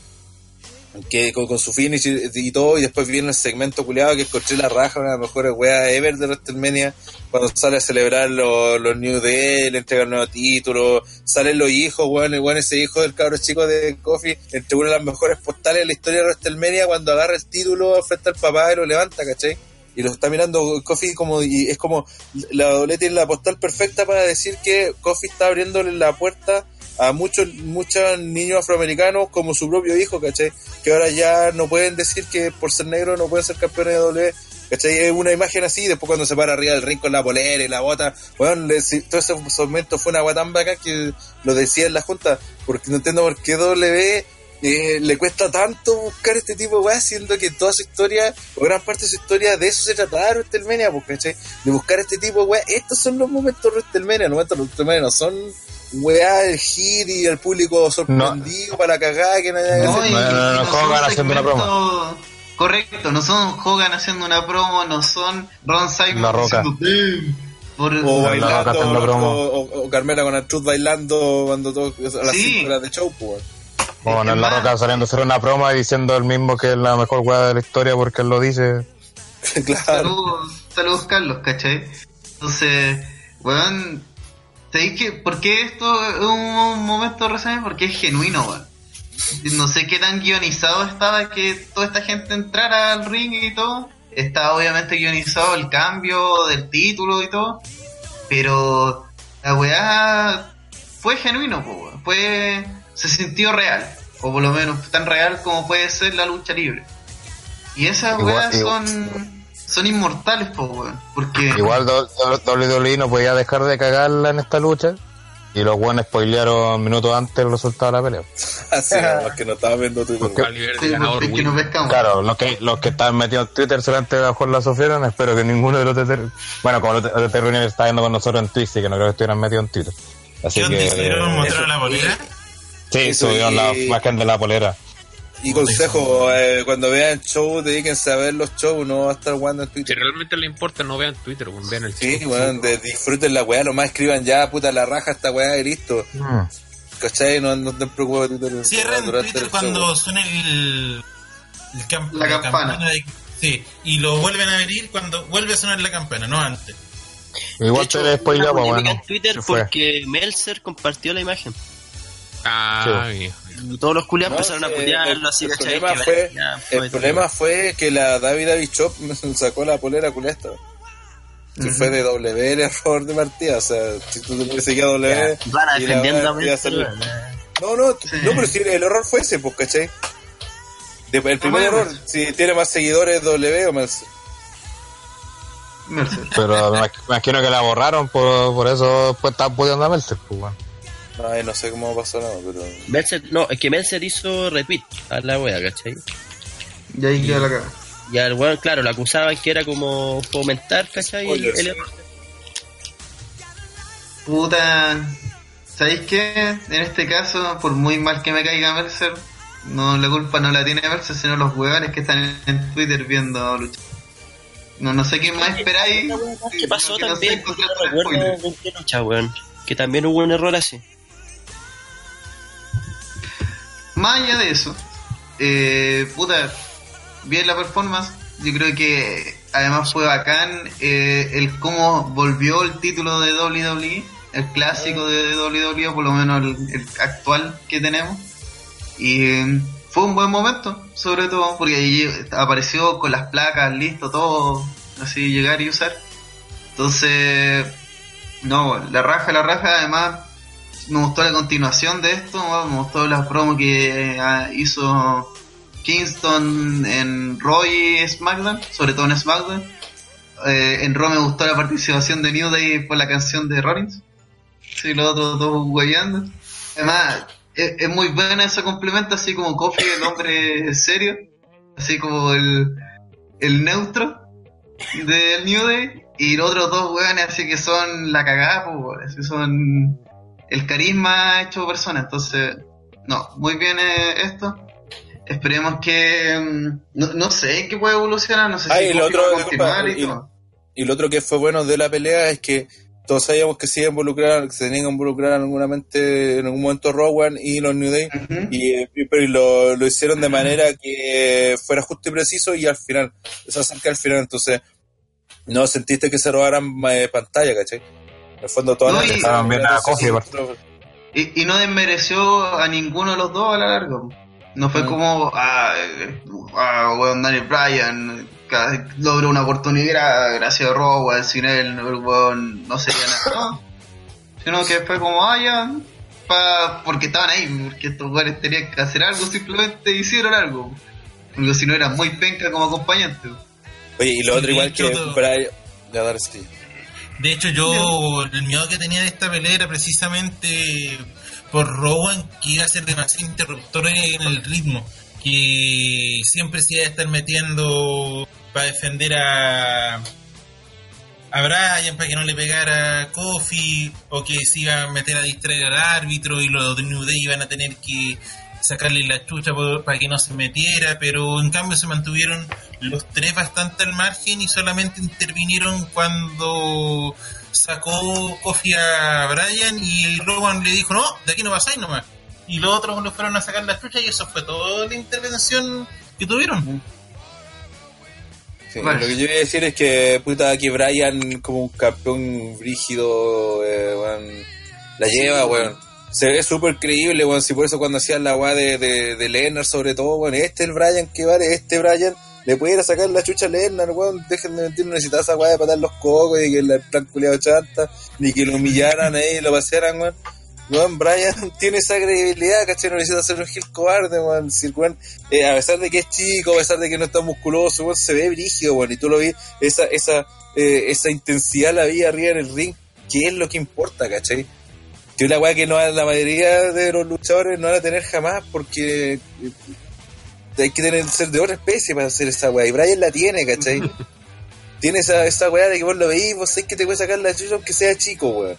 que con, su finish y, todo y después viene el segmento culiado que es Coché la raja una de las mejores weas ever de WrestleMania cuando sale a celebrar los, los New Day le entrega el nuevo título salen los hijos weón, weón ese hijo del cabro chico de Kofi entre una de las mejores postales de la historia de WrestleMania cuando agarra el título frente al papá y lo levanta ¿cachai? Y lo está mirando Kofi como y es como la doblete tiene la postal perfecta para decir que Kofi está abriéndole la puerta a muchos muchos niños afroamericanos como su propio hijo, ¿cachai? Que ahora ya no pueden decir que por ser negro no pueden ser campeones de W, ¿cachai? Es una imagen así, después cuando se para arriba del ring con la polera y la bota, bueno, le- todo ese momento fue una guatán bacán que lo decía en la junta, porque no entiendo por qué W eh, le cuesta tanto buscar este tipo de weas, siendo que toda su historia, o gran parte de su historia, de eso se trataba de WrestleMania, pues, ¿cachai? De buscar este tipo de weas. Estos son los momentos de WrestleMania, los momentos de WrestleMania no son weá, el hit y el público sorprendido para la cagada que nadie No, no, no, no, y no, son Hogan haciendo una segmentos- Correcto, no son Hogan haciendo una promo, no son Ron Simon La Roca. diciendo "Damn", por- O La Roca bailando, haciendo o, promo. o- o Carmela con Artruth bailando cuando todo, a las Sí. 5 horas de show, pues. Es el La Roca saliendo a hacer una broma y diciendo el mismo que es la mejor weá de la historia porque él lo dice. claro. Saludos, saludos Carlos, ¿cachai? Entonces, weón, ¿sabéis que por qué esto es un momento recién? Porque es genuino, weón. No sé qué tan guionizado estaba que toda esta gente entrara al ring y todo. Está obviamente guionizado el cambio del título y todo. Pero la weá fue genuino, po, weón. Fue, se sintió real. O por lo menos tan real como puede ser la lucha libre. Y esas Igual- weas son, son inmortales, po, weón. Porque Igual WWE no podía dejar de cagarla en esta lucha. Y los buenos spoilearon minutos antes el resultado de la pelea. Así, los que no estaban viendo Twitter. Claro, los que, los que estaban metidos en Twitter solamente mejor la sufrieron. Espero que ninguno de los OTT... Bueno, como los Reunion está viendo con nosotros en Twitch, y que no creo que estuvieran metidos en Twitter. Así que... ¿Hicieron eh, mostrar la bolera? Sí, Eso, subieron la imagen de la polera. Y consejo, eh, cuando vean show, dedíquense a ver los shows, no va a estar jugando en Si Twitter. realmente les importa, no vean Twitter, vean el Sí, show. de- disfruten la weá, nomás escriban ya, puta, la raja esta weá y listo. Mm. ¿Cachai? No, no te preocupes de Twitter. Cierren durante Twitter el show. cuando suene el, el camp- La campana. de- sí, y lo vuelven a abrir cuando vuelve a sonar la campana, no antes. Igual De hecho, te spoileamos, polémica bueno. en Twitter porque Meltzer compartió la imagen. Ah, todos los culiados No, empezaron a putearlo el- así, el ¿cachai? problema fue- ya, El problema fue que la David Bishop sacó la polera culesta. Que fue de W el error de partida. O sea, si tú te seguido W. Van defendiendo a weón. No, no, no, pero si el error fue ese, pues, ¿cachai? De- el primer error, si tiene más seguidores W o más. Mercer. Pero me imagino que la borraron, por, por eso pues estaban pudiendo a Meltzer, pues, bueno. Ay, no sé cómo pasó nada, pero. Meltzer, no, es que Meltzer hizo retweet a la wea, ¿cachai? Y ahí queda la cara. Y al weón, claro, lo acusaban que era como fomentar, ¿cachai? El. Puta, ¿sabéis qué? En este caso, por muy mal que me caiga Mercer, no la culpa no la tiene Mercer, sino los huevones que están en Twitter viendo lucha. No, no sé qué más esperáis. ¿Qué pasó que no también? sé, no recuerdo spoilers. con qué lucha, weón. Que también hubo un error así. Más allá de eso, eh, puta, bien la performance. Yo creo que además fue bacán eh, el cómo volvió el título de WWE. el clásico de WWE, por lo menos el, actual que tenemos. Y eh, fue un buen momento, sobre todo porque ahí apareció con las placas, listo, todo, así llegar y usar. Entonces, no, la raja, la raja, además me gustó la continuación de esto, me gustó la promo que ah, hizo Kingston en Raw y SmackDown, sobre todo en SmackDown. Eh, en Raw me gustó la participación de New Day por la canción de Rollins. Sí, los otros dos huellando. Además, es, muy buena ese complemento, así como Kofi, el hombre serio, así como el, el neutro del New Day, y los otros dos weones así que son la cagada, pues, así son el carisma hecho persona, entonces, no, muy bien eh, esto. Esperemos que, mm, no, no sé qué puede evolucionar, no sé Ah, si Kofi otro, continuar y disculpa, todo. Y lo otro que fue bueno de la pelea es que todos sabíamos que se iba a involucrar, que se tenían que involucrar en algún momento Rowan y los New Day, y, eh, y lo, lo hicieron de manera que fuera justo y preciso y al final, se acerca al final, entonces no sentiste que se robaran eh, pantalla, ¿cachai? En el fondo todas No, las y- Estaban bien a Y, y no desmereció a ninguno de los dos a la larga. No fue como, ah, eh, ah, weón, Daniel Bryan ca- logró una oportunidad gracias a Rowan, sin él, el weón no sería nada. No. Sino que fue como, ah, ya, pa- porque estaban ahí, porque estos weones tenían que hacer algo, simplemente hicieron algo. Porque si no eran muy penca como acompañante. Oye, y lo otro igual que Brian... Ya, sí. De hecho, yo el miedo que tenía de esta pelea era precisamente por Rowan, que iba a ser demasiado interruptor en el ritmo, que siempre se iba a estar metiendo para defender a a Brian para que no le pegara a Kofi o que se iba a meter a distraer al árbitro y los New Day iban a tener que sacarle la chucha por- para que no se metiera, pero en cambio se mantuvieron los tres bastante al margen y solamente intervinieron cuando sacó Kofi a Brian y Rowan le dijo, no, de aquí no pasáis nomás. Y los otros lo fueron a sacar la chucha y eso fue toda la intervención que tuvieron. Sí. Lo que yo iba a decir es que, puta, aquí Brian, como un campeón brígido, eh, la lleva, weón. Se ve súper creíble, weón. Si por eso cuando hacían la weá de, de, de sobre todo, weón, este es el Brian que vale, este Brian, le puede ir a sacar la chucha a Lennart, weón. Dejen de mentir, no necesitas esa weá de patar los cocos y que el plan culiado chanta, ni que lo humillaran ahí y lo pasearan, weón. Weón, Brian tiene esa credibilidad, ¿cachai? No necesita ser un gil cobarde, weón. Si el weón, eh, a pesar de que es chico, a pesar de que no está musculoso, weón, se ve brígido, weón. Y tú lo vi, esa, esa, eh, esa intensidad la vi arriba en el ring, que es lo que importa, ¿cachai? Que la weá que no, la mayoría de los luchadores no van a tener jamás, porque eh, hay que tener, ser de otra especie para hacer esa weá. Y Brian la tiene, ¿cachai? tiene esa, esa weá de que vos lo veís, vos sabés que te puede sacar la chucha aunque sea chico, weón.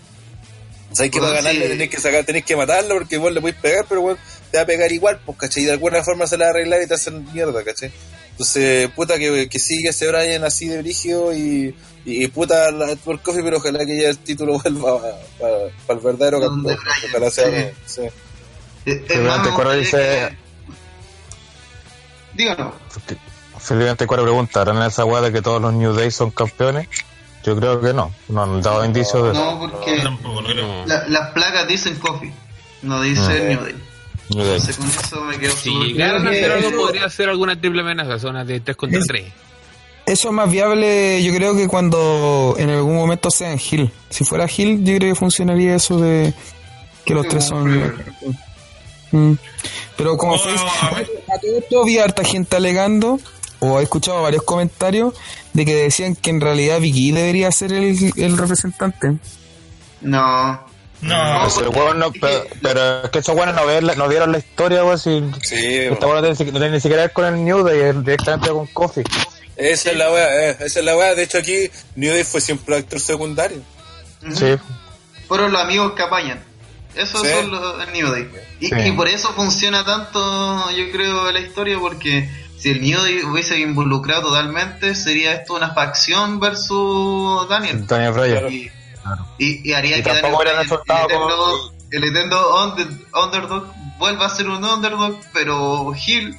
Sabés que Weón, para ganarle sí. tenés que sacar, tenés que matarlo porque vos le podés pegar, pero weón, te va a pegar igual, pues, ¿cachai? Y de alguna forma se la va a arreglar y te hacen mierda, ¿cachai? Entonces, puta, que, que siga ese Brian así de brígido y, y, y puta la, por Coffee, pero ojalá que ya el título vuelva para el verdadero campeón. Ojalá sea, sí. sí. Eh, eh, gustaría dice- Díganos. Felipe Cuero pregunta, ¿harán esa weá de que todos los New Day son campeones? Yo creo que no, no han dado indicios de eso. No, porque Tampoco lo creo. la- las placas dicen coffee, no dicen New Day. Entonces con eso me quedo Si súper llegaran a hacer algo, podría ser alguna triple amenaza, zona de 3 contra Es- 3. Eso es más viable, yo creo que cuando en algún momento sean Hill. Si fuera Hill, yo creo que funcionaría eso de que los tres son. Mm. Pero como Oh, face, a todo esto había harta gente alegando, o he escuchado varios comentarios, de que decían que en realidad Vicky debería ser el, el representante. No. No, no- pero, pero es que esos weones no, no vieron la historia, weón. Si, Sí, esta weón no tiene, ni siquiera que ver con el New Day, es directamente con Coffee. esa es la weá, eh, esa es la weá. De hecho, aquí New Day fue siempre actor secundario. Sí, Fueron los amigos que apañan. Esos Sí. son los New Day. Y, Sí. y por eso funciona tanto, yo creo, la historia, porque si el New Day hubiese involucrado totalmente, sería esto una facción versus Daniel. Daniel Bryan. Y, y, y haría Y que tampoco el, como- eterno, el under- underdog vuelva a ser un underdog, pero Hill,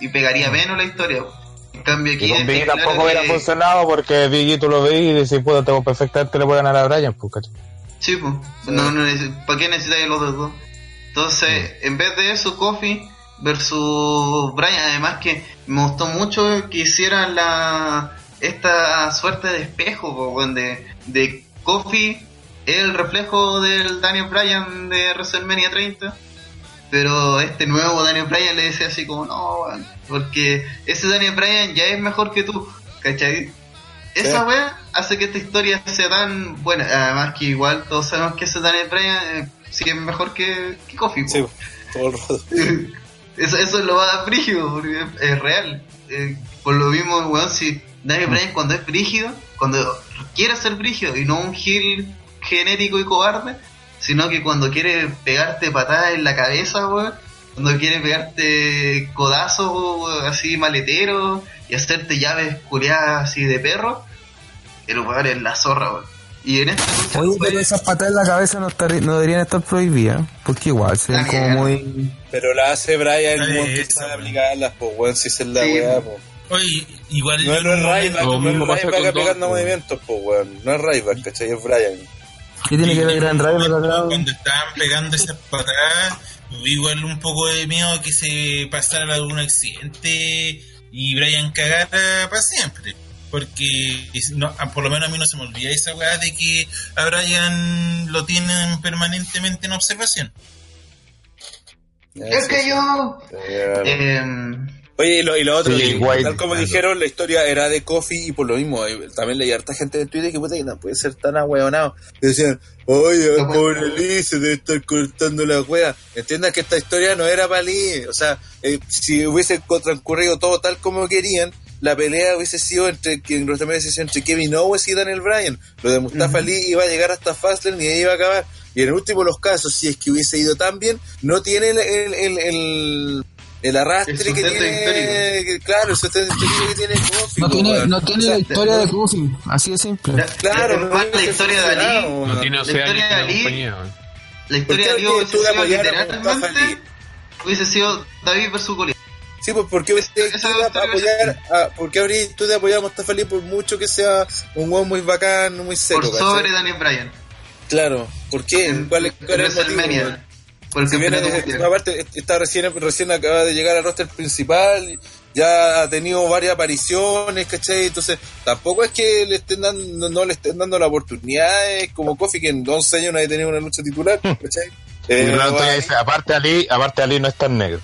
y pegaría menos la historia. En cambio aquí Y con Biggie claro tampoco hubiera que- funcionado porque Biggie tú lo veis y decís, puta, tengo perfectamente le puede ganar a Bryan, pues, ¿cachai? Sí, pues. No, no ¿Para qué necesitáis los dos? Entonces, en vez de eso, Kofi versus Brian, además que me gustó mucho que hicieran la esta suerte de espejo, po, de, de Kofi es el reflejo del Daniel Bryan de WrestleMania 30. Pero este nuevo Daniel Bryan le decía así como, no, porque ese Daniel Bryan ya es mejor que tú, ¿cachai? Esa Sí. wea hace que esta historia sea tan buena. Además que igual todos sabemos que ese Daniel Bryan eh, sí es mejor que, que Kofi. Sí, todo el rato. eso, eso es lo más brígido, porque es, es real. Eh, por lo mismo, weón, si Daniel Bryan cuando es brígido, cuando quiere ser brígido y no un heel genérico y cobarde, sino que cuando quiere pegarte patadas en la cabeza, weón, cuando quiere pegarte codazos weón, así maleteros y hacerte llaves culiadas así de perro, el weón es la zorra, weón. Y en lucha Oye, fue- pero esas patadas en la cabeza no, estar- no deberían estar prohibidas, porque igual se ven como muy... Pero la hace Brian, weón, que sabe aplicarlas, pues, weón, si es la Sí, weá, weón. Oye, igual. No, no es Ryback, Lo no es Ryback aplicando movimientos, pues, weón. No es Ryback, ¿cachai? Es Brian. ¿Qué tiene que ver Gran acá? Cuando estaban pegando esas patadas, tuve igual un poco de miedo que se pasara algún accidente y Brian cagara para siempre. Porque es- no, a- por lo menos a mí no se me olvida esa weá de que a Brian lo tienen permanentemente en observación. Es que yo... Eh, Oye, y lo, y lo otro, Sí, y White, tal como claro. dijeron, la historia era de Kofi y por lo mismo, eh, también leí harta gente en Twitter que puta que no puede ser tan ahueonado. Decían, oye, No, pobre. Lee, se debe estar cortando la wea. Entiendan que esta historia no era para Lee, o sea, eh, si hubiese transcurrido todo tal como querían, la pelea hubiese sido entre, que entre Kevin Owens y Daniel Bryan. Lo de Mustafa Lee iba a llegar hasta Fastlane y ahí iba a acabar. Y en el último de los casos, si es que hubiese ido tan bien, no tiene el, el, el, el, el arrastre El que tiene, histórico. claro, el sustento histórico que tiene Kofi. No tiene, no tiene O sea, la historia de Kofi, así de simple. la- Claro, la- no la tiene historia de Ali, No tiene La 11 años historia de la Ali-. La historia ¿Por de qué Leo hubiese sido David versus Goliat. Sí, pues de historia apoyar a, porque habrías tú de apoyar a Mustafa Ali por mucho que sea un weón muy bacán, muy seco, Por ¿cachai? sobre Daniel Bryan. Claro, ¿por qué? En- ¿Cuál cuál es el motivo? Por el Si viene campeonato de- mundial. aparte está recién recién acaba de llegar al roster principal ya ha tenido varias apariciones ¿cachai? entonces tampoco es que le estén dando no, no le estén dando la oportunidad es como Kofi que en 11 años no ha tenido una lucha titular ¿cachai? Y Eh, Ronaldo ya bueno, dice, aparte Ali, aparte Ali no es tan negro.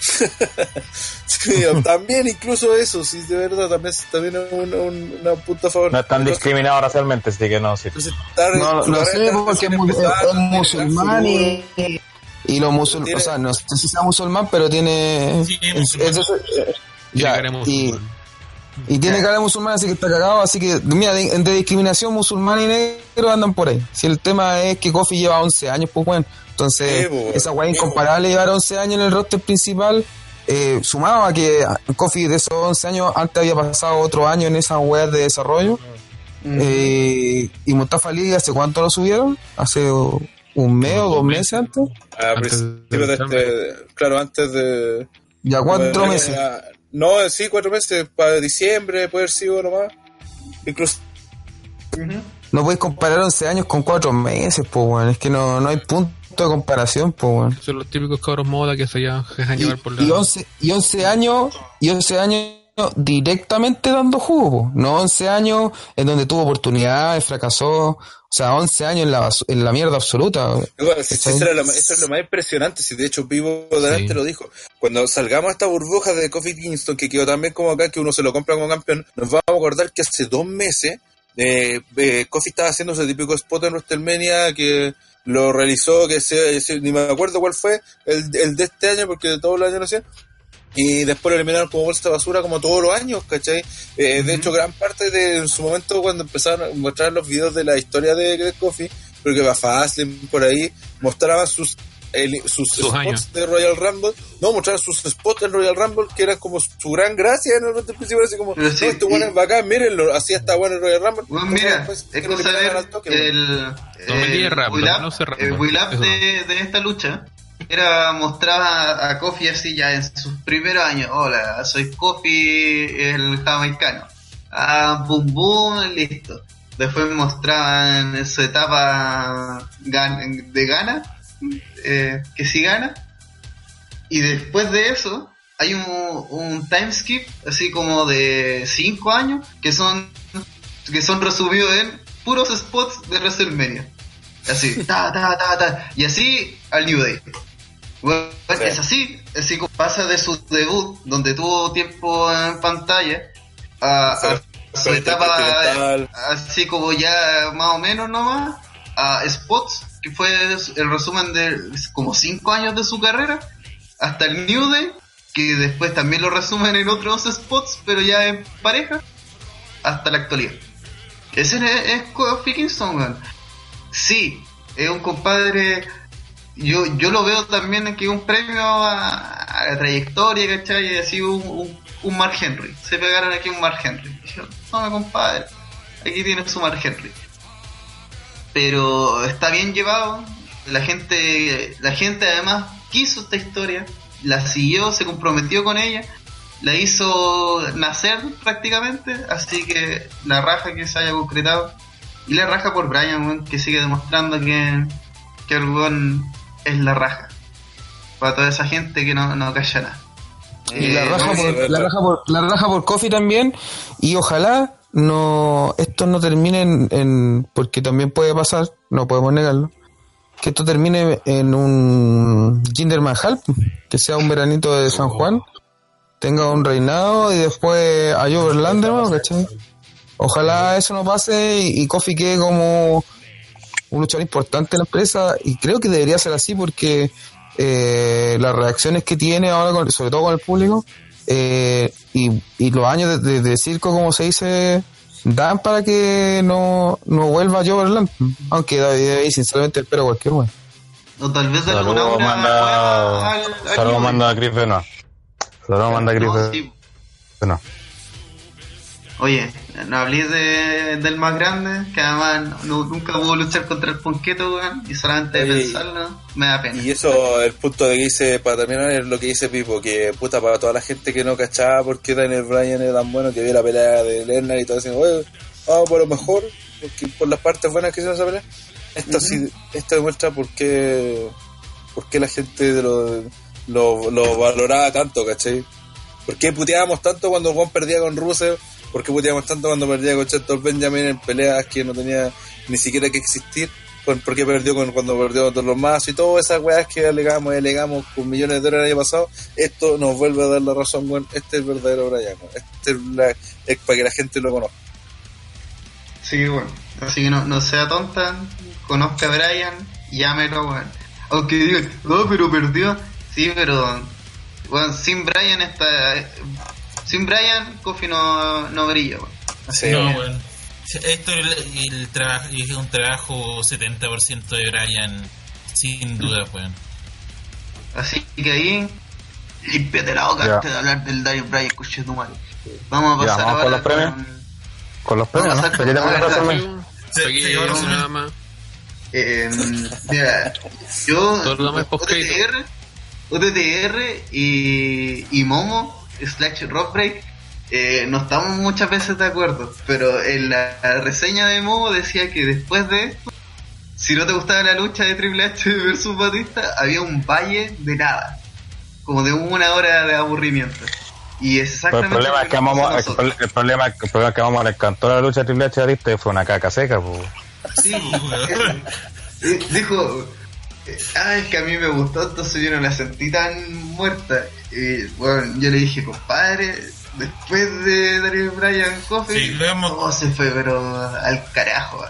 sí, también incluso eso sí de verdad también, también es un, un, una punta a favor No es tan Entonces, discriminado racialmente, así que no, sí. entonces, No, carrera sé, porque es, musulmán y, y los musulmanes, o sea, no sé si sea musulmán, pero tiene... Sí, es- eh, Tiene ya, y, tiene cara de musulmán, así que está cagado, así que, mira, de, de discriminación musulmán y negro andan por ahí. Si el tema es que Kofi lleva 11 años, pues bueno, entonces pues, bueno. esa weá incomparable llevar 11 años en el roster principal, eh, sumado a que Kofi de esos 11 años antes había pasado otro año en esa weá de desarrollo, eh, y Mustafa Ali, ¿hace cuánto lo subieron? ¿Hace un mes o dos meses antes? a principios de este claro antes de Ya cuatro Bueno, meses. No, sí, cuatro meses, para diciembre, puede haber sido nomás. Incluso, No podéis comparar 11 años con 4 meses, pues, weón. Es que no, no hay punto de comparación, pues, weón. Son los típicos cabros moda que se dejan Y, llevar por la... y 11, y 11 años, y 11 años directamente dando jugo, po. no 11 años en donde tuvo oportunidades, fracasó, o sea, 11 años en la, en la mierda absoluta. Igual, si- si ¿Cachai? eso, era lo más, eso es lo más impresionante. Si de hecho Vivo delante Sí. lo dijo. Cuando salgamos a esta burbuja de Kofi Kingston, que quedó también como acá, que uno se lo compra como campeón, nos vamos a acordar que hace dos meses eh, eh, Kofi estaba haciendo ese típico spot en WrestleMania que lo realizó, que se, se- ni me acuerdo cuál fue, el, el de este año, porque todos los años lo hacían. Y después lo eliminaron como bolsa de basura como todos los años, ¿cachai? Eh, De hecho, gran parte de en su momento cuando empezaron a mostrar los videos de la historia de, de Kofi, creo que va fácil por ahí, mostraban sus el- sus, Sus spots años. de Royal Rumble, no, mostraban sus spots en Royal Rumble que eran como su gran gracia en el roster principal, así como, Pero no, sí, este bueno es bacán, mírenlo, así está bueno el Royal Rumble. Bueno, mira, después es cosa ver toque, el, el no el Eso. de, de esta lucha era mostrar a, Kofi así ya en sus primeros años. Hola, soy Kofi el jamaicano. Ah, boom boom, listo. Después mostraban su etapa gan- de gana, eh, que sí gana. Y después de eso, hay un, un time skip, así como de 5 años, que son, que son resumidos en puros spots de WrestleMania. Así, ta, ta, ta, ta. Y así al New Day. Bueno, Sí. es así, así como pasa de su debut, donde tuvo tiempo en pantalla, a, a su etapa así como ya más o menos nomás, a Spots, que fue el resumen de como 5 años de su carrera, hasta el New Day, que después también lo resumen en otros spots, pero ya en pareja, hasta la actualidad. Ese es, Kofi Kingston, weón. Sí, es un compadre. Yo, yo lo veo también que un premio a, la trayectoria, ¿cachai? Y así un, un, Mark Henry. Se pegaron aquí un Mark Henry. Dijeron, no, compadre, aquí tiene su Mark Henry. Pero está bien llevado. La gente, la gente además quiso esta historia, la siguió, se comprometió con ella, la hizo nacer prácticamente, así que la raja que se haya concretado. Y la raja por Brian, que sigue demostrando que, que el es la raja. Para toda esa gente que no, no calla nada. Y Eh, la raja, no, por, la, raja por, la raja por Coffee también. Y ojalá no esto no termine en, porque también puede pasar, no podemos negarlo, que esto termine en un Jinder Mahal, que sea un veranito de San Juan, tenga un reinado y después a Overlander, ¿no? ¿cachai? Ojalá eso no pase y, y Kofi quede como un luchador importante en la empresa y creo que debería ser así porque eh, las reacciones que tiene ahora, con- sobre todo con el público, eh, y, y los años de, de- de circo, como se dice, dan para que no, no vuelva Joe Verland. Aunque David ahí sinceramente espero cualquier bueno. O tal vez Saludos aura manda, nueva al- al saludos manda a Chris Benoit. Saludos manda a Chris No, sí. Benoit. Oye, no hablé de, del más grande, que además no- nunca pudo luchar contra el Ponqueto, weón, y solamente de pensarlo me da pena. Y eso, el punto de que dice, para terminar, es lo que dice Pipo, que puta, para toda la gente que no cachaba por qué Daniel Bryan era tan bueno, que vio la pelea de Lerner y todo eso, oye, vamos por lo mejor, porque por las partes buenas que hicieron esa pelea. Esto sí, esto demuestra por qué, por qué la gente de lo, lo, lo valoraba tanto, ¿cachai? ¿Por qué puteábamos tanto cuando Juan perdía con Rusev? ¿Por qué puteábamos tanto cuando perdía con Shelton Benjamin en peleas que no tenía ni siquiera que existir? ¿Por, por qué perdió con, cuando perdió contra los más y todas esas weas que alegamos y alegamos con millones de dólares el año pasado? Esto nos vuelve a dar la razón, weón. Este es el verdadero Brian, weón. Este es, la- es para que la gente lo conozca. Sí, bueno. Así que no, no sea tonta, conozca a Brian, llámelo, weón. Aunque digan, no, pero perdió. Sí, pero, bueno, sin Brian está... Sin Brian, Kofi no, no brilla, weón. Así No, bueno. Esto el, el trabajo, es un trabajo 70% de Brian, sin duda, weón. Así que ahí, límpiate la boca antes de hablar del Daniel Bryan, coche tu madre. Vamos a Ya, pasar vamos con los premios. con- Con los premios, ¿no? Sí, ahora sí. nada más. Eh, mira, yo, es. OTTR, OTTR y, y Momo, slash Rock Break, eh, no estamos muchas veces de acuerdo, pero en la, reseña de Momo decía que después de esto, si no te gustaba la lucha de Triple H versus Batista, había un valle de nada, como de una hora de aburrimiento. Y Pero el exactamente problema es que a nos Momo, pasó a el, problema, el problema es que a Momo le encantó la lucha de Triple H ahorita y fue una caca seca, pues. Sí. Eh, dijo, ah, es que a mí me gustó, entonces yo no la sentí tan muerta. Y bueno, yo le dije, compadre, después de Daniel Bryan Coffee, Sí, lo hemos- todo se fue, pero al carajo.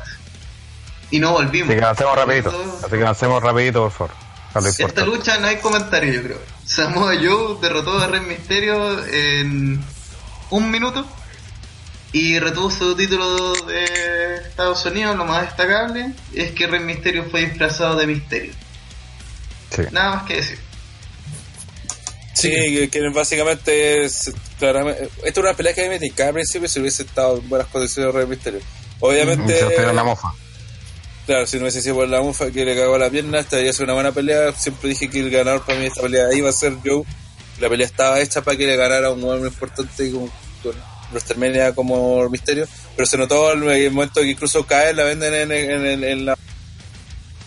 Y no volvimos. Así que avancemos rapidito. Así que avancemos rapidito, por favor. Lo Esta lucha no hay comentario, yo creo. Samoa Joe derrotó a Rey Misterio en un minuto y retuvo su título de Estados Unidos. Lo más destacable es que Rey Misterio fue disfrazado de Misterio. Sí. Nada más que decir. Sí, que, básicamente es claramente. Esta es una pelea que a mí me tincaba al principio si hubiese estado en buenas condiciones Rey Misterio. Obviamente. Se pega la mofa. Claro, si no hubiese sido por la mufa que le cagó la pierna, esta debería ser una buena pelea. Siempre dije que el ganador para mí de esta pelea iba a ser Joe. La pelea estaba hecha para que le ganara un muy importante con, con WrestleMania como Misterio. pero se notó el, el momento que incluso cae, la venden en, en, en- en la.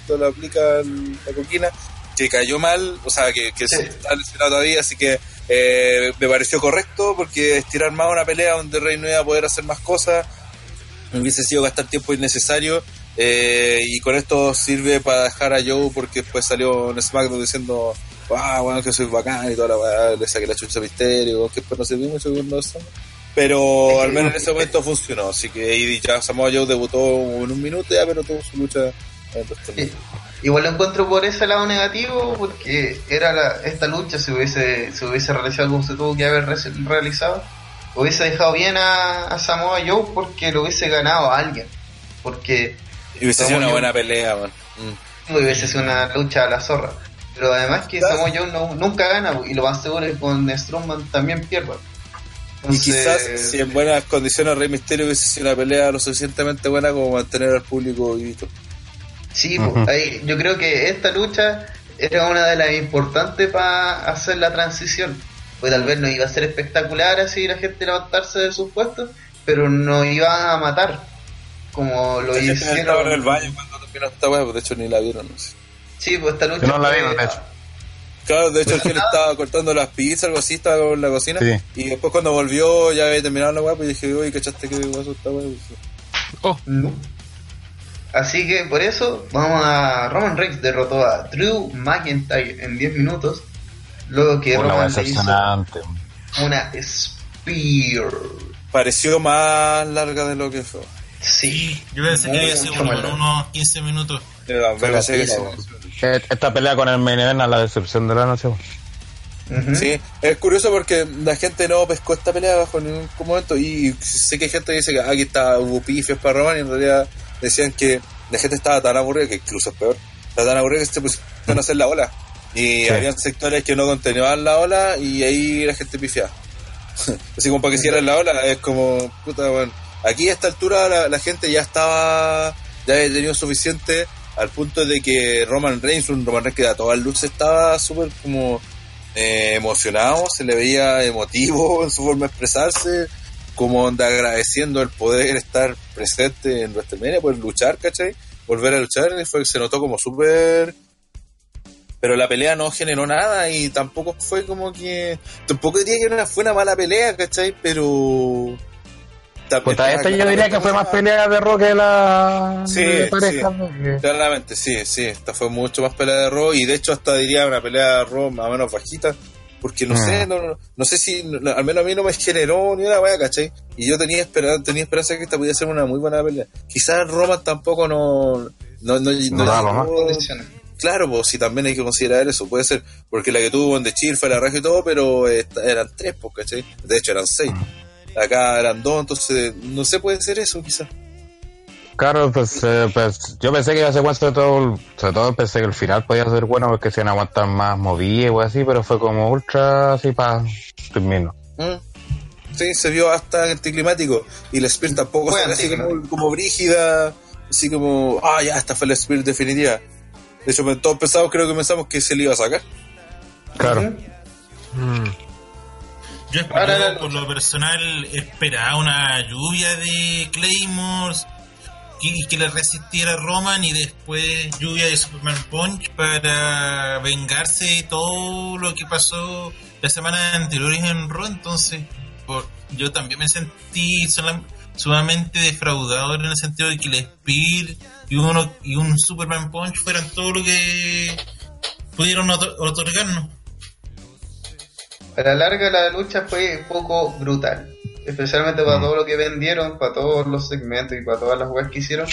la aplica en la coquina, que cayó mal, o sea, que, que Sí. está lesionado todavía, así que eh, me pareció correcto porque estirar más una pelea donde Rey no iba a poder hacer más cosas hubiese sido gastar tiempo innecesario eh, y con esto sirve para dejar a Joe porque después salió en SmackDown diciendo ah bueno que soy bacán y toda la weá, le saqué la chucha misterio que después no sirvió mucho con los pero al menos en ese momento funcionó así que y ya Samoa Joe debutó en un minuto ya pero tuvo su lucha en WrestleMania. Igual lo encuentro por ese lado negativo, porque era la, esta lucha se hubiese, se hubiese realizado como se tuvo que haber re- realizado, hubiese dejado bien a, a Samoa Joe porque lo hubiese ganado a alguien. Porque y hubiese sido una Joe- buena pelea man. Mm. hubiese sido una lucha a la zorra. Pero además que Claro. Samoa Joe no- nunca gana, y lo más seguro es que con Strowman también pierda. y quizás si en buenas condiciones Rey Misterio hubiese sido una pelea lo suficientemente buena como mantener al público vivito Sí, po, ahí, yo creo que esta lucha era una de las importantes para hacer la transición. Pues tal vez no iba a ser espectacular así la gente levantarse de sus puestos, pero no iba a matar. Como lo La hicieron. estaba en el baño cuando terminó esta weá, pues de hecho ni la vieron, no sé. Sí, pues esta lucha. Yo no la vi, fue- de hecho. Claro, de hecho el Gel estaba cortando las pizzas, algo así, estaba en la cocina. Sí. Y después cuando volvió ya había terminado la weá, pues dije, oye, ¿cachaste que guaso esta weá? Oh, No. Así que por eso vamos a Roman Reigns derrotó a Drew McIntyre en 10 minutos. Luego que Una Roman le hizo decepcionante. una Spear. Pareció más larga de lo que fue. Sí, Yo pensé que iba a ser unos 15 minutos. Sí. Eh, Esta pelea con el main event a la decepción de la noche. Ujú. Sí, es curioso porque la gente no pescó esta pelea bajo ningún momento y sé que hay gente que dice que ah, aquí está, hubo pifias para Roman y en realidad decían que la gente estaba tan aburrida, que incluso es peor, estaba tan aburrida que se pusieron a hacer la ola y Sí. habían sectores que no contenían la ola y ahí la gente pifiaba. Así como para que hicieran la ola, es como, puta, bueno, aquí a esta altura la, la gente ya estaba, ya había tenido suficiente al punto de que Roman Reigns, un Roman Reigns que a todas luces estaba súper como eh, emocionado, se le veía emotivo en su forma de expresarse, como onda agradeciendo el poder estar presente en WrestleMania, poder luchar, ¿cachai? Volver a luchar, fue, se notó como súper... Pero la pelea no generó nada y tampoco fue como que... Tampoco diría que era- fue una mala pelea, ¿cachai? Pero... también esta yo diría que fue más pelea de rock que la Sí, de pareja. sí. Claramente, sí, sí, esta fue mucho más pelea de Raw y de hecho hasta diría una pelea de Raw más o menos bajita, porque no sé, no, no, no sé si, no- al menos a mí no me generó ni una wea, ¿cachai? Y yo tenía esperanza, tenía esperanza que esta pudiera ser una muy buena pelea. Quizás Roman tampoco no... No, no, No. Claro, pues si también hay que considerar eso, puede ser, porque la que tuvo en The Chill fue la raja y todo, pero esta- eran tres, pues, ¿cachai? De hecho eran seis. Acá eran dos, entonces no sé, puede ser eso quizás. Claro, pues, eh, pues yo pensé que iba a ser bueno, sobre todo, sobre todo pensé que el final podía ser bueno porque se iban a aguantar más movidas o así, pero fue como ultra así para terminar. Mm. Sí, se vio hasta anticlimático. Y la Spear tampoco así como, como brígida, así como, ah, ya, esta fue la Spear definitiva. De hecho, pues, todos pensamos, creo que pensamos que se le iba a sacar. Claro. mm. Yo Ahora, espero, la- por lo personal, esperaba una lluvia de Claymores y que le resistiera Roman y después lluvia de Superman Punch para vengarse de todo lo que pasó la semana anterior en Raw. Entonces, por- yo también me sentí sumamente defraudador en el sentido de que el Spear y, uno, y un Superman Punch fueran todo lo que pudieron otor- otorgarnos. A la larga la lucha fue poco brutal. Especialmente para Mm. todo lo que vendieron, para todos los segmentos y para todas las webs que hicieron.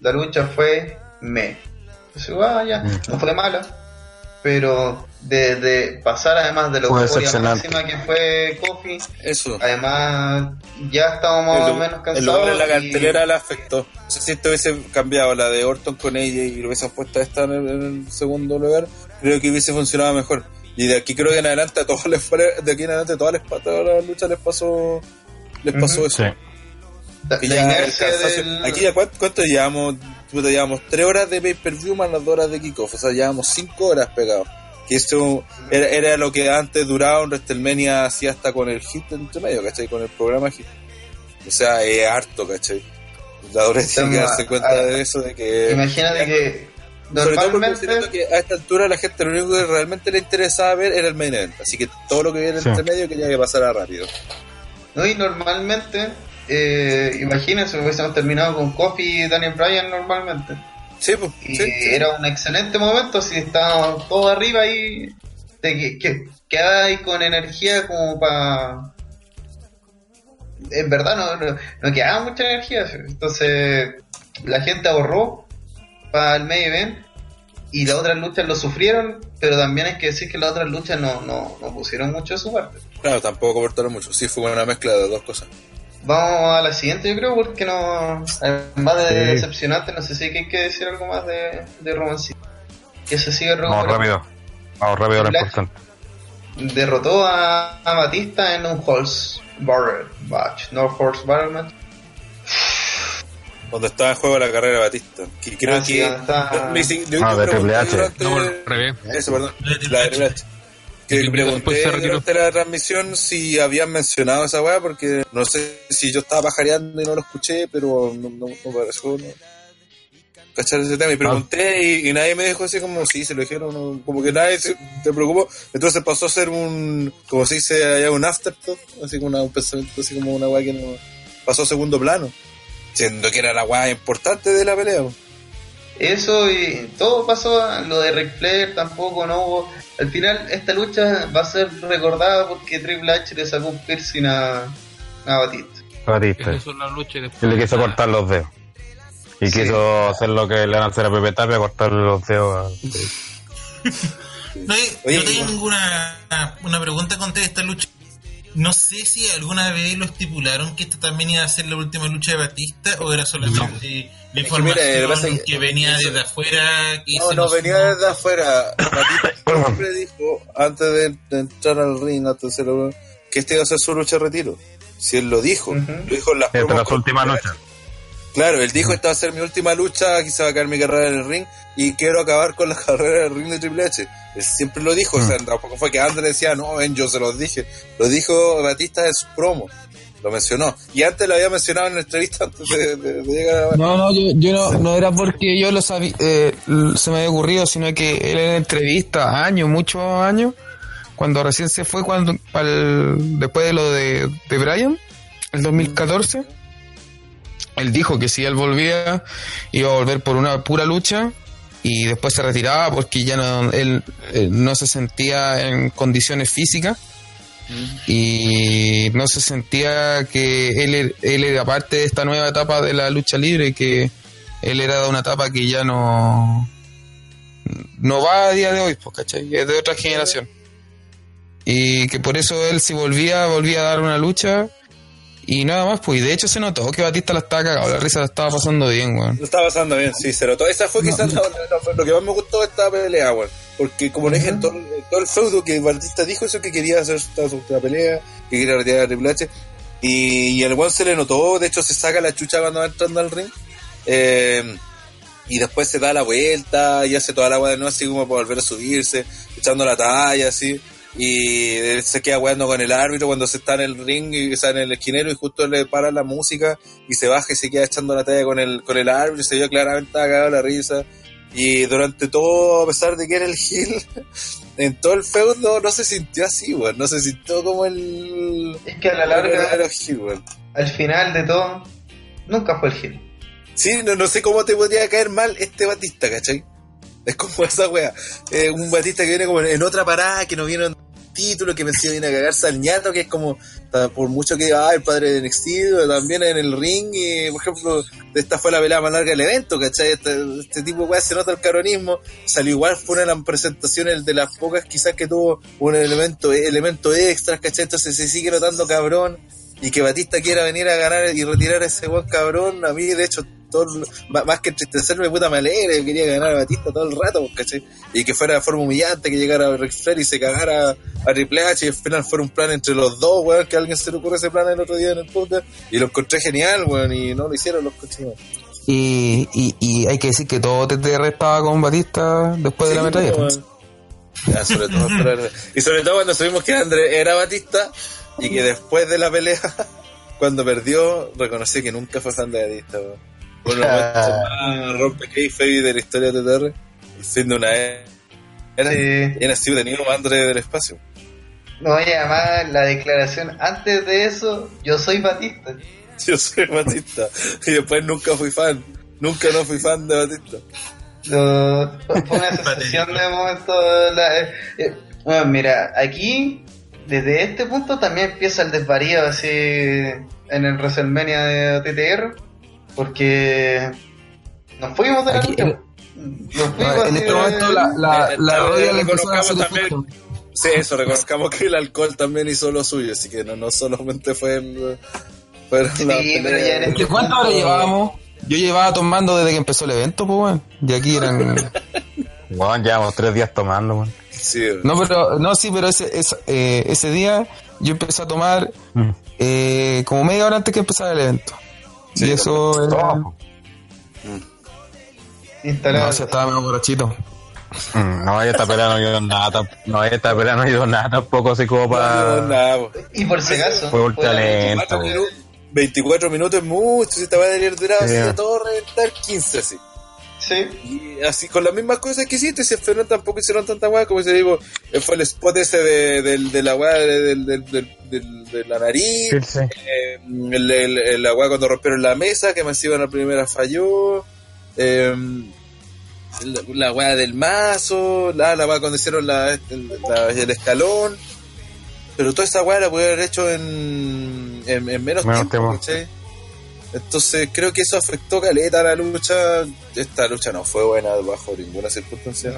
La lucha fue me. Entonces, ah, ya, Mm. no fue mala. Pero de, de pasar además de la Fue euforia máxima que fue Kofi, Eso. además ya estábamos más o menos El cansados. en la y- cartelera la afectó. No sé si esto hubiese cambiado la de Orton con ella y lo hubiesen puesto a esta en el, en el segundo lugar, creo que hubiese funcionado mejor. Y de aquí creo que en adelante a todos les fue- de aquí en adelante a todas les, a todas las luchas les pasó les pasó eso. Sí. la ya del- Aquí ya cuánto, cuánto llevamos, llevamos tres horas de pay per view más las dos horas de kickoff, o sea llevamos cinco horas pegados. Que eso era, era lo que antes duraba un WrestleMania así hasta con el hit entre medio, ¿cachai? Con el programa hit. O sea, es harto, ¿cachai? La doble tiene que darse cuenta de eso, de que... Imagínate que Sobre todo porque normalmente que a esta altura la gente lo único que realmente le interesaba ver era el main event. Así que todo lo que viene Sí. entre medio quería que pasara rápido. No, y normalmente, eh, imagínense, hubiésemos terminado con Kofi y Daniel Bryan normalmente. Sí, pues. Y sí, sí. era un excelente momento si estábamos todos arriba y de que, que quedaba ahí con energía como para... En verdad no, no, no quedaba mucha energía. Entonces la gente ahorró para el main event y las otras luchas lo sufrieron, pero también hay que decir que las otras luchas no, no, no pusieron mucho de su parte. Claro, tampoco cortaron mucho. Sí, fue una mezcla de dos cosas. Vamos a la siguiente, yo creo, porque no. Además de Sí. decepcionante, no sé si hay que decir algo más de, de Romancito. Que se sigue Vamos rápido. Vamos rápido a lo importante. Derrotó a, a Batista en un Horse Barrel Match. No Horse Barrel Match. Donde estaba en juego la carrera de Batista. Que creo Ah, que. está- sí, Ah, de Triple H. durante- No, al revés. Eso, perdón. La de Triple H. Que después pregunté durante la transmisión si habían mencionado esa weá, porque no sé si yo estaba pajareando y no lo escuché, pero no, no, no pareció no. cachar ese tema. Y pregunté y, y nadie me dijo así como, sí, se lo dijeron, no, como que nadie se, se preocupó. Entonces pasó a ser un, como se dice allá, un afterthought, así como una- un pensamiento, así como una weá que no pasó a segundo plano. Siendo que era la weá importante de la pelea. Eso y todo pasó. Lo de Ric Flair tampoco, no hubo. Al final, esta lucha va a ser recordada porque Triple H le sacó un piercing a, a Batista. Batista. Eso es la lucha y después. Le quiso cortar los dedos. Y Sí. quiso hacer lo que le van a hacer a Pepe Tapia, cortarle los dedos. a- No, yo Oye, tengo una, una pregunta contra esta lucha. No sé si alguna vez lo estipularon que esta también iba a ser la última lucha de Batista o era solamente la Es que mira, información que venía desde afuera. Que No, no, nos venía sumó. desde afuera. Batista siempre dijo, antes de, de entrar al ring, antes de que este iba a ser su lucha de retiro. Si él lo dijo, lo dijo en las Esta es promos la última con- lucha. Claro, él dijo, esta va a ser mi última lucha, aquí se va a caer mi carrera en el ring y quiero acabar con la carrera en el ring de Triple H. Él siempre lo dijo, o sea, tampoco fue que antes decía, no, ven, yo se los dije. Lo dijo Batista en su promo, lo mencionó. Y antes lo había mencionado en la entrevista antes de, de- de llegar a... No, no, yo, yo no, no era porque yo lo sabía, eh, se me había ocurrido, sino que él en entrevista, años, muchos años, cuando recién se fue, cuando al- después de lo de, de Brian, el 2014, él dijo que si él volvía, iba a volver por una pura lucha y después se retiraba porque ya no, él, eh, no se sentía en condiciones físicas y no se sentía que él, er- él era parte de esta nueva etapa de la lucha libre, que él era de una etapa que ya no no va a día de hoy, pues, ¿cachai? Es de otra generación. Y que por eso él si volvía, volvía a dar una lucha y nada más, pues, y de hecho se notó que Batista la estaba cagado, la risa la estaba pasando bien, weón. Lo estaba pasando bien, sí, se notó. Esa fue quizás la- la- lo que más me gustó de esta pelea, weón. Porque como le dije, todo, todo el feudo que Batista dijo eso, que quería hacer última pelea, que quería retirar a Triple H. Y, y el weón se le notó, de hecho se saca la chucha cuando va entrando al ring. Eh, y después se da la vuelta y hace toda la weá de nuevo así como para volver a subirse, echando la talla así. Y él se queda weando con el árbitro cuando se está en el ring y está en el esquinero y justo le para la música y se baja y se queda echando la talla con el, con el árbitro y se vio claramente cagado la risa. Y durante todo, a pesar de que era el heel, en todo el feudo no se sintió así, weón. No se sintió como el. Es que a la larga, heel, weón. al final de todo, nunca fue el Gil. Sí, no, no sé cómo te podría caer mal este Batista, ¿cachai? Es como esa wea. Eh, un Batista que viene como en otra parada, que no viene en título, que pensé viene a cagarse al ñato, que es como, por mucho que, ah, el padre de pero también en el ring, y, por ejemplo, esta fue la pelea más larga del evento, ¿cachai? Este, este tipo de weas se nota el caronismo, salió igual, fue una de las presentaciones de las pocas quizás que tuvo un elemento, elemento extra, ¿cachai? Entonces se sigue notando cabrón, y que Batista quiera venir a ganar y retirar a ese buen cabrón, a mí de hecho todo, más que entristecerme puta me alegra, yo quería ganar a Batista todo el rato, ¿cachai? Y que fuera de forma humillante, que llegara Ric Flair y se cagara a Triple H y al final fuera un plan entre los dos, weón, que a alguien se le ocurre ese plan el otro día en el podcast y lo encontré genial, weón, y no lo hicieron los cochinos. Y, y, y hay que decir que todo TTR estaba con Batista después de la metralla. pues. weón. Ya, sobre todo, pero- y sobre todo cuando supimos que André era Batista y que después de la pelea cuando perdió, reconocí que nunca fue fan de Batista, weón. Bueno, más rompe de la historia de TTR, de una era. Sí. Y así tenido madre del espacio. No, y además la declaración antes de eso, yo soy Batista. Yo soy Batista. Y después nunca fui fan. Nunca no fui fan de Batista. Lo- fue una sensación de momento. la- eh, eh, bueno, mira, aquí, desde este punto también empieza el desvarío así en el WrestleMania de TTR, porque nos fuimos de la Aquí, lucha. en- Nos fuimos No, en así este de- momento la, la, Eh, la eh, rodilla le empezó a reconozcamos hacer también-. Sí, eso, reconozcamos que el alcohol también hizo lo suyo, así que no, no solamente fue el. Fue la Sí, pero ya en este ¿Cuánto punto- hora llevábamos? Yo llevaba tomando desde que empezó el evento, pues, weón. Y aquí eran... Weón, llevamos tres días tomando, weón. Sí, No, pero, no, sí, pero ese, ese, eh, ese día yo empecé a tomar Mm. eh, como media hora antes que empezara el evento. Sí, y eso era... Todo. instalado. No, si estaba medio borrachito. Mm, No, esta pelea no ayudó nada. No, esta pelea no ayudó nada tampoco, así como no, para. nada, po. Y por si acaso, Fue ultra fue la- lento. 24 minutos, 24 minutos es mucho, si te va a deber durar Sí. así de todo reventar 15 así. Sí, Y así con las mismas cosas que hiciste, si final tampoco hicieron tanta weá, como se digo, eh, fue el spot ese de, del- de la weá de, del- del- del- del- de la nariz, Sí, sí. eh, el, el- el- la weá cuando rompieron la mesa, que más iba la primera falló, eh, la, la weá del mazo, la, la weá cuando hicieron la, el, la- el escalón, pero toda esa weá la puede haber hecho en, en, en menos, Menos tiempo. Entonces creo que eso afectó caleta a la lucha. Esta lucha no fue buena bajo ninguna circunstancia.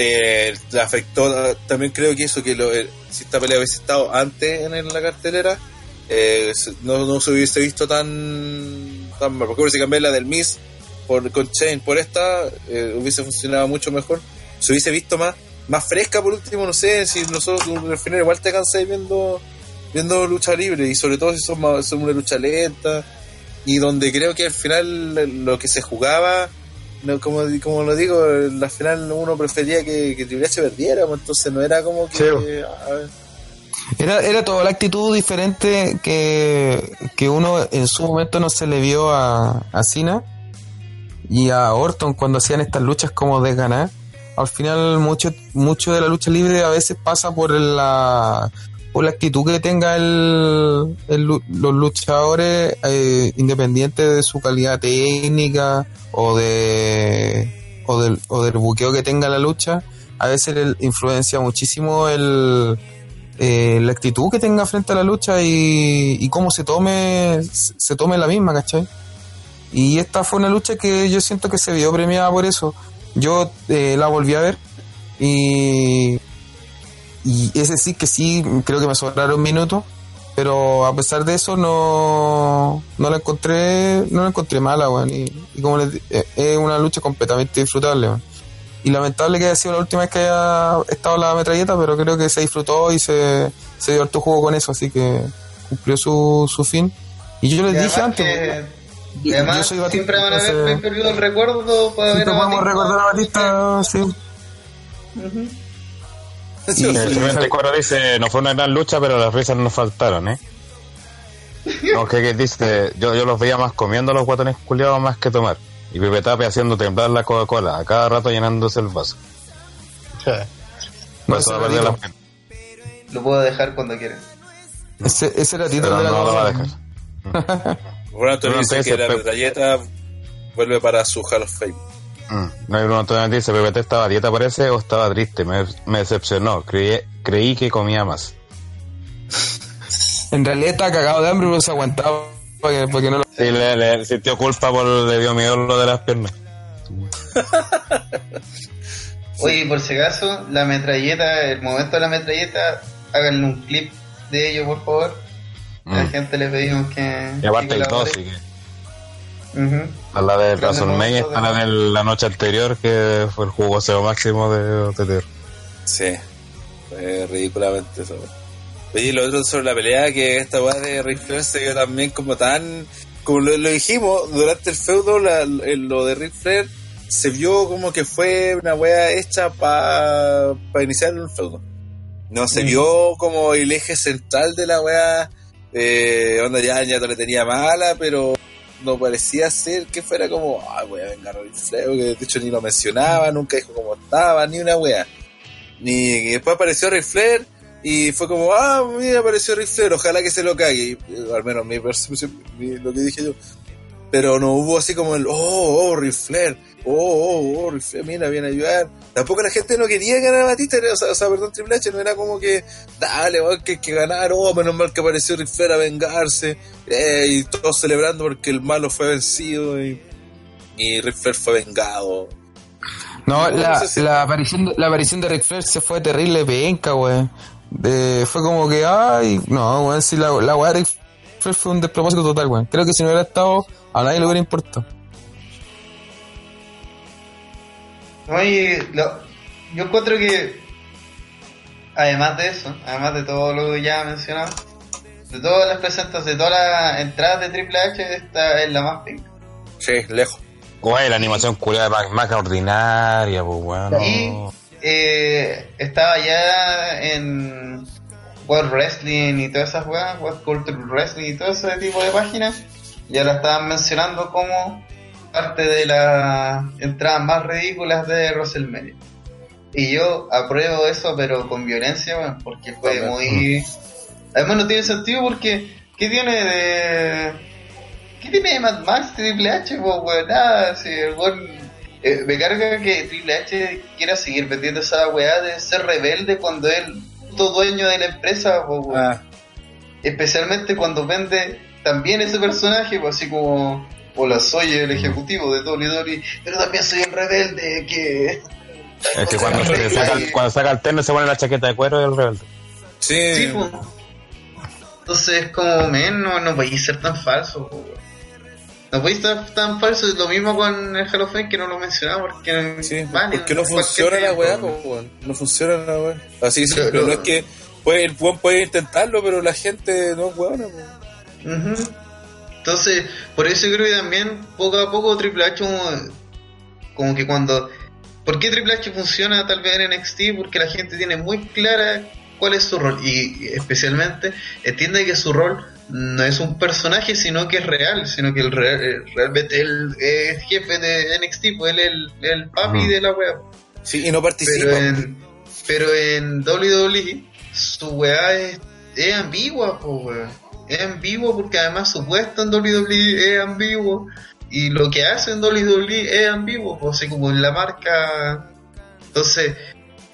Eh, la afectó también creo que eso que lo, eh, si esta pelea hubiese estado antes en, la cartelera eh, no, no se hubiese visto tan tan mal porque si cambié la del Miss por con Chain por esta eh, hubiese funcionado mucho mejor se hubiese visto más más fresca por último no sé si nosotros al final igual te cansé viendo viendo lucha libre y sobre todo si son, son una lucha lenta y donde creo que al final lo que se jugaba no, como, como lo digo, al final uno prefería que, que Triple H perdiera, pues, entonces no era como que... Sí. Era, era toda la actitud diferente que, que uno en su momento no se le vio a, a Cena y a Orton cuando hacían estas luchas como de ganar. Al final mucho, mucho de la lucha libre a veces pasa por la, por la actitud que tenga el, los luchadores eh, independientes de su calidad técnica o de o del, o del buqueo que tenga la lucha. A veces le influencia muchísimo el, eh, la actitud que tenga frente a la lucha y, y cómo se tome se tome la misma, ¿cachai? Y esta fue una lucha que yo siento que se vio premiada por eso. Yo eh, la volví a ver y, y es decir que sí, creo que me sobraron minutos, pero a pesar de eso no, no la encontré no la encontré mala, weón. Y, y como les eh, es una lucha completamente disfrutable, weón. Y lamentable que haya sido la última vez que haya estado la metralleta, pero creo que se disfrutó y se, se dio harto juego con eso, así que cumplió su, su fin. Y yo les Y dije antes, que- y además yo soy siempre van a haber perdido el recuerdo para ver siempre a podemos Batista. recordar a Batista, sí. Ujú. Y- El 74 dice, no fue una gran lucha, pero las risas nos faltaron, ¿eh? No, que, que dice, yo, yo los veía más comiendo a los guatones culiados más que tomar. Y Pepe Tape haciendo temblar la Coca-Cola, a cada rato llenándose el vaso. No, a perder ratito. la. Lo puedo dejar cuando quiera. Ese, ese ratito Pero de la no lo va a dejar. Bueno, No, dice que la metralleta vuelve para su Hall of Fame. Mm. No hay uno Antonio dice, Pepe estaba a dieta parece o estaba triste, me, me decepcionó, creí, creí que comía más. En realidad estaba cagado de hambre, pero se aguantaba para que, para que no lo... Sí, le, le sintió culpa por le dio miedo lo de las piernas. Oye, por si acaso, la metralleta, el momento de la metralleta, háganle un clip de ello, por favor. A la Mm. gente le pedimos que. Y aparte que el 2, colabore. sí A la de WrestleMania está la de- la noche anterior, que fue el jugoseo máximo de TTR. Sí, fue ridículamente eso. Oye, y lo otro sobre la pelea, que esta weá de Ric Flair se vio también como tan... Como lo, lo dijimos, durante el feudo, la- lo de Ric Flair se vio como que fue una weá hecha para iniciar un feudo. No, se vio como el eje central de la weá, Eh, onda ya, ya le tenía mala, pero no parecía ser que fuera como, ah, voy a vengar a que de hecho ni lo mencionaba, nunca dijo cómo estaba, ni una wea. Ni y después apareció Ric Flair y fue como, ah, mira, apareció Ric Flair, ojalá que se lo cague. Eh, al menos mi percepción, lo que dije yo. Pero no hubo así como el, oh, oh, Ric Flair, oh, oh, oh, Ric Flair, mira, viene a ayudar. Tampoco la gente no quería ganar a Batista, o sea, o sea, perdón, Triple H, no era como que, dale, que hay que ganar, oh, menos mal que apareció Ric Flair a vengarse, eh, y todos celebrando porque el malo fue vencido y, y Ric Flair fue vengado. No, No, la, si- la aparición, la aparición de Ric Flair se fue terrible penca. De- fue como que, ay, no, weón, si la, la weá de Ric Flair fue un despropósito total, weón. Creo que si no hubiera estado, a nadie le hubiera importado. Oye, lo- yo encuentro que, además de eso, además de todo lo que ya mencionado, de todas las presentaciones, de todas las entradas de Triple H, esta es la más pink. Sí, lejos. Güey, la animación culiada más, más ordinaria, pues, weón. Y eh, estaba ya en World Wrestling y todas esas weas, World Cultural Wrestling y todo ese tipo de páginas, ya la estaban mencionando como parte de las entradas más ridículas de WrestleMania. Y yo apruebo eso, pero con violencia, porque fue muy... Además no tiene sentido porque, ¿qué tiene de... ¿Qué tiene de Mad Max Triple H, weón? Nada, si el weón... eh, me carga que Triple H quiera seguir vendiendo esa weá de ser rebelde cuando es el puto dueño de la empresa, weón. Ah, Especialmente cuando vende también ese personaje, pues así como... Hola, soy el ejecutivo de WWE, pero también soy un rebelde que... Es que cuando, se saca, el- cuando saca el terno se pone la chaqueta de cuero y el rebelde. sí, Sí, pues. Entonces es como, men, no, no podéis ser tan falso, weón. No podéis ser tan falso. Es lo mismo con el Fame que no lo mencionaba porque, Sí, vale, porque no funciona la weá, weón. no funciona la weá. Así que Pero- pero no es que puede, el weón puede intentarlo, pero la gente no es weona. Ujú. Entonces, por eso creo que también poco a poco Triple H como, como que cuando... ¿Por qué Triple H funciona tal vez en NXT? Porque la gente tiene muy clara cuál es su rol y especialmente entiende que su rol no es un personaje sino que es real, sino que el real- eh, realmente él es jefe de NXT, pues él es el, el papi de la web. Sí, y no participa. Pero en, pero en WWE, su weá es, es ambigua, po, weón. Es ambiguo porque además su puesto en WWE es ambiguo. Y lo que hace en WWE es ambiguo, po, así como en la marca. Entonces,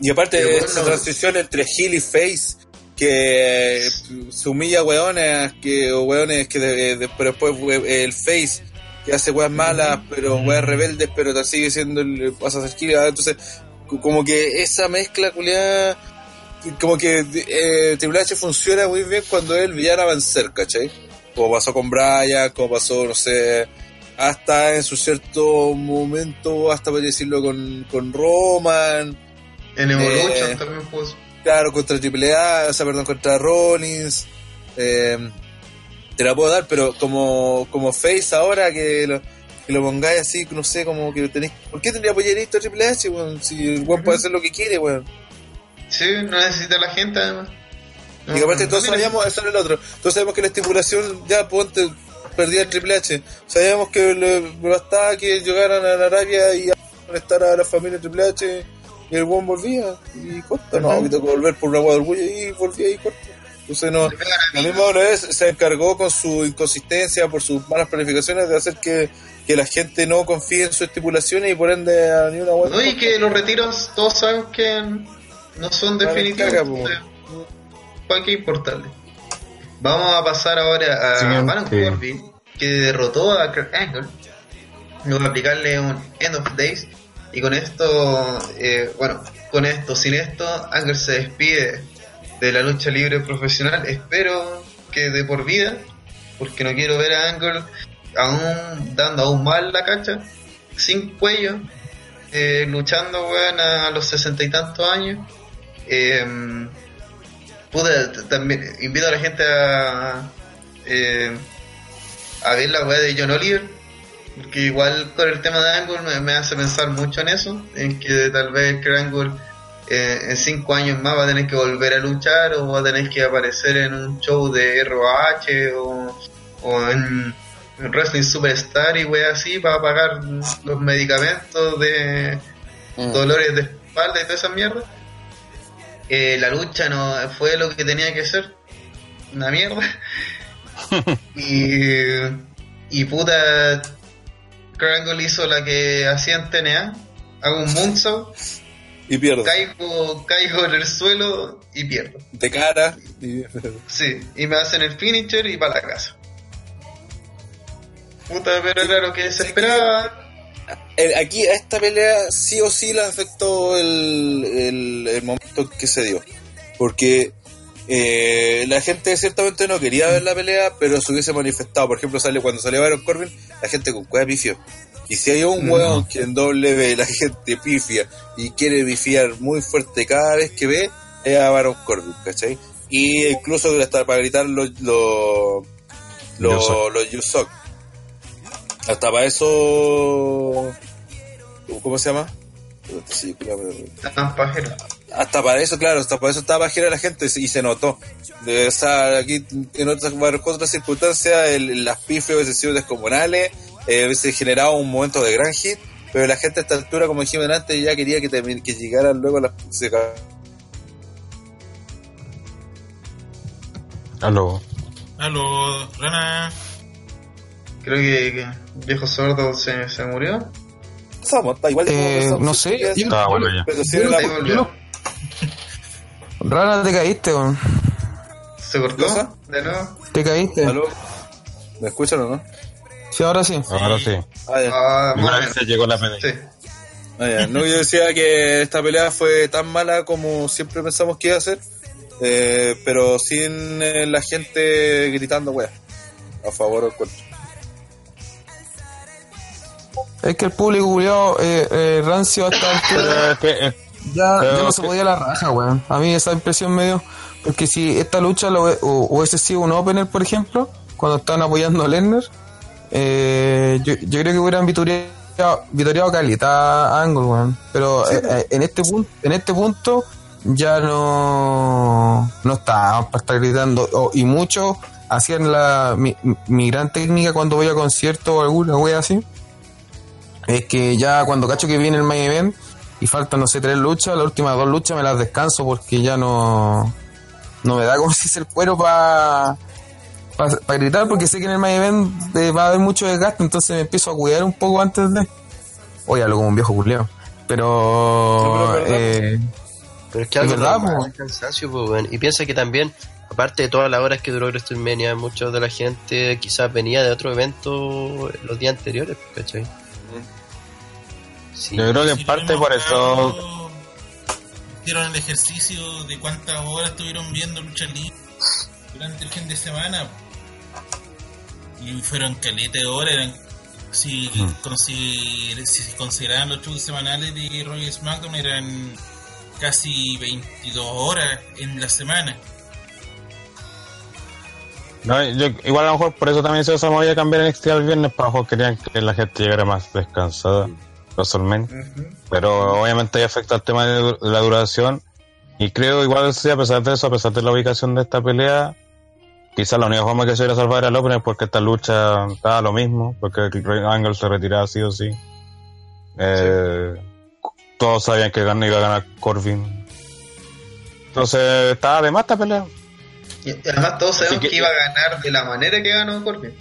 Y aparte de bueno, esa transición entre heel y face, que se humilla a weones, que, o weones que de- de- pero después el face, que hace weas malas, pero weas rebeldes, pero te sigue siendo el, pasa a ser ah, entonces co- como que esa mezcla culiada, como que eh, Triple H funciona muy bien cuando es el villano a vencer, ¿cachai? Como pasó con Bryan, como pasó, no sé, hasta en su cierto momento, hasta por decirlo con, con Roman, en Evolution Eh, también pues Claro, contra Triple A, o sea, perdón, contra Rollins. eh, te la puedo dar, pero como, como face ahora que lo, que lo pongáis así, no sé, como que tenéis. ¿Por qué tendría apoyar esto a Triple H, weón? Si el weón puede hacer lo que quiere, weón. Sí, no necesita la gente además. y aparte todos no sabíamos, eso era el otro. Todos sabemos que la estipulación ya ponte perdía el Triple H. Sabíamos que le bastaba que llegaran a la Arabia y a molestar a la familia Triple H y el weón volvía y corta. No, Ujú. que volver por una agua de orgullo y volvía y corta. Entonces no, la misma vez se encargó con su inconsistencia, por sus malas planificaciones, de hacer que, que la gente no confíe en sus estipulaciones y por ende a ni una vuelta. No, y que los retiros todos sabemos que no son entonces, ¿Para qué importarle? Vamos a pasar ahora a Siguiente. Baron Corbin, que derrotó a Kurt Angle. Luego aplicarle un End of Days. Y con esto, eh, bueno, con esto, sin esto, Angle se despide de la lucha libre profesional. Espero que de por vida, porque no quiero ver a Angle aún dando aún mal la cacha, sin cuello, eh, luchando, weón, a los sesenta y tantos años. Eh, puta, también invito a la gente a, eh, a ver la weá de John Oliver, porque igual con el tema de Angle me, me hace pensar mucho en eso, en que tal vez que Angle eh, en cinco años más va a tener que volver a luchar o va a tener que aparecer en un show de ROH o, o en Wrestling Superstar y wey así para pagar los medicamentos de Mm. dolores de espalda y toda esa mierda. Eh, la lucha no fue lo que tenía que ser. Una mierda. y, y puta, Krangle hizo la que hacía en TNA. Hago un moonsault, Y pierde. caigo, caigo en el suelo y pierdo. De cara. Y... Sí, y me hacen el finisher y para la casa. Puta, pero era lo que se esperaba. Aquí a esta pelea sí o sí le afectó el, el, el momento en que se dio. Porque eh, la gente ciertamente no quería ver la pelea, pero se hubiese manifestado. Por ejemplo, sale cuando salió Baron Corbin, la gente con cueva pifió. Y si hay un hueón que en doble ve la gente pifia y quiere pifiar muy fuerte cada vez que ve, es a Baron Corbin, ¿cachai? Y incluso hasta para gritar los los los, los Yusok. Hasta para eso ¿cómo se llama? Sí, claro. Estaban pajeros. Hasta para eso, claro, hasta para eso estaba bajera la gente y se notó. De, o sea, aquí en otras, otras circunstancias, el, las pifias hubiesen sido descomunales, eh, hubiese generado un momento de gran hit, pero la gente a esta altura, como dijimos antes, ya quería que, que llegaran luego las... se Aló. Aló, Rana. Creo que, que viejo sordo se, se murió. Pasamos, está igual de Eh, no sé, yo- Estaba bueno ya. Pero sí, yo la- volvió. Rara, te caíste, weón. ¿Se cortó? ¿Cosa? ¿De nuevo? Te caíste. ¿Aló? ¿Me escuchan o no? Sí, ahora sí. Ahora sí. Ah, ya. Ah, Una más o vez menos. se llegó la pelea. Sí. Ah, ya. No, yo decía que esta pelea fue tan mala como siempre pensamos que iba a ser, eh, pero sin eh, la gente gritando, wea, a favor o contra. Es que el público culiado eh, eh, rancio hasta el que, eh, ya, ya no se podía la raja, weón. A mí esa impresión me dio. Porque si esta lucha lo, hu- hubiese sido un opener, por ejemplo, cuando estaban apoyando a Lerner, eh, yo, yo creo que hubieran vitoriado, vitoriado caleta a Angle, weón. Pero eh, eh, en este punto, en este punto ya no, no estaban para estar gritando. O- y muchos hacían la mi, mi gran técnica cuando voy a concierto o alguna wea así. Es que ya cuando cacho que viene el main event y faltan, no sé, tres luchas, las últimas dos luchas me las descanso porque ya no, no me da como si es el cuero para para gritar porque sé que en el main event eh, va a haber mucho desgaste, entonces me empiezo a cuidar un poco antes de... Oye, hablo como un viejo culiao. Pero... Pero eh, Pero es que algo verdad, normal, cansancio, pues. Y piensa que también, aparte de todas las horas que duró WrestleMania, mucha de la gente quizás venía de otro evento los días anteriores, ¿cachai? Sí. yo creo que Si en parte por eso. Hicieron el ejercicio de cuántas horas estuvieron viendo lucha libre durante el fin de semana. Y fueron caleta de horas. Eran, si, consider- si se consideraban los shows semanales de Roy SmackDown, eran casi 22 horas en la semana. No, yo, igual a lo mejor por eso también se movía a cambiar el NXT al viernes para mejor querían que la gente llegara más descansada WrestleMania. Pero obviamente ahí afecta el tema de, la duración. Y creo igual sí, a pesar de eso, a pesar de la ubicación de esta pelea, quizás la única forma que se iba a salvar era el opener porque esta lucha estaba lo mismo, porque Angle se retiraba sí o sí. Eh, Todos sabían que gan- iba a ganar Corbin. Entonces estaba de más esta pelea. Y además todos sabemos que- que... iba a ganar de la manera que ganó Corbin.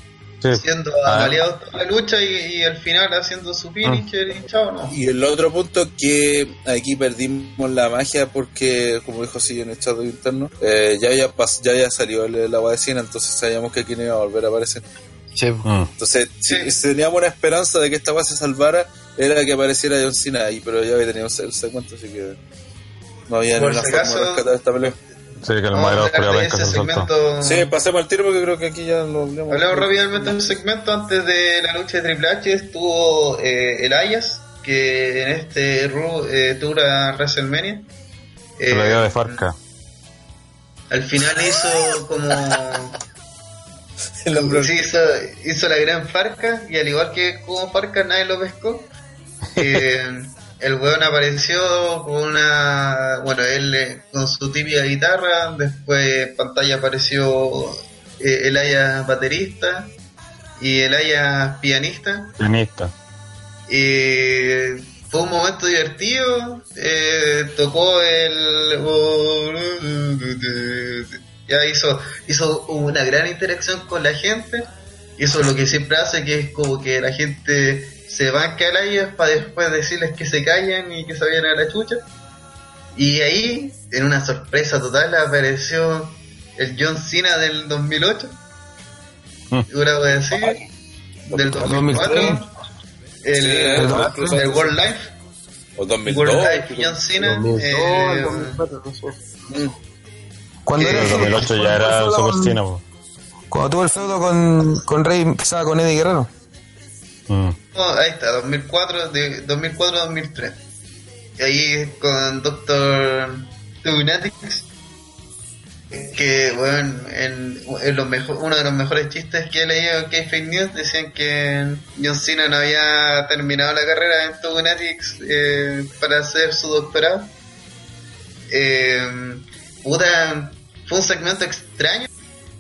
Sí. Siendo Ah. aliado toda la lucha y, y al final haciendo su finisher y chao, no. Y el otro punto que aquí perdimos la magia porque, como dijo sí en el chat interno, eh, ya, ya, pas- ya, ya salió el, el agua de cine, entonces sabíamos que aquí no iba a volver a aparecer. Sí, Mm. Entonces, si, Sí. si teníamos una esperanza de que esta agua se salvara, era que apareciera John Cena ahí, pero ya había tenido el segmento, así que no había ninguna si forma de rescatar esta pelea. Sí, que el madero ese se segmento. Sí, pasemos al tiro porque creo que aquí ya lo hablamos. Hablemos rápidamente del segmento antes de la lucha de Triple H. Estuvo eh, Elias, que en este Ru eh, tour a WrestleMania. Eh, le dio de Farca. al final hizo como. El hombre- Sí, hizo, hizo la gran Farca y al igual que como Farca nadie lo pescó. Eh, el weón apareció con una. Bueno, él eh, con su típica guitarra. Después en pantalla apareció eh, el Aya baterista y el Aya pianista. Pianista. Y fue un momento divertido. eh, tocó el. Ya hizo, hizo una gran interacción con la gente. Hizo lo que siempre hace, que es como que la gente se banca al aire para después decirles que se callan y que se vayan a la chucha. Y ahí, en una sorpresa total, apareció el John Cena del 2008. Una wea así. Del 2004. El, Sí, el, el el World Life. O 2002. World Life John Cena. eh, Cuando Sí, era el 2008 ya era Super Cena. Cuando tuvo el feudo con, con Rey, empezaba con Eddie Guerrero. No, ahí está, 2004, de 2004-2003. Y ahí con Doctor Lunatics, que bueno, en, en los mejor, uno de los mejores chistes que he leído que Fake News decían que John Cena no había terminado la carrera en Lunatics eh, para hacer su doctorado. Eh, fue un segmento extraño,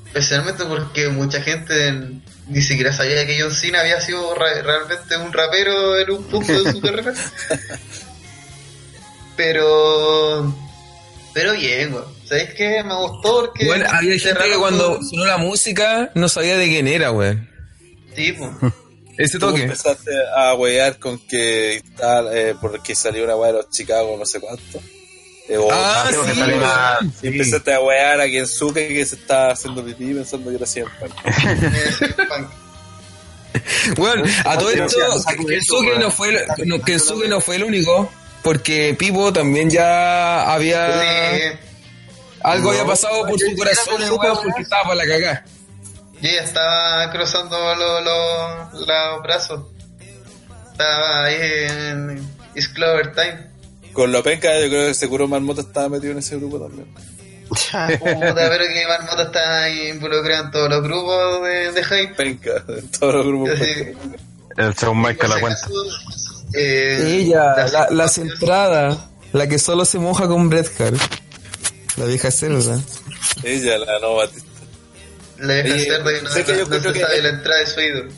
especialmente porque mucha gente ni siquiera sabía que John Cena había sido realmente un rapero en un punto de su carrera. Pero, pero bien, weón. ¿Sabéis qué? Me gustó porque. Bueno, había gente que cuando sonó la música no sabía de quién era, weón. Sí, po. Ese Tú toque. empezaste a wear con que tal, eh, porque salió una weá de los Chicago, no sé cuánto. Eh, o- Ah, que sí, una- y empezaste a wear a Kensuke que se estaba haciendo pipí pensando que era siempre. Punk. Bueno, a todo esto, Kensuke no fue, el- no, Kensuke no fue el único, porque Pipo también ya había... Algo había pasado por su corazón, porque estaba para la cagá. yo ya estaba cruzando los los- los brazos. Estaba ahí en It's Clover Time. Con lo penca, yo creo que seguro Marmota estaba metido en ese grupo también. Puta, pero que Marmota está involucrado en todos los grupos de, de hype. Penca, en todos los grupos. El Shawn Michael la cuenta. eh, Ella, las- la, la centrada, la que solo se moja con Bret Hart. La vieja cerda. Ella, la no Batista. La vieja cerda que no, sé que yo no creo se que- sabe la entrada de su ídolo.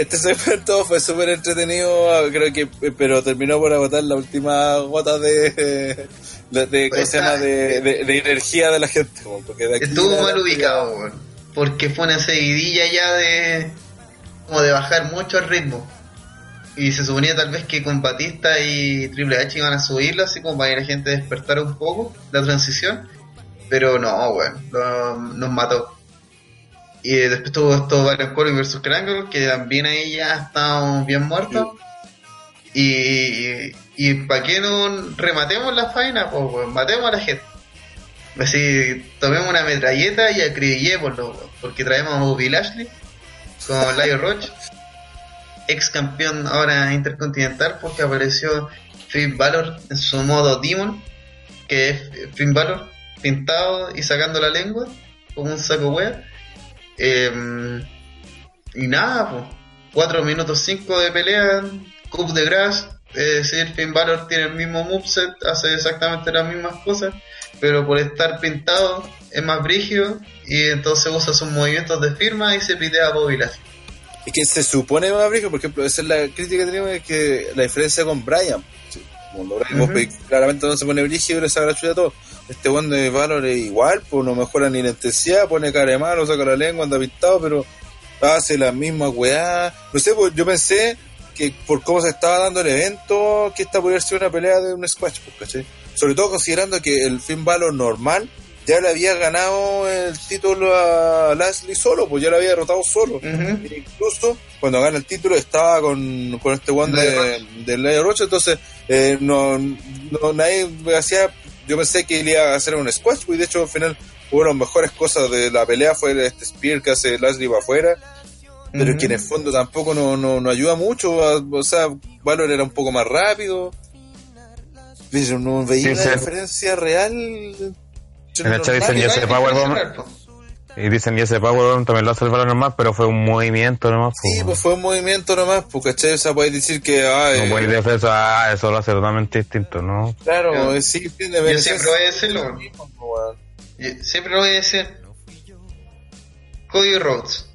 Este segmento fue súper entretenido, creo que, pero terminó por agotar la última gota de, de, de- energía de la gente. como, Porque de aquí Estuvo mal ubicado. Porque fue una seguidilla ya de. como de bajar mucho el ritmo. Y se suponía tal vez que con Batista y Triple H iban a subirlo, así como para que la gente despertara un poco la transición. Pero no, weón, lo- nos mató. Y después tuvo esto Baron Corbin versus Krangle, que también ahí ya estábamos bien muertos. Y, y, para que no rematemos la faena, pues matemos a la gente. Así, tomemos una metralleta y acribillémoslo, porque traemos a Bobby Lashley con Lio Roach, ex campeón ahora intercontinental, porque apareció Finn Balor en su modo Demon, que es Finn Balor pintado y sacando la lengua, como un saco wea. Em, y nada, pues, 4 minutos 5 de pelea, Cup de Grass, es decir, Finn Balor tiene el mismo moveset, hace exactamente las mismas cosas, pero por estar pintado es más brígido y entonces usa sus movimientos de firma y se pide a Bobby Lashley. Es que se supone más brillo, por ejemplo, esa es la crítica que tenemos, es que la diferencia con Brian. Cuando Brian Ujú. Goldberg claramente no se pone brígido y le saca la chucha a todo. Este buen de Valor es igual, pues no mejora ni la intensidad, pone cara de malo, saca la lengua, anda pintado, pero hace la misma weá. No sé, pues yo pensé que por cómo se estaba dando el evento, que esta podría ser una pelea de un squash, pues, ¿cachai? Sobre todo considerando que el Finn Balor normal ya le había ganado el título a Lashley solo, pues ya lo había derrotado solo. Ujú. Incluso cuando gana el título estaba con, con este one de, de Leo Rocha, entonces eh, no, no nadie me hacía, yo pensé que él iba a hacer un squash, pues, y de hecho al final una de las mejores cosas de la pelea fue este spear que hace Lashley para afuera, pero Ujú. que en el fondo tampoco no, no, no ayuda mucho, a- o sea, Valor era un poco más rápido, pero no veía Sí, una sí. diferencia real. En el chat dicen, Y ya no se hay Powerbomb. Y dicen, y ese Power también lo hace el valor normal, pero fue un movimiento nomás. Sí, pues, pues fue un movimiento nomás, pues, ¿cachai? O sea, podéis decir que, ah, no puedes decir eso, ah, eso lo hace totalmente distinto, ¿no? claro, eh, sí, tiene Yo siempre voy a decirlo. Siempre lo voy a decir. Cody Rhodes.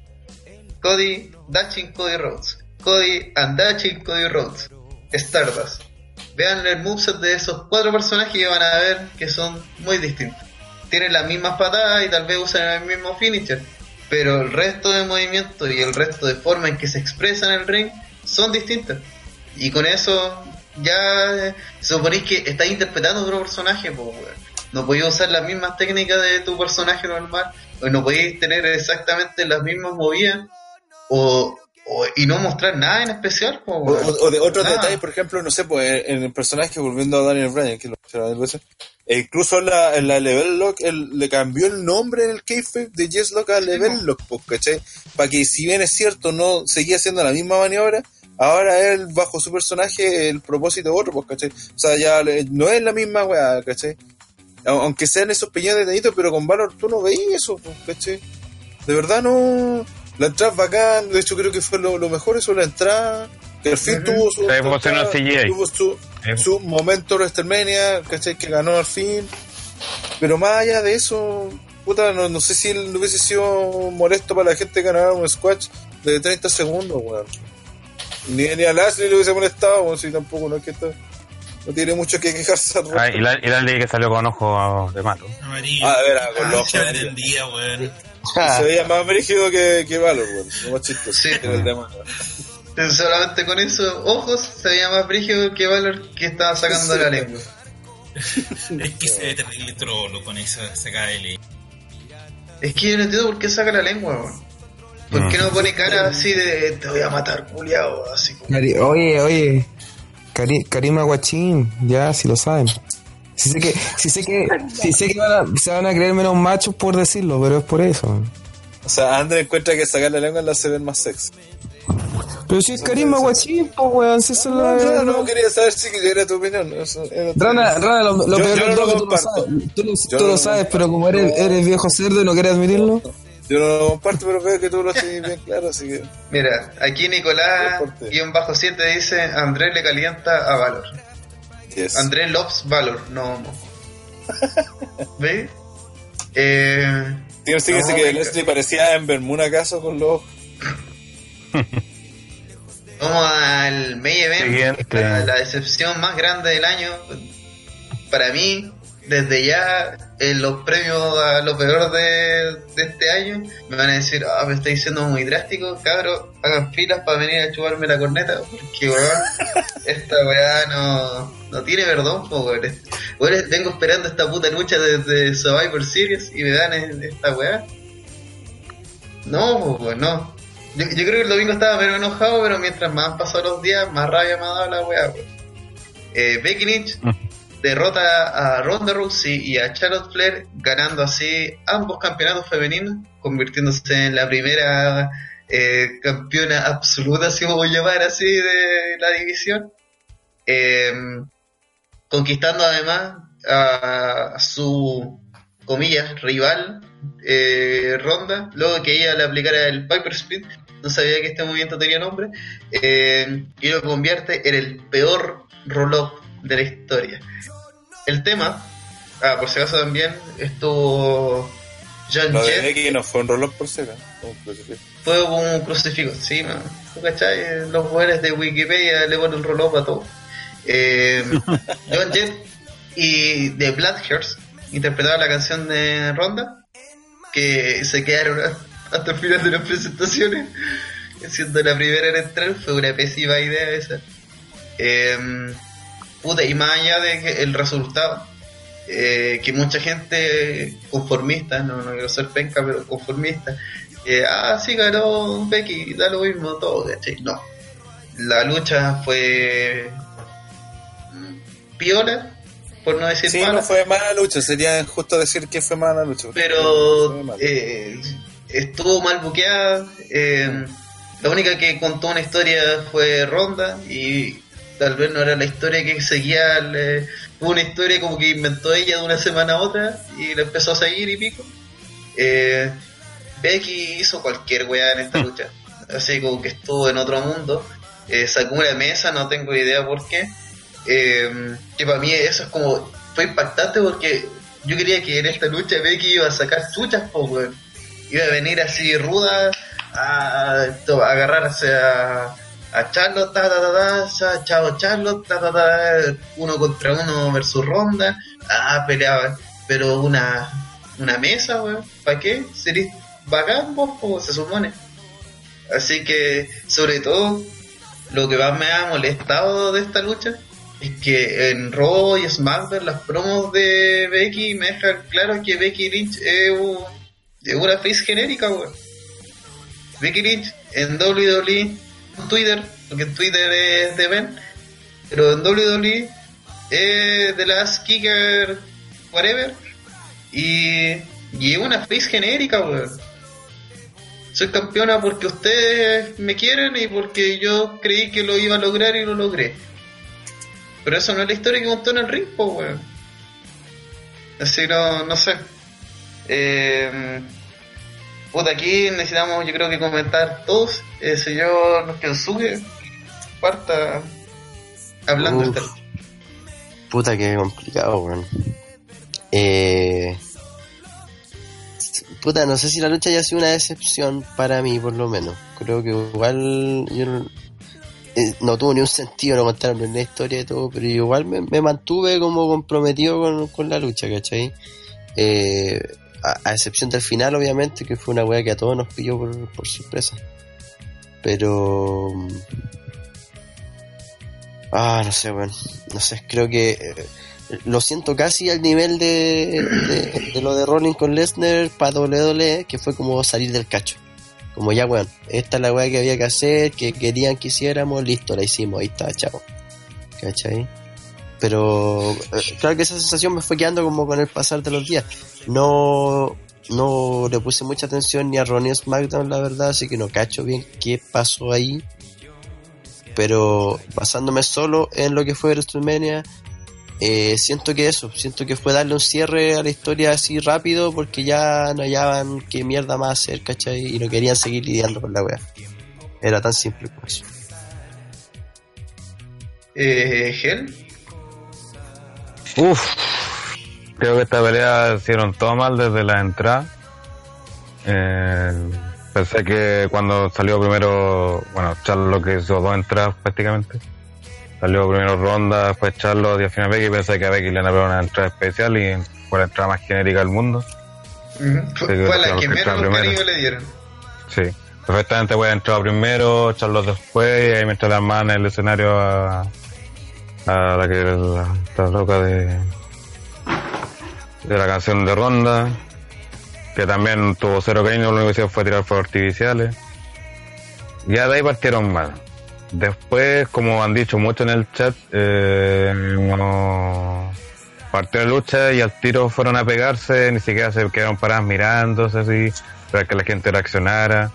Cody Daching Cody Rhodes. Cody and Daching Cody Rhodes. Stardust. Vean el moveset de esos cuatro personajes y van a ver que son muy distintos. Tienen las mismas patadas y tal vez usan el mismo finisher. Pero el resto de movimientos y el resto de forma en que se expresan en el ring son distintas. Y con eso ya suponéis que estáis interpretando otro personaje, pues. No podéis usar las mismas técnicas de tu personaje normal, o no podéis tener exactamente las mismas movidas, o, o- y no mostrar nada en especial, O, de otros Nada. detalles, por ejemplo, no sé, pues en el personaje, volviendo a Daniel Bryan, que lo mencionaba veces, e incluso en la, en la Level Lock, él le cambió el nombre en el kayfabe de Yes Lock a Level Lock, pues, ¿cachai? Para que si bien es cierto, no seguía haciendo la misma maniobra, ahora él, bajo su personaje, el propósito es otro, pues, ¿cachai? O sea, ya le- no es la misma weá, ¿cachai? Au- Aunque sean esos pequeños detallitos, pero con Valor tú no veías eso, pues, ¿cachai? De verdad no... La entrada es bacán, de hecho creo que fue lo, lo mejor eso, la entrada, que al fin Ujú. tuvo su... CGI. tuvo su, Eh. su momento WrestleMania, ¿cachai? Que ganó al fin. Pero más allá de eso, puta, no, no sé si no hubiese sido molesto para la gente ganar un squash de 30 segundos, weón. Ni, ni a Lashley le hubiese molestado, weón, si tampoco no es que está- no tiene mucho que quejarse. al Ah, y la, y la ley que salió con ojo de mato. Amarillo. Ah, a ver, ah, con los ojos entendía, weón. Se veía más brígido que, que Valor, weón. Lo más chistoso. Sí. que el tema. Solamente con esos ojos se veía más brígido que Valor que estaba sacando Sí. la lengua. Es que se ve terrible trolo con esa sacada de ley. Es que yo no entiendo por qué saca la lengua, weón. ¿Por qué no pone cara así de te voy a matar, culiao? Así como. Cari- oye, oye, Cari Karima Guachín, ya, si lo saben. Si sé que, si sé que, si sé que van a- se van a creer menos machos por decirlo, pero es por eso. O sea, André encuentra que sacar la lengua la se ven más sexy. Pero si es Karima Guachín, pues weón, si eso es No, la no, no, quería saber si era tu opinión. Eso era tu- Rana, Rana, lo, lo Yo- peor yo de no todo lo que tú lo sabes, tú lo, Yo tú no lo lo sabes, comparto. pero como eres, eres viejo cerdo y no quieres admitirlo, Yo no lo comparto, pero veo que tú lo tienes bien claro, así que. Mira, aquí Nicolás, Deporte. guion bajo 7, dice Andrés le calienta a Valor. Yes. Andrés loves Valor, no homo. ¿Ve? Eh, Tienes que No, que. Leslie parecía Ember Moon acaso con los. vamos al main event, Siguiente. la, la decepción más grande del año. Para mí, desde ya, en los premios a lo peor de, de este año, me van a decir, ah, me está diciendo muy drástico, cabros, hagan filas para venir a chuparme la corneta, porque weón, esta weá no, no tiene perdón, po, weón. Weón, vengo esperando esta puta lucha desde Survivor Series y me dan esta weá. No, weón, no. Yo, yo creo que el domingo estaba menos enojado, pero mientras más han pasado los días, más rabia me ha dado la weá, weón. Eh, Becky Lynch derrota a Ronda Rousey y a Charlotte Flair, ganando así ambos campeonatos femeninos, convirtiéndose en la primera eh, campeona absoluta, si vamos a llamar así, de la división. Eh, conquistando además a, su, comillas, rival, eh, Ronda, luego que ella le aplicara el Piper Speed, no sabía que este movimiento tenía nombre, eh, y lo convierte en el peor roll-up de la historia. El tema, ah, por si acaso también, estuvo John Lo de Becky no fue un reloj por seca. un crucifijo. fue un crucifijo, sí, man. ¿Tú cachai? Los jugadores de Wikipedia le ponen roll-up a todo. Eh, John Jett y The Bloodhurst interpretaban la canción de Ronda, que se quedaron hasta el final de las presentaciones, siendo la primera en entrar, fue una pésima idea esa. Eh, puta, y más allá de que el resultado, eh, que mucha gente conformista, no, no quiero ser penca, pero conformista, eh, ah, sí ganó Becky, da lo mismo todo, ¿cachai? No. La lucha fue piola, por no decir Sí, mala, no fue mala lucha, sería injusto decir que fue mala lucha. pero eh, estuvo mal buqueada. eh, la única que contó una historia fue Ronda y tal vez no era la historia que seguía. le- fue una historia como que inventó ella de una semana a otra y la empezó a seguir y pico. Eh, Becky hizo cualquier weá en esta lucha. Así como que estuvo en otro mundo. Eh, sacó una mesa, no tengo idea por qué. Eh, que para mí eso es como. Fue impactante porque yo quería que en esta lucha Becky iba a sacar chuchas, po, weón. Iba a venir así ruda a, a agarrarse a, a Charlotte, ta, ta, ta, ta, cha- chao Charlotte, ta, ta, ta, uno contra uno versus Ronda. Ah, peleaban. Pero una, una mesa, weón. ¿Para qué? Sería bacán, vos, se supone. Así que, sobre todo, lo que más me ha molestado de esta lucha es que en Raw y SmackDown las promos de Becky me dejan claro que Becky Lynch es, un- es una face genérica, weón. Becky Lynch en WWE, Twitter, porque Twitter es de Ben, pero en WWE es de las Kicker whatever y, y es una face genérica, weón. Soy campeona porque ustedes me quieren y porque yo creí que lo iba a lograr y lo logré. Pero eso no es la historia que contó en el ring, weón. Así no, no sé. Eh, puta, aquí necesitamos, yo creo que comentar todos. El señor Kensuke parta hablando Uf. de esta- Puta que complicado, weón. Eh... Puta, no sé si la lucha haya sido una decepción para mí, por lo menos. Creo que igual yo no, eh, no tuvo ni un sentido, no contaron en la historia y todo, pero igual me, me mantuve como comprometido con, con la lucha, ¿cachai? Eh, a, excepción del final, obviamente, que fue una weá que a todos nos pilló por, sorpresa. Pero... Ah, no sé, weón. No sé, creo que eh, lo siento casi al nivel de, de, lo de Rolling con Lesnar para WWE, que fue como salir del cacho. Como ya, weón, esta es la weá que había que hacer, que querían que hiciéramos, listo, la hicimos, ahí está, chao. ¿Cachai? Pero eh, claro que esa sensación me fue quedando como con el pasar de los días. No, no le puse mucha atención ni a Ronnie SmackDown, la verdad, así que no cacho bien qué pasó ahí pero basándome solo en lo que fue WrestleMania, eh, siento que eso, siento que fue darle un cierre a la historia así rápido porque ya no hallaban qué mierda más hacer, ¿cachai? Y no querían seguir lidiando con la wea. Era tan simple como eso. Eh, Hell, Uf, creo que esta pelea hicieron todo mal desde la entrada. Eh, pensé que cuando salió primero, bueno, Charlo que hizo dos entradas prácticamente. Salió primero Ronda, después Charlo y al final Becky. Pensé que a Becky le dar una entrada especial y fue la entrada más genérica del mundo. fue, que fue la que que menos cariño le dieron. Sí, perfectamente voy a entrar primero, Charlo después, y ahí mientras la mano en el escenario a, a la que la, está loca de, de la canción de Ronda, que también tuvo cero cariño, lo único que hicieron fue tirar fuegos artificiales. Ya de ahí partieron mal. Después, como han dicho mucho en el chat, eh, no partió la lucha y al tiro fueron a pegarse, ni siquiera se quedaron paradas mirándose así, para que la gente reaccionara.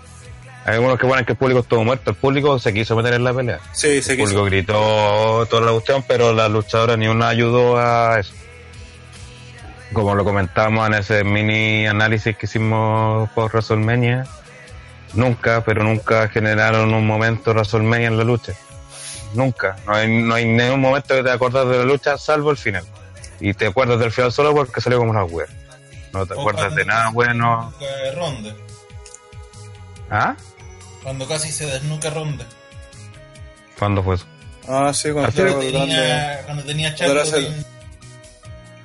Hay algunos que bueno que el público estuvo muerto, el público se quiso meter en la pelea. Sí, se El público gritó toda la cuestión, pero la luchadora ni una ayudó a eso. Como lo comentamos en ese mini análisis que hicimos por WrestleMania, nunca, pero nunca generaron un momento WrestleMania en la lucha. Nunca. No hay, no hay ningún momento que te acuerdas de la lucha salvo el final. Y te acuerdas del final solo porque salió como una wea. No te O acuerdas de nada bueno. desnuca Ronda. ¿Ah? Cuando casi se desnuca Ronda. ¿Cuándo fue eso? Ah, sí, cuando tenía, cuando tenía era en,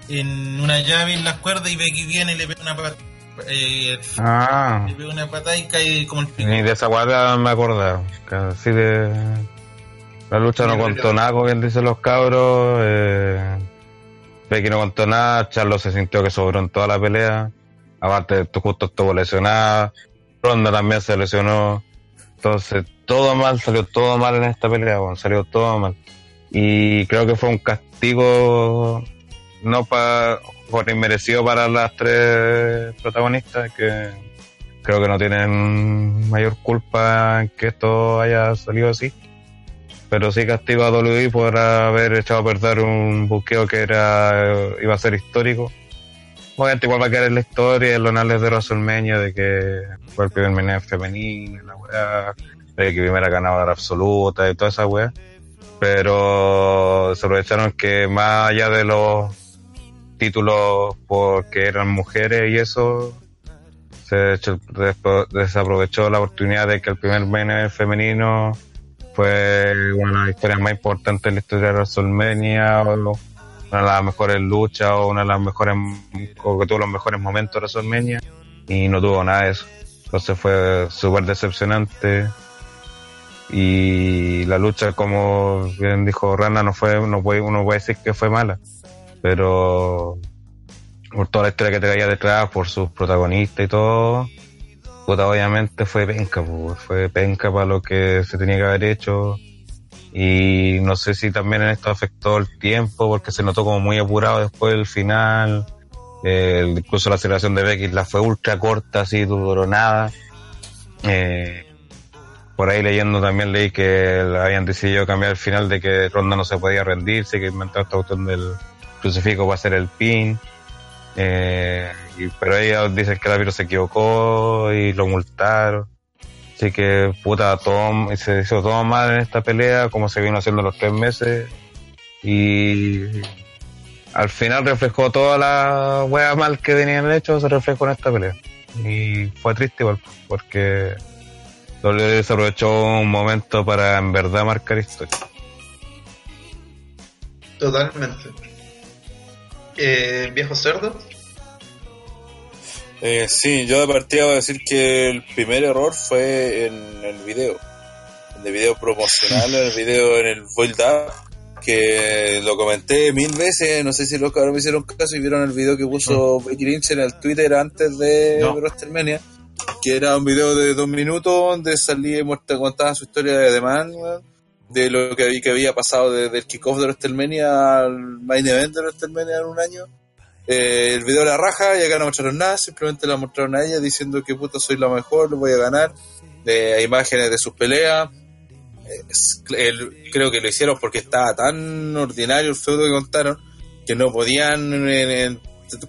en una llave en las cuerdas y Becky viene y le pega una pata. Eh, Ah. le pega una patada y cae como el pico. Ni de esa guarda me acordaba. Así de. La lucha no contó nada, como bien dicen los cabros. Eh... Becky no contó nada. Charlo se sintió que sobró en toda la pelea. Aparte, justo estuvo lesionada. Ronda también se lesionó. Entonces, todo mal, salió todo mal en esta pelea, bueno, salió todo mal. Y creo que fue un castigo no para por inmerecido para las tres protagonistas que creo que no tienen mayor culpa en que esto haya salido así. Pero sí castigo a WWE por haber echado a perder un buqueo que era iba a ser histórico Obviamente igual va a quedar en la historia, los anales de WrestleMania, de que fue el primer meneo femenino, la weá, de que primera ganadora absoluta y toda esa weá. Pero se aprovecharon que más allá de los títulos porque eran mujeres y eso, se desaprovechó la oportunidad de que el primer meneo femenino fue una de las historias más importantes en la historia de WrestleMania, o una de las mejores luchas o una de las mejores, o que tuvo los mejores momentos de WrestleMania y no tuvo nada de eso. Entonces fue súper decepcionante y la lucha, como bien dijo Rana, no fue, no puede, uno puede decir que fue mala, pero por toda la historia que traía detrás, por sus protagonistas y todo, puta, obviamente fue penca, fue penca para lo que se tenía que haber hecho y no sé si también en esto afectó el tiempo porque se notó como muy apurado después del final. Eh, incluso la aceleración de Becky la fue ultra corta así duró nada. Eh, por ahí leyendo también leí que habían decidido cambiar el final de que Ronda no se podía rendirse que inventó esta cuestión del crucifijo para hacer el pin. Eh, pero ellos dicen que la virus se equivocó y lo multaron Así que, puta, todo, se hizo todo mal en esta pelea, como se vino haciendo los tres meses. Y al final reflejó toda la wea mal que tenían hecho, se reflejó en esta pelea. Y fue triste igual, porque WWE se aprovechó un momento para en verdad marcar historia. Totalmente. Eh, viejo cerdo. Eh, sí, yo de partida voy a decir que el primer error fue en el video. En el video promocional, en el video en el Build Up, que lo comenté mil veces, no sé si los cabros me hicieron caso y vieron el video que puso Becky Lynch en el Twitter antes de No. WrestleMania, que era un video de dos minutos donde salía y muestra- contaba su historia de The Man, de lo que había, que había pasado desde el kickoff de WrestleMania al main event de WrestleMania en un año. Eh, el video la raja y acá no mostraron nada, simplemente la mostraron a ella diciendo que puta soy la mejor, lo voy a ganar. De imágenes de sus peleas. Eh, el- creo que lo hicieron porque estaba tan ordinario el feudo que contaron que no podían en, en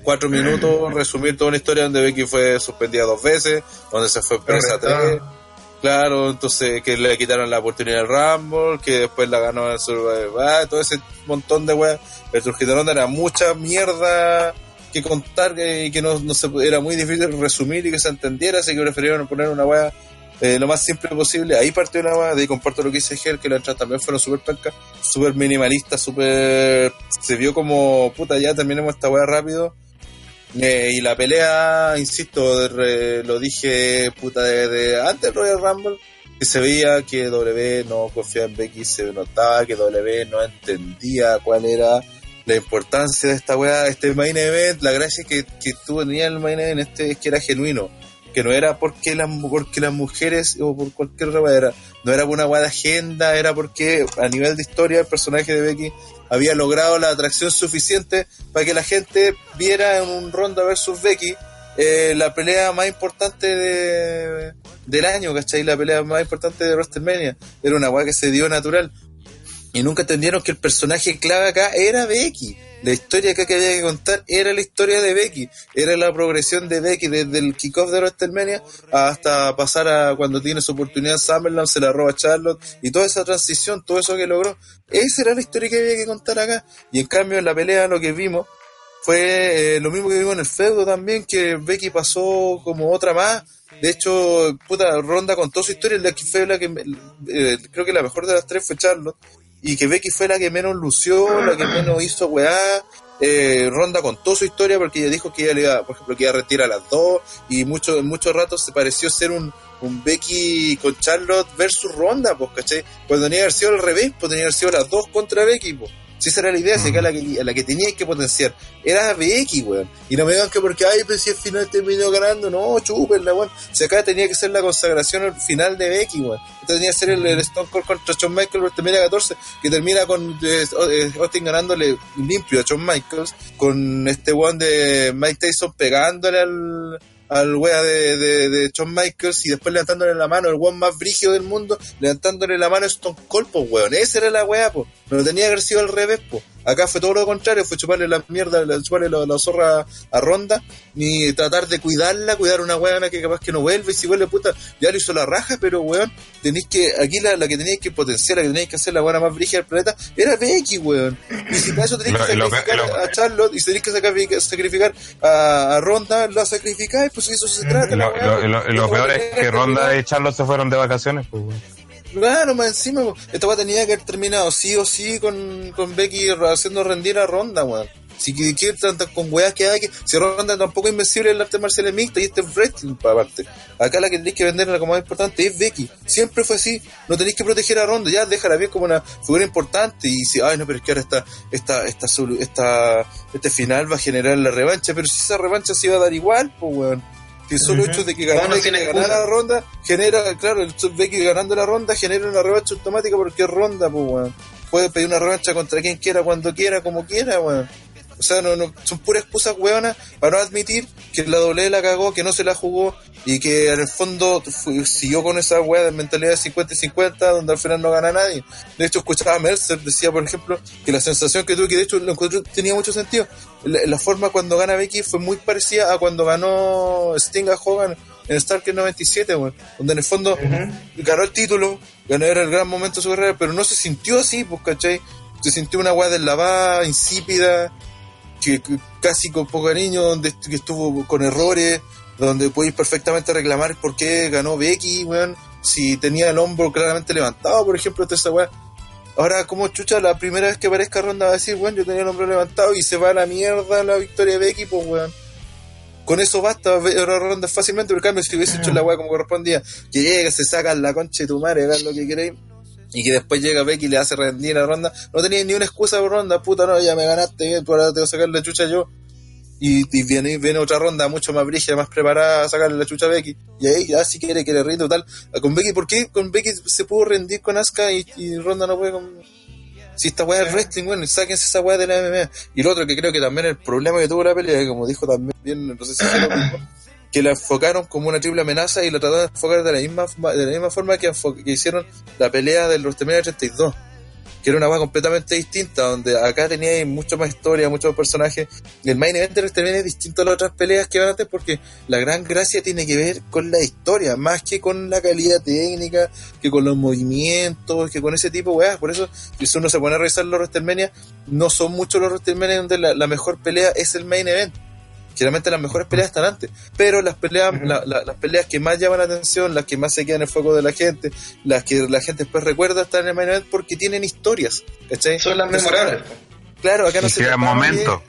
cuatro minutos resumir toda una historia donde Becky fue suspendida dos veces, donde se fue presa tres. Claro, entonces que le quitaron la oportunidad del Rumble, que después la ganó el Survivor, todo ese montón de weas. Trujillo Ronda era mucha mierda que contar que- y que no, no se, era muy difícil resumir y que se entendiera, así que prefirieron poner una wea eh, lo más simple posible. Ahí partió la wea, de ahí comparto lo que dice Ger, que la entrada también fueron súper pencas, súper minimalistas, súper... Se vio como, puta, ya terminemos esta wea rápido. Eh, y la pelea, insisto, re- lo dije puta de, antes del Royal Rumble, que se veía que W no confiaba en Becky, se notaba que W no entendía cuál era la importancia de esta weá, este main event, la gracia que, que tenías en el main event este es que era genuino, que no era porque las, porque las mujeres o por cualquier otra era, no era por una weá de agenda, era porque a nivel de historia el personaje de Becky había logrado la atracción suficiente para que la gente viera en un Ronda versus Becky eh, la pelea más importante de, del año, ¿cachai? La pelea más importante de WrestleMania. Era una weá que se dio natural. Y nunca entendieron que el personaje clave acá era Becky. La historia acá que había que contar era la historia de Becky. Era la progresión de Becky desde el kickoff de WrestleMania hasta pasar a cuando tiene su oportunidad en SummerSlam, se la roba Charlotte y toda esa transición, todo eso que logró. Esa era la historia que había que contar acá. Y en cambio en la pelea lo que vimos fue eh, lo mismo que vimos en el feudo también, que Becky pasó como otra más. De hecho, puta, Ronda contó su historia, la que fue la que, eh, creo que la mejor de las tres fue Charlotte, y que Becky fue la que menos lució, la que menos hizo weá. Eh, Ronda contó su historia porque ella dijo que ella le iba, por ejemplo, que iba a retirar a las dos, y mucho, en muchos ratos se pareció ser un, un Becky con Charlotte versus Ronda, pues, ¿cachai? Cuando tenía que haber sido al revés, pues tenía que haber sido las dos contra Becky, pues. Si esa era la idea, si acá la que, la que tenía que potenciar era Becky, weón. Y no me digan que porque, ay, pues si al final terminó ganando, no, chúpenla, weón. Si acá tenía que ser la consagración al final de Becky, weón. Esto tenía que ser el, Stone Cold contra Shawn Michaels termina 14, que termina con eh, Austin ganándole limpio a Shawn Michaels, con este weón de Mike Tyson pegándole al al wea de, de, de Shawn Michaels y después levantándole la mano, el weón más brígido del mundo, levantándole la mano a Stone Cold, pues weón, esa era la wea, pues, no tenía que haber sido al revés, pues, Acá fue todo lo contrario, fue chuparle la mierda, chuparle la, la zorra a Ronda, ni tratar de cuidarla, cuidar una weona que capaz que no vuelve, y si vuelve puta, ya le hizo la raja, pero weón, tenéis que, aquí la, la que tenéis que potenciar, la que tenéis que hacer la buena más brígida del planeta, era Becky, weón. Y si para eso tenéis que Lo- lo- sacrificar lo- a Charlotte, y si tenéis que sacrificar, sacrificar a, a Ronda, la sacrificáis, pues eso se trata. Y la lo, lo- lo- lo peor es que Ronda y Charlotte se fueron de vacaciones. Pues, weón. Claro, más encima, esta weá tenía que haber terminado sí o sí con, con Becky haciendo rendir a Ronda, weón. Si que tanto con weas que hay que. Si Ronda tampoco es invencible en el arte marcial mixta y este es wrestling, pa' aparte. Acá la que tenéis que venderla como más importante es Becky. Siempre fue así. No tenéis que proteger a Ronda, ya déjala bien como una figura importante. Y si, ay no, pero es que ahora esta, esta, esta, esta, este final va a generar la revancha. Pero si esa revancha se iba a dar igual, pues weón. Que el solo Ujú. hecho de que ganara, no que tiene ganara excusa. la ronda genera, claro, el Becky ganando la ronda genera una revancha automática porque es ronda, pues weón. Puede pedir una revancha contra quien quiera, cuando quiera, como quiera, weón. O sea, no, no, son puras excusas weonas para no admitir que la doble la cagó, que no se la jugó y que en el fondo fue- siguió con esa wea de mentalidad de 50 y 50 donde al final no gana nadie. De hecho, escuchaba a Mercer, decía, por ejemplo, que la sensación que tuve, que de hecho lo encontré, tenía mucho sentido, la, la forma cuando gana Becky fue muy parecida a cuando ganó Sting a Hogan en Stark 97, weón, donde en el fondo ganó el título, ganó era el gran momento de su carrera, pero no se sintió así, pues, ¿cachai? Se sintió una weá deslavada, insípida, que, casi con poco cariño, donde estuvo con errores, donde podéis perfectamente reclamar por qué ganó Becky, weón, si tenía el hombro claramente levantado, por ejemplo, toda esa weá. Ahora, como chucha, la primera vez que aparezca Ronda va a decir, weón, yo tenía el hombro levantado y se va a la mierda la victoria de Becky, pues, weón. Con eso basta Ronda fácilmente, pero en cambio, si hubiese hecho la weá como correspondía, que llega, se sacan la concha de tu madre, hagan lo que queréis, y que después llega Becky y le hace rendir a Ronda, no tenía ni una excusa por Ronda, puta, no, ya me ganaste, bien, tú ahora te voy a sacar la chucha yo. Y, y viene, viene otra ronda mucho más brígida, más preparada a sacarle la chucha a Becky. Y ahí ya si quiere que le rinde tal. Con Becky, ¿por qué con Becky se pudo rendir con Asuka y, y Ronda no puede con... Si esta weá es wrestling, bueno, sáquense esa weá de la MMA. Y lo otro que creo que también el problema que tuvo la pelea, como dijo también no sé si fue lo mismo, que la enfocaron como una triple amenaza y la trataron de enfocar de la misma, de la misma forma que, que hicieron la pelea del WrestleMania 32 que era una weá completamente distinta, donde acá tenía mucho más historia, muchos personajes. El main event de WrestleMania es distinto a las otras peleas que van antes porque la gran gracia tiene que ver con la historia, más que con la calidad técnica, que con los movimientos, que con ese tipo de weas. Por eso, si uno se pone a revisar los WrestleMania, no son muchos los WrestleMania donde la, la mejor pelea es el main event. Generalmente las mejores peleas están antes, pero las peleas, la- la- las peleas que más llaman la atención, las que más se quedan en el foco de la gente, las que la gente después recuerda están en el main event porque tienen historias. ¿cachai? Son las memorables. Claro, acá no Y se crean momentos.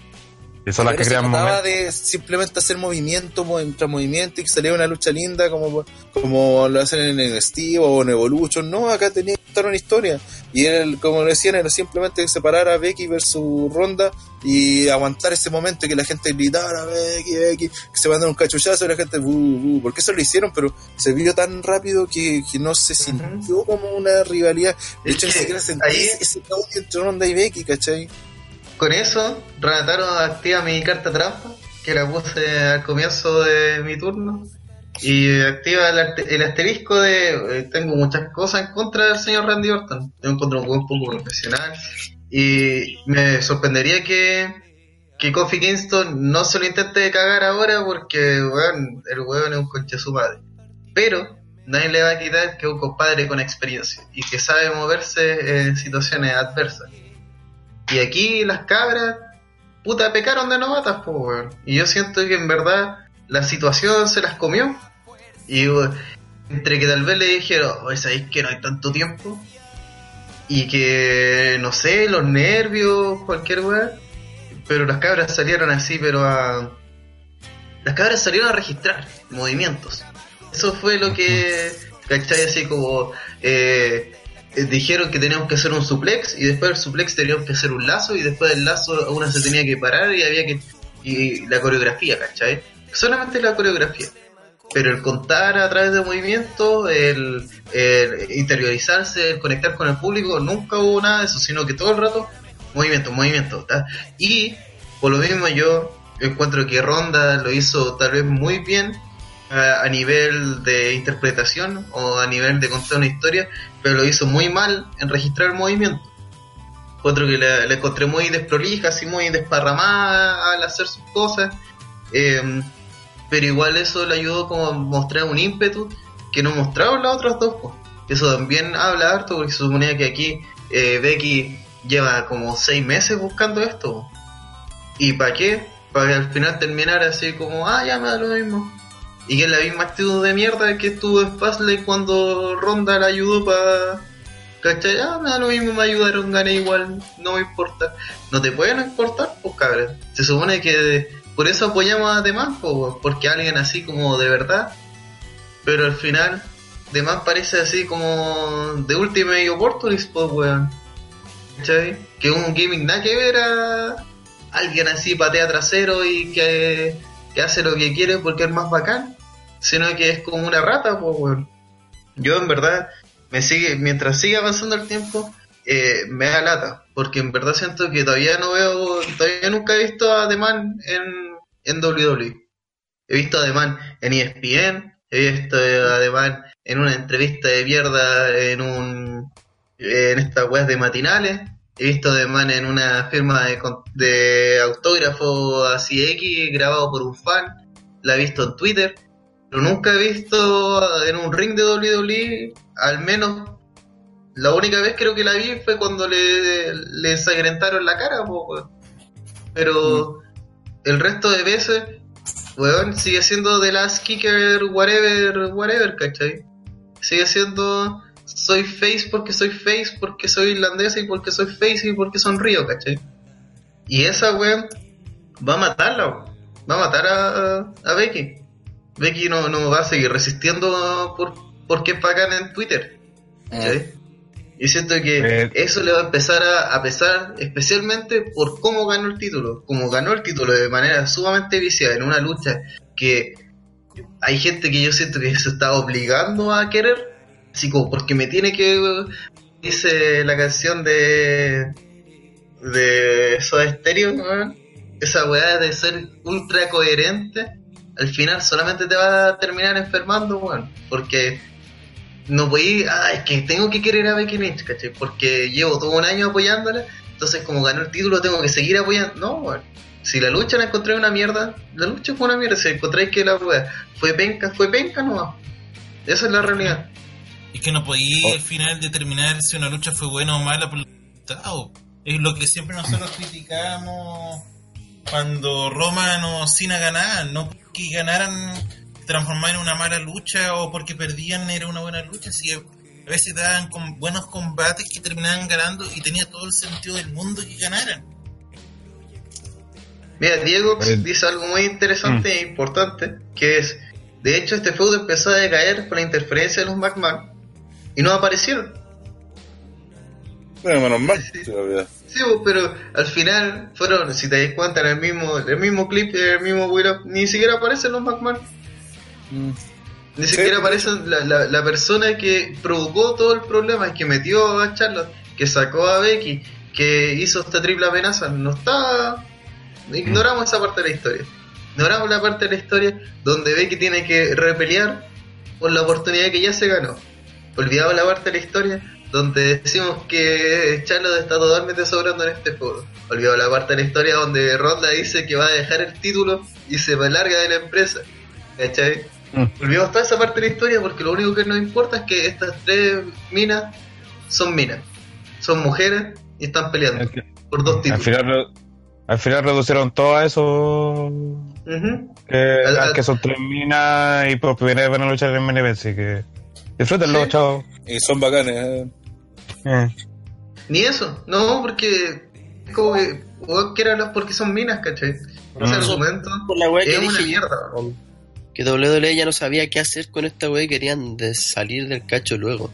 Y son las Acá que no se momentos. de simplemente hacer movimiento mo- tras movimiento y que saliera una lucha linda como, como lo hacen en NXT o en Evolution. No, acá tenía que contar una historia. Y era el- como decían, era simplemente separar a Becky versus Ronda y aguantar ese momento y que la gente gritara Becky, Becky, que se mandaron un cachuchazo y la gente, bu, bu, porque eso lo hicieron, pero se vio tan rápido que, que no se sintió como una rivalidad. De Es hecho, ni que siquiera sentí ahí- ese odio entre Ronda y Becky, ¿cachai? Con eso, Renataro activa mi carta trampa, que la puse al comienzo de mi turno. Y activa el, arte- el asterisco de eh, tengo muchas cosas en contra del señor Randy Orton. Yo encuentro un buen poco profesional. Y me sorprendería que, que Kofi Kingston no se lo intente cagar ahora porque weón, el weón es un conche su madre. Pero nadie le va a quitar que es un compadre con experiencia y que sabe moverse en situaciones adversas. Y aquí las cabras, puta, pecaron de novatas, pues, weón. Y yo siento que en verdad la situación se las comió. Y entre que tal vez le dijeron, oye, ¿sabéis que no hay tanto tiempo? Y que, no sé, los nervios, cualquier weón. Pero las cabras salieron así, pero a... Las cabras salieron a registrar movimientos. Eso fue lo que, ¿cachai? Así como... eh, dijeron que teníamos que hacer un suplex y después del suplex teníamos que hacer un lazo y después del lazo una se tenía que parar y había que y la coreografía, ¿cachai? Solamente la coreografía. Pero el contar a través de movimientos, el, interiorizarse, el conectar con el público, nunca hubo nada de eso, sino que todo el rato movimiento, movimiento. ¿tá? Y por lo mismo yo encuentro que Ronda lo hizo tal vez muy bien a, a nivel de interpretación o a nivel de contar una historia, pero lo hizo muy mal en registrar el movimiento. Otro que la, la encontré muy desprolija, así muy desparramada al hacer sus cosas. Eh, pero igual eso le ayudó como a mostrar un ímpetu que no mostraron las otras dos. po. Eso también habla harto porque se suponía que aquí eh, Becky lleva como seis meses buscando esto. ¿Y para qué? Para que al final terminar así como, ah, ya me da lo mismo. Y que es la misma actitud de mierda que tuvo Spasley cuando Ronda la ayudó para... ¿Cachai? Ah, me da lo mismo, me ayudaron, gané igual, no me importa. No te puede no importar, pues cabrón. Se supone que por eso apoyamos a pues, porque alguien así como de verdad. Pero al final, demás parece así como de Ultimate Opportunist, pues, weón. ¿Cachai? Que un gimmick nada que ver a alguien así patea trasero y que, que hace lo que quiere porque es más bacán, sino que es como una rata, pues, weón. Yo en verdad, me sigue, mientras sigue avanzando el tiempo, eh, me da lata, porque en verdad siento que todavía no veo, todavía nunca he visto a The Man en, en WWE. He visto a The Man en ESPN, he visto a The Man en una entrevista de mierda en un en estas weas de matinales, he visto a The Man en una firma de, de autógrafo así X grabado por un fan, la he visto en Twitter, pero nunca he visto en un ring de WWE, al menos la única vez creo que la vi fue cuando le, le ensangrentaron la cara, pero el resto de veces, weón, sigue siendo de las kicker, whatever, whatever, ¿cachai? Sigue siendo, soy face porque soy face, porque soy irlandesa y porque soy face y porque sonrío, ¿cachai? Y esa weón va a matarla, va a matar a, Becky. Becky no, no va a seguir resistiendo por, porque bacán en Twitter. ¿cachai? Y siento que Eh. eso le va a empezar a, a pesar, especialmente por cómo ganó el título. Como ganó el título de manera sumamente viciada en una lucha que hay gente que yo siento que se está obligando a querer, así como porque me tiene que. Dice la canción de. de Soda Stereo, weón. Esa weá de ser ultra coherente, al final solamente te va a terminar enfermando, weón. Porque no voy ah, es que tengo que querer a Becky Lynch, ¿cachai? Porque llevo todo un año apoyándola, entonces como ganó el título tengo que seguir apoyando. No. Si la lucha la encontré una mierda, la lucha fue una mierda. Si encontráis que la weá fue penca, fue penca nomás. Esa es la realidad. Es que no podía Oh. al final determinar si una lucha fue buena o mala por el resultado. Es lo que siempre nosotros criticamos cuando Roman o Cena ganaban, no porque ganaran transformar en una mala lucha o porque perdían era una buena lucha, si a veces daban con buenos combates que terminaban ganando y tenía todo el sentido del mundo que ganaran. Mira, Diego dice algo muy interesante e importante, que es, de hecho este feudo empezó a decaer por la interferencia de los McMahon y no aparecieron. Bueno, menos mal, sí, pero al final fueron, si te das cuenta, en el mismo, el mismo clip, el mismo Will Up, ni siquiera aparecen los McMahon. Ni Sí. siquiera aparece la, la, la persona que provocó todo el problema, que metió a Charlotte, que sacó a Becky, que hizo esta triple amenaza. No está. Ignoramos esa parte de la historia. Ignoramos la parte de la historia donde Becky tiene que repelear por la oportunidad que ya se ganó. Olvidamos la parte de la historia donde decimos que Charlotte está totalmente sobrando en este juego. Olvidado la parte de la historia donde Ronda dice que va a dejar el título y se va larga de la empresa. ¿Cachai? Mm. Olvidamos toda esa parte de la historia porque lo único que nos importa es que estas tres minas son minas. Son mujeres y están peleando por dos Al títulos. final, re- al final reducieron todo a eso. Que, Al- al- que son tres minas y por primera vez van a luchar en main así que disfrútenlo, Sí. chao. Y son bacanes, eh. Eh. Ni eso, no, porque es como que, weón, quiéralas porque son minas, ¿cachai? Ese Mm. argumento Por la weá que es una dije, mierda. Que WWE ya no sabía qué hacer con esta weá y querían de salir del cacho luego.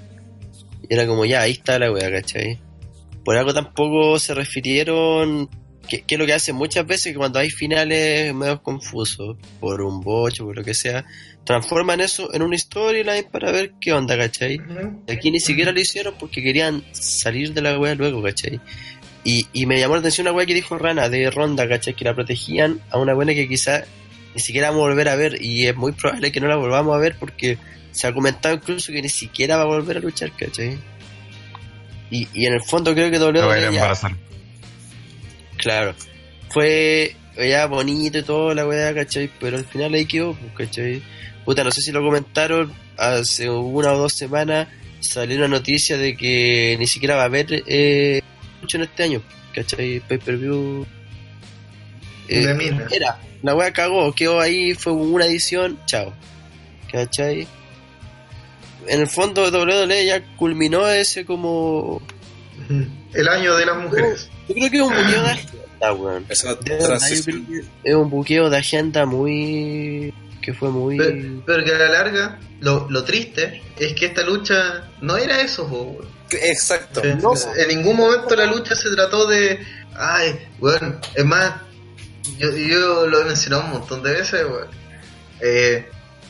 Y era como, ya, ahí está la weá, ¿cachai? Por algo tampoco se refirieron, que, que es lo que hacen muchas veces, que cuando hay finales medio confusos, por un bocho, por lo que sea, transforman eso en una storyline para ver qué onda, ¿cachai? Ujú. Aquí ni siquiera lo hicieron porque querían salir de la wea luego, ¿cachai? Y, y me llamó la atención una wea que dijo Rana de Ronda, ¿cachai? Que la protegían a una buena que quizás ni siquiera vamos a volver a ver y es muy probable que no la volvamos a ver porque se ha comentado incluso que ni siquiera va a volver a luchar, ¿cachai? Y, y en el fondo creo que WWE ya, claro, fue ya bonito y todo la weá, ¿cachai? Pero al final ahí quedó, pues, ¿cachai? Puta, no sé si lo comentaron, hace una o dos semanas salió una noticia de que ni siquiera va a haber eh, lucha en este año, ¿cachai? Pay per view. Mina. Era, la weá cagó, quedó ahí, fue una edición, chao. ¿cachai? En el fondo WWE ya culminó ese como... El año de las mujeres. Yo creo que es un buqueo de agenda, weón. Es un buqueo de agenda muy... que fue muy... Pero, pero que a la larga, lo, lo triste es que esta lucha no era eso, weón. Exacto. En- En ningún momento la lucha se trató de. Ay, weón. Es más, yo, yo lo he mencionado un montón de veces, weón. Eh,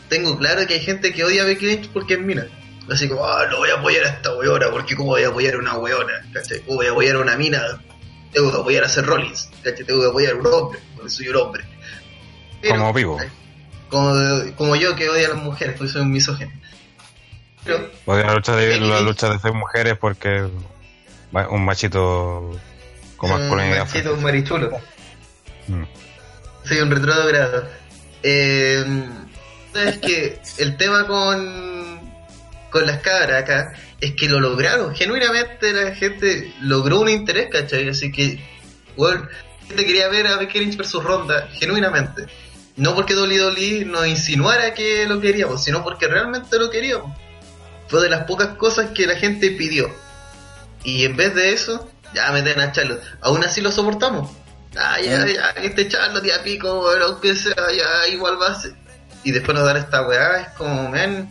tengo claro que hay gente que odia a Becky Lynch porque es mina. Así como, ah, no voy a apoyar a esta weona, porque cómo voy a apoyar a una weona, ¿cachai? ¿Cómo voy a apoyar a una mina? Tengo que apoyar a Seth Rollins, ¿cachai? Tengo que apoyar a un hombre, porque soy un hombre. Pero- Como vivo. Como, como yo que odia a las mujeres, porque soy un misógino. Porque la lucha de la lucha de seis mujeres porque un machito con un masculinidad. machito, un marichulo. Soy un retrógrado. Eh, es que el tema con, con las cabras acá es que lo lograron. Genuinamente la gente logró un interés, ¿cachai? Así que, bueno, gente quería ver a Becky Lynch versus Ronda, genuinamente. No porque WWE nos insinuara que lo queríamos, sino porque realmente lo queríamos. Fue de las pocas cosas que la gente pidió. Y en vez de eso, ya meten a Charlotte. Aún así lo soportamos. Ah, ya, ya, este Charlotte ya pico, bueno, aunque sea, ya igual va a ser. Y después nos dan esta weá, es como, men,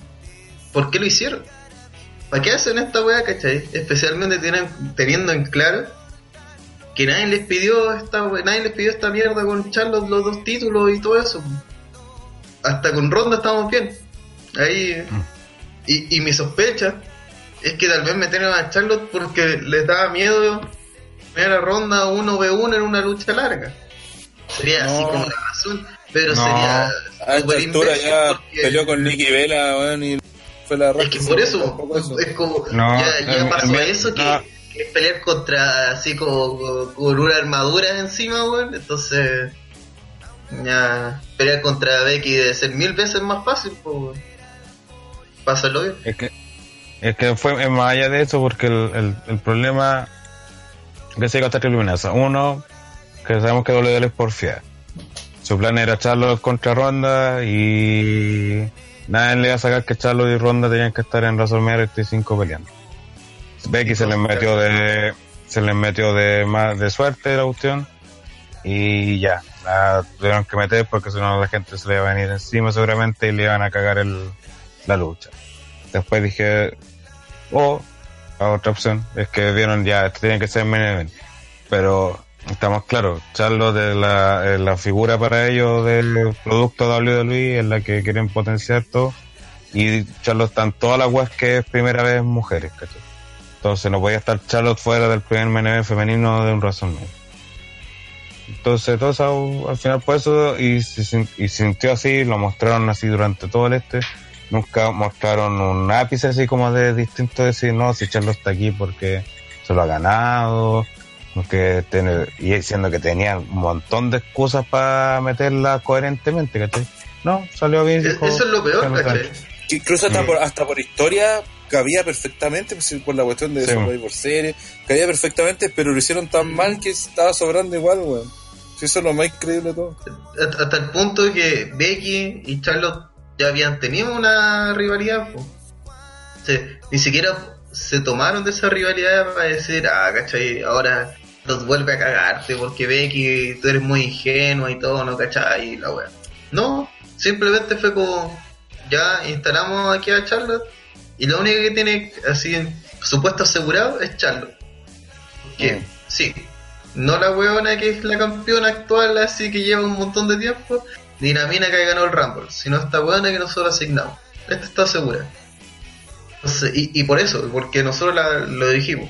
¿por qué lo hicieron? ¿Para qué hacen esta weá, cachai? Especialmente tienen, teniendo en claro que nadie les pidió esta nadie les pidió esta mierda con Charlotte los dos títulos y todo eso. Hasta con Ronda estamos bien. Ahí. Y, y mi sospecha es que tal vez metieron a Charlotte porque les daba miedo ver a Ronda 1v1 en una lucha larga. Sería así como la razón, pero No. sería A esta altura ya porque- peleó con Nicky Vela, weón, y fue la Es raja. que por eso, eso. es como, No, ya, ya pasó el- eso que, no. que es pelear contra, así como con, con una armadura encima, weón, entonces, ya, pelear contra Becky debe ser mil veces más fácil, pues, weón. Pásalo bien. Es que, es que fue es más allá de eso porque el, el, el problema que hasta triple amenaza. Uno, que sabemos que WWE es porfiada. Su plan era Charlotte contra Ronda y nadie le iba a sacar que Charlotte y Ronda tenían que estar en WrestleMania 35 peleando. Becky se les metió de se les metió de más de suerte la cuestión y ya la tuvieron que meter porque si no la gente se le iba a venir encima seguramente y le iban a cagar el, la lucha. Después dije, o otra opción es que vieron ya, esto tiene que ser main. Pero estamos claros, Charlotte es la, es la figura para ellos del producto WWE, es la que quieren potenciar todo. Y Charlotte están todas las webs que es primera vez mujeres, ¿cachai? Entonces no podía estar Charlotte fuera del primer main femenino de un WrestleMania. Entonces todo al final por eso y, sin- y sintió así, lo mostraron así durante todo el este. Nunca mostraron un ápice así como de distinto de decir, no, si Charlo está aquí porque se lo ha ganado, porque tiene, y diciendo que tenía un montón de excusas para meterla coherentemente, ¿cachai? No, salió bien. dijo, Eso es lo peor, "Charlo está ¿cachai? aquí". Que incluso hasta, Sí. por, hasta por historia cabía perfectamente, pues, por la cuestión de Sí. Survivor por serie, cabía perfectamente, pero lo hicieron tan mal que estaba sobrando igual, weón. Si eso es lo más increíble de todo. Hasta, hasta el punto de que Becky y Charlotte ya habían tenido una rivalidad. O sea, ni siquiera se tomaron de esa rivalidad para decir, ah, cachai, ahora los vuelve a cagarte porque Becky, tú eres muy ingenua y todo, ¿no? ¿Cachai? Y la wea. No, simplemente fue como, ya instalamos aquí a Charlotte y lo único que tiene así su puesto asegurado es Charlotte. Que, Mm. sí, no la weona que es la campeona actual, así que lleva un montón de tiempo, ni la mina que ganó el Rumble, sino esta weona que nosotros asignamos. Esta está segura. Y, y por eso, porque nosotros la- lo dijimos.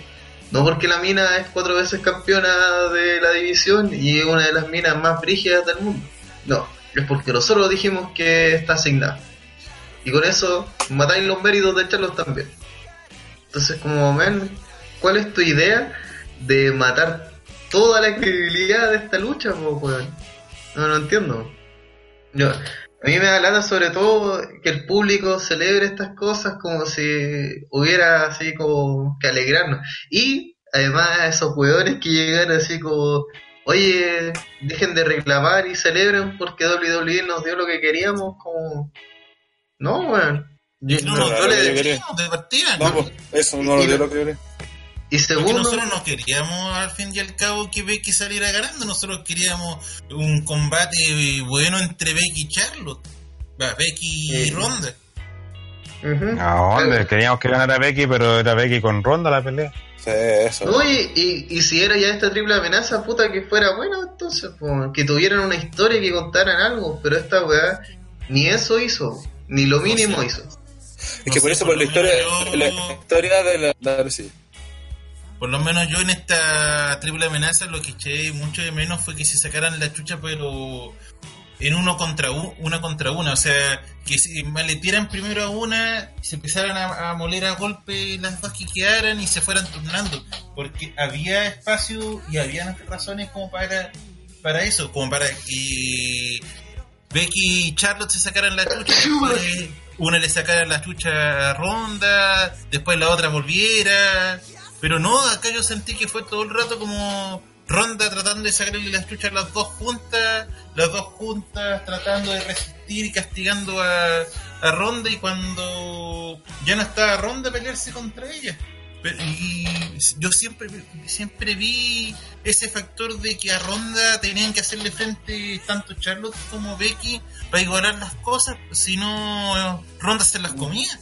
No porque la mina es cuatro veces campeona de la división y es una de las minas más brígidas del mundo. No, es porque nosotros dijimos que está asignada. Y con eso matáis los méritos de Charlos también. Entonces, como ven, ¿cuál es tu idea de matar toda la credibilidad de esta lucha, po? No lo entiendo. Yo, a mí me da lata sobre todo que el público celebre estas cosas como si hubiera así como que alegrarnos. Y además esos weones que llegan así como, oye, dejen de reclamar y celebren porque WWE nos dio lo que queríamos, como... No, weón. No, no, no, yo le- no, de partida. Vamos, eso no lo dio lo que quería. Y Porque segundo, nosotros no queríamos al fin y al cabo que Becky saliera ganando, nosotros queríamos un combate bueno entre Becky y Charlotte. Va, Becky y Sí. Ronda. Ujú. No, hombre, queríamos que ganara Becky, pero era Becky con ronda la pelea. Sí, eso. No, y, y, y si era ya esta triple amenaza, puta que fuera bueno, entonces, po, que tuvieran una historia, que contaran algo, pero esta weá ni eso hizo, ni lo mínimo sé. hizo. Es que por eso, por la historia, la historia de la. Dale, sí. Por lo menos yo en esta triple amenaza lo que eché mucho de menos fue que se sacaran la chucha, pero en uno contra u- una contra una. O sea, que se maletieran primero a una, se empezaran a, moler a golpe las dos que quedaran y se fueran turnando. Porque había espacio y había razones como para, para eso, como para que Becky y Charlotte se sacaran la chucha, una le sacara la chucha a Ronda, después la otra volviera. Pero no, acá yo sentí que fue todo el rato como Ronda tratando de sacarle las chuchas las dos juntas, las dos juntas tratando de resistir y castigando a, a Ronda y cuando ya no estaba Ronda pelearse contra ella. Y yo siempre siempre vi ese factor de que a Ronda tenían que hacerle frente tanto Charlotte como Becky para igualar las cosas, si no Ronda se las comía.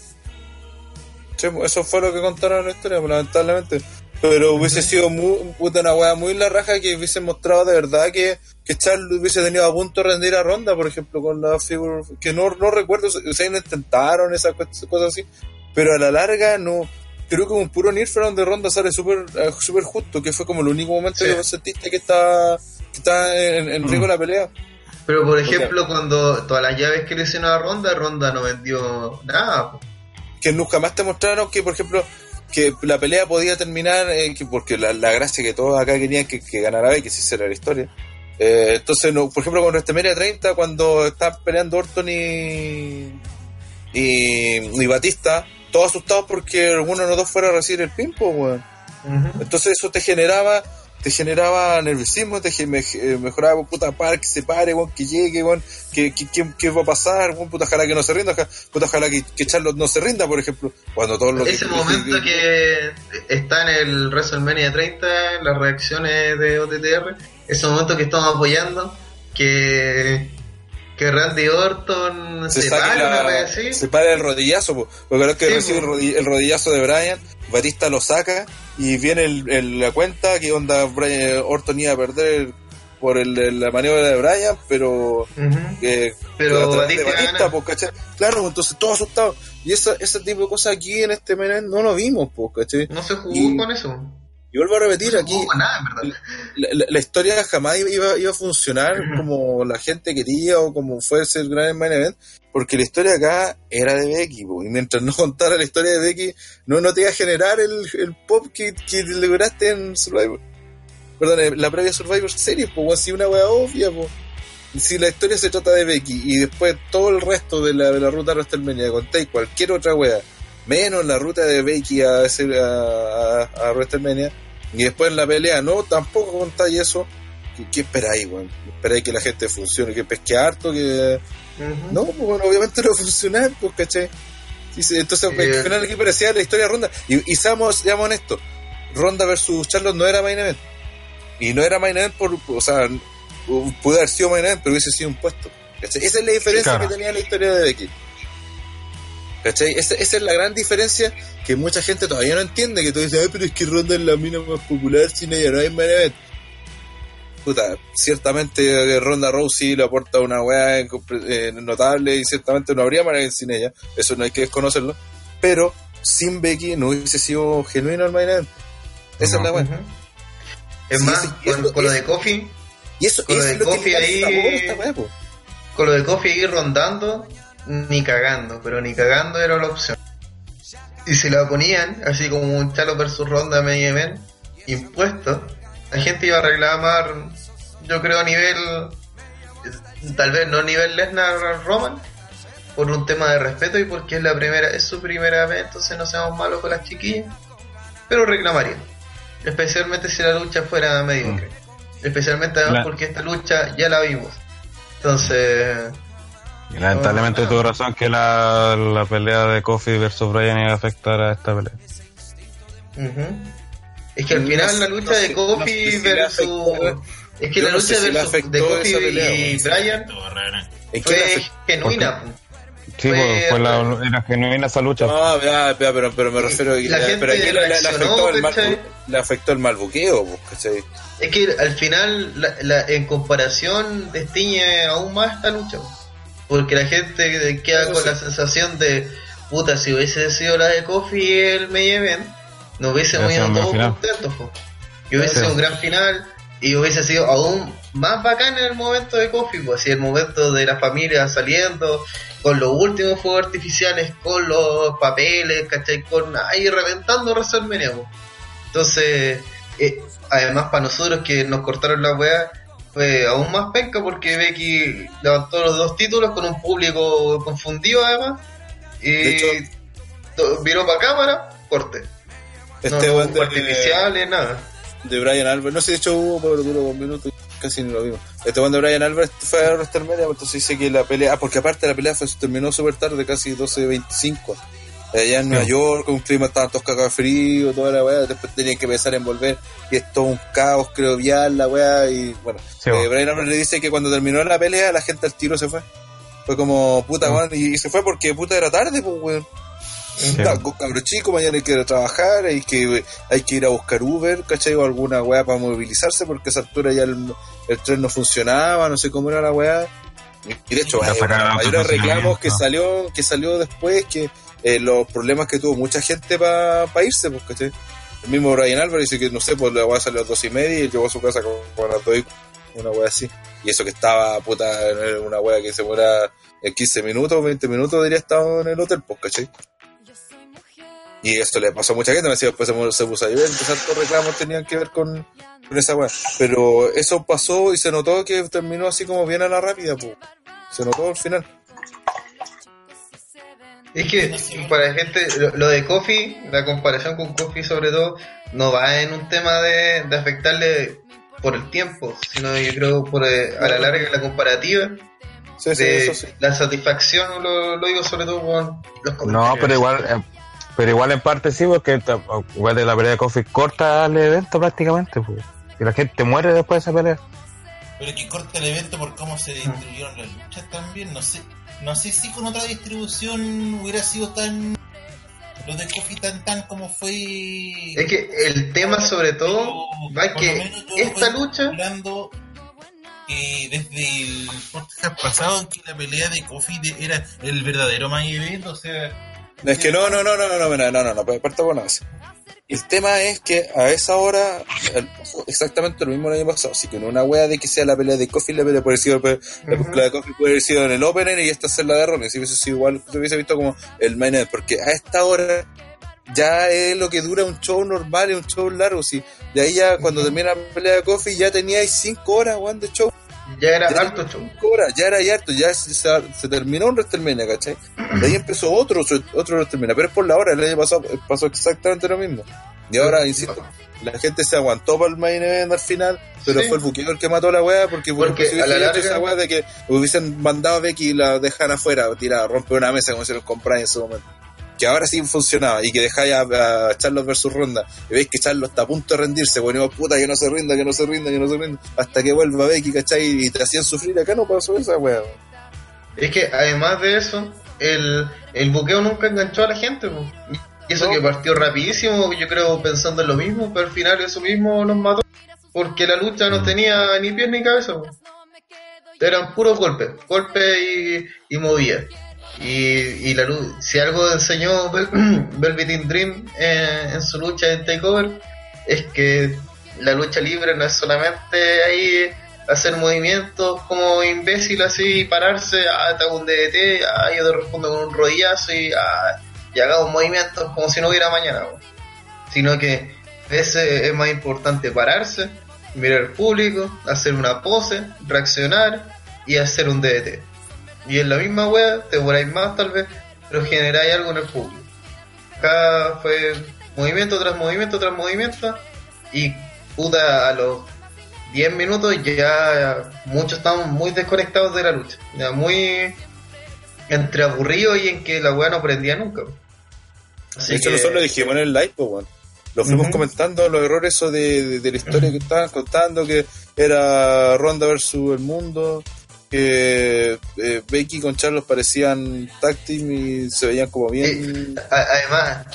Sí, eso fue lo que contaron en la historia, lamentablemente. Pero hubiese sido muy, puta, una weá muy la raja que hubiese mostrado de verdad que, que Charles hubiese tenido a punto de rendir a Ronda, por ejemplo, con la figura. Que no, no recuerdo, o sea, intentaron esas cosas así. Pero a la larga, no. Creo que un puro Nirfer donde Ronda sale súper eh, súper justo, que fue como el único momento Sí. que vos sentiste que está, que está en, en riesgo la pelea. Pero por ejemplo, cuando todas las llaves que le hicieron a Ronda, Ronda no vendió nada. po. Que nunca más te mostraron que, por ejemplo, que la pelea podía terminar, eh, que porque la, la gracia que todos acá querían que, que ganara Becky, si esa era la historia. Eh, entonces, no, por ejemplo, con WrestleMania 30, cuando están peleando Orton y, y, y Batista, todos asustados porque alguno de los dos fuera a recibir el pin, pues, weón. Entonces eso te generaba te generaba nerviosismo, te eh, mejoraba, puta, para que se pare, que llegue, que, que, que- que va a pasar, weón, puta, ojalá que no se rinda, ojalá, puta, ojalá que, que Charlotte no se rinda, por ejemplo, cuando todos los Ese momento que está en el WrestleMania 30, en las reacciones de OTTR, ese momento que estamos apoyando, que, que Randy Orton se, se, la- así. se para el rodillazo, po, porque ahora que Sí, recibe el rodillazo de Brian, Batista lo saca y viene el, el- la cuenta que onda Brian Orton iba a perder por el- la maniobra de Brian, pero Ujú. eh, Pero a través Batista de Batista, pues, ¿cachai? Claro, entonces todos asustados. Y esa, ese tipo de cosas aquí en este menú no lo vimos, pues, ¿cachai? No se jugó Y- con eso. Y vuelvo a repetir, aquí nada, la, la- la historia jamás iba, iba a funcionar como la gente quería o como fuese el gran main event, porque la historia acá era de Becky, po, y mientras no contara la historia de Becky, no, no te iba a generar el, el pop que, que lograste en Survivor. Perdón, en la previa Survivor Series, pues así una wea obvia, po. Si la historia se trata de Becky y después todo el resto de la, de la ruta WrestleMania contáis cualquier otra wea, menos la ruta de Becky a, ese, a, a, a WrestleMania, y después en la pelea no, tampoco contáis eso, ¿qué, qué esperáis, weón? ¿Esperáis que la gente funcione, que pesque harto, que... No, pues bueno, obviamente no va a funcionar, pues, ¿cachai? Entonces, al final aquí parecía la historia de Ronda. Y, y seamos, seamos honestos, Ronda versus Charlotte no era main event. Y no era main event por, o sea, pudo haber sido main event, pero hubiese sido un puesto. ¿cachai? Esa es la diferencia Claro. que tenía la historia de Becky. ¿Cachai? Esa, esa es la gran diferencia que mucha gente todavía no entiende. Que tú dices, ay, pero es que Ronda es la mina más popular sin ella, no hay main event. Puta, ciertamente eh, Ronda Rousey le aporta una weá eh, notable y ciertamente no habría main event sin ella. Eso no hay que desconocerlo. Pero sin Becky no hubiese sido genuino el main event. Esa es la weá. Es Sí, más, con, lo de Kofi, Y eso, Con lo de que da ahí- sabor a esta weá, po. con lo de Kofi ir rondando, ni cagando, pero ni cagando era la opción. y se la ponían, así como un Chalo versus Ronda medio event, impuesto, la gente iba a reclamar, yo creo a nivel, tal vez no a nivel Lesnar Roman, por un tema de respeto y porque es la primera, es su primera vez, entonces no seamos malos con las chiquillas, pero reclamarían, especialmente si la lucha fuera mediocre, especialmente además porque esta lucha ya la vimos, entonces Y lamentablemente tuvo razón que la, la pelea de Kofi versus Bryan iba a afectar a esta pelea. Es que al final la lucha no de Kofi no versus. afectó- Es que la sé lucha si versus- de Kofi pelea, y. Bryan Todo raro. ¿En qué le fue genuina. Sí, Fue- pues, fue la, era genuina esa lucha. No, ya, ya, pero, pero me refiero a que La gente pero aquí le, afectó el mal, ¿cachai? le afectó el mal buqueo, pues, ¿cachai? Es que al final, la, la- en comparación, destiñe aún más esta lucha. Porque la gente queda Eso con sí. la sensación de, puta, si hubiese sido la de Kofi el main event, nos hubiésemos Hubiese ido sido un gran todos contentos. po. Y hubiese sido un gran final y hubiese sido aún más bacán en el momento de Kofi, pues así el momento de la familia saliendo, con los últimos fuegos artificiales, con los papeles, ¿cachai? Con ahí reventando WrestleMania. Entonces, eh, además para nosotros que nos cortaron la weá, fue aún más penca porque Becky levantó los dos títulos con un público confundido además. Y viró para cámara, corte. Este no, de, artificiales, nada. de Brian Albert, no sé, de hecho hubo, pero duró dos minutos, casi ni lo vimos. Este weón de Brian Albert fue a WrestleMania, entonces dice que la pelea, ah, porque aparte la pelea fue, terminó súper tarde, casi 12.25. Allá en Nueva York, un clima estaban todos cagados de frío, toda la weá, después tenían que empezar a envolver, y es todo un caos, creo, vial, la weá, y bueno. Sí, eh. Brian le dice que cuando terminó la pelea, la gente al tiro se fue. Fue como, puta, weón, y, y se fue porque puta era tarde, pues, weón. Cabro chico, mañana hay que ir a trabajar, hay que, hay que ir a buscar Uber, ¿cachai? O alguna weá para movilizarse, porque a esa altura ya el, el tren no funcionaba, no sé cómo era la weá. Y de hecho, hay de reclamos que salió, que salió después, que eh, los problemas que tuvo mucha gente para irse, pues, ¿cachai? El mismo Brian Álvarez dice que, no sé, pues la weá salió a las dos y media y él llegó a su casa con, con las una weá así. Y eso que estaba, puta, una weá que se muera en 15 minutos, 20 minutos, diría estado en el hotel, pues, ¿cachai? Y esto le pasó a mucha gente, decía, después se, puso a llover, entonces hartos reclamos tenían que ver con, con esa weá. Pero eso pasó y se notó que terminó así como bien a la rápida, pues. Se notó al final. Es que para la gente, lo, lo de Kofi, la comparación con Kofi sobre todo, no va en un tema de, de afectarle por el tiempo, sino yo creo por eh, a la larga la comparativa Sí, sí, de eso sí. la satisfacción, lo, lo digo sobre todo con los No, comentarios. pero igual, eh, pero igual en parte sí, porque igual de la pelea de Kofi corta el evento prácticamente, pues. Y la gente muere después de esa pelea. Pero que corta el evento por cómo se distribuyeron las luchas también. No sé, no sé si con otra distribución hubiera sido tan. Lo de Kofi tan tan como fue. Es que el tema sobre todo va que esta lucha, hablando que desde el podcast pasado que la pelea de Kofi de- era el verdadero main event, o sea. Es que no, no, no, no, no, no, no, no, no, no, parto con eso. El tema es que a esa hora exactamente lo mismo el año pasado, así que no una wea de que sea la pelea de Kofi, la pelea puede haber sido la, la Ujú. pelea de Kofi puede haber sido en el opener y esta ser la de Rollins, si hubiese sido igual, se hubiese visto como el main event, porque a esta hora ya es lo que dura un show normal y un show largo, si de ahí ya cuando termina la pelea de Kofi ya teníais 5 horas weón, de show ya era ya alto show. ya era ya harto, ya se, se- se terminó un WrestleMania, ¿cachai? De ahí empezó otro, otro WrestleMania, pero es por la hora, el año pasado pasó exactamente lo mismo. Y ahora, insisto, la gente se aguantó para el main event al final, pero Sí. fue el buqueo el que mató a la weá, porque, Porque si a la larga- esa weá de que hubiesen mandado a Becky y la dejan afuera, tirada, rompe una mesa como hicieron con Brian en su momento. Que ahora sí funcionaba y que dejáis a, a Charlos versus Ronda y veis que Charlos está a punto de rendirse, bueno, puta que no se rinda, que no se rinda, que no se rinda, hasta que vuelva Becky, ¿cachai? Y te hacían sufrir, acá no pasó esa weá. Es que además de eso, el, el buqueo nunca enganchó a la gente. Y eso No. que partió rapidísimo, yo creo pensando en lo mismo, pero al final eso mismo nos mató. Porque la lucha no tenía ni pies ni cabeza. Eran puros golpes, golpes y, y movidas. Y, la lu- si algo enseñó Vel- Velvet Dream eh, en su lucha en Takeover, es que la lucha libre no es solamente ahí hacer movimientos como imbécil así, pararse, ah, te un DDT, ah, yo te respondo con un rodillazo y ah, y hagamos movimientos como si no hubiera mañana. Sino que veces es más importante pararse, mirar al público, hacer una pose, reaccionar y hacer un DDT. Y en la misma wea, te demoráis más tal vez, pero generáis algo en el público. Acá fue movimiento tras movimiento tras movimiento y puta a los 10 minutos ya muchos estaban muy desconectados de la lucha. Ya muy entre aburridos y en que la weá no prendía nunca. Así hecho, que- nosotros lo dijimos en el live, pues. Lo fuimos comentando, los errores de, de, de la historia que estaban contando, que era Ronda versus el mundo, que eh, Becky con Charlos parecían team y se veían como bien... A- Además,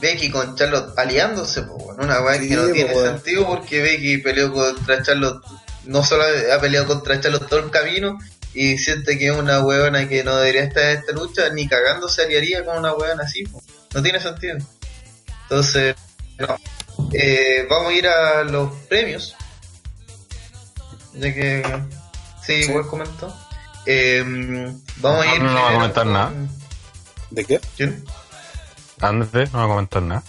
Becky con Charlotte aliándose, bueno, una weá Sí, que no po, tiene sentido porque Becky peleó contra Charlotte, no solo ha peleado contra Charlotte todo el camino y siente que es una weona que no debería estar en esta lucha, ni cagando se aliaría con una weona así, po. no tiene sentido. Entonces, no. Eh, vamos a ir a los premios, ya que sí, igual comentó. Eh, vamos a ir. No, no va a comentar con- nada. ¿De qué? ¿Quién? Andrés, no va a comentar nada.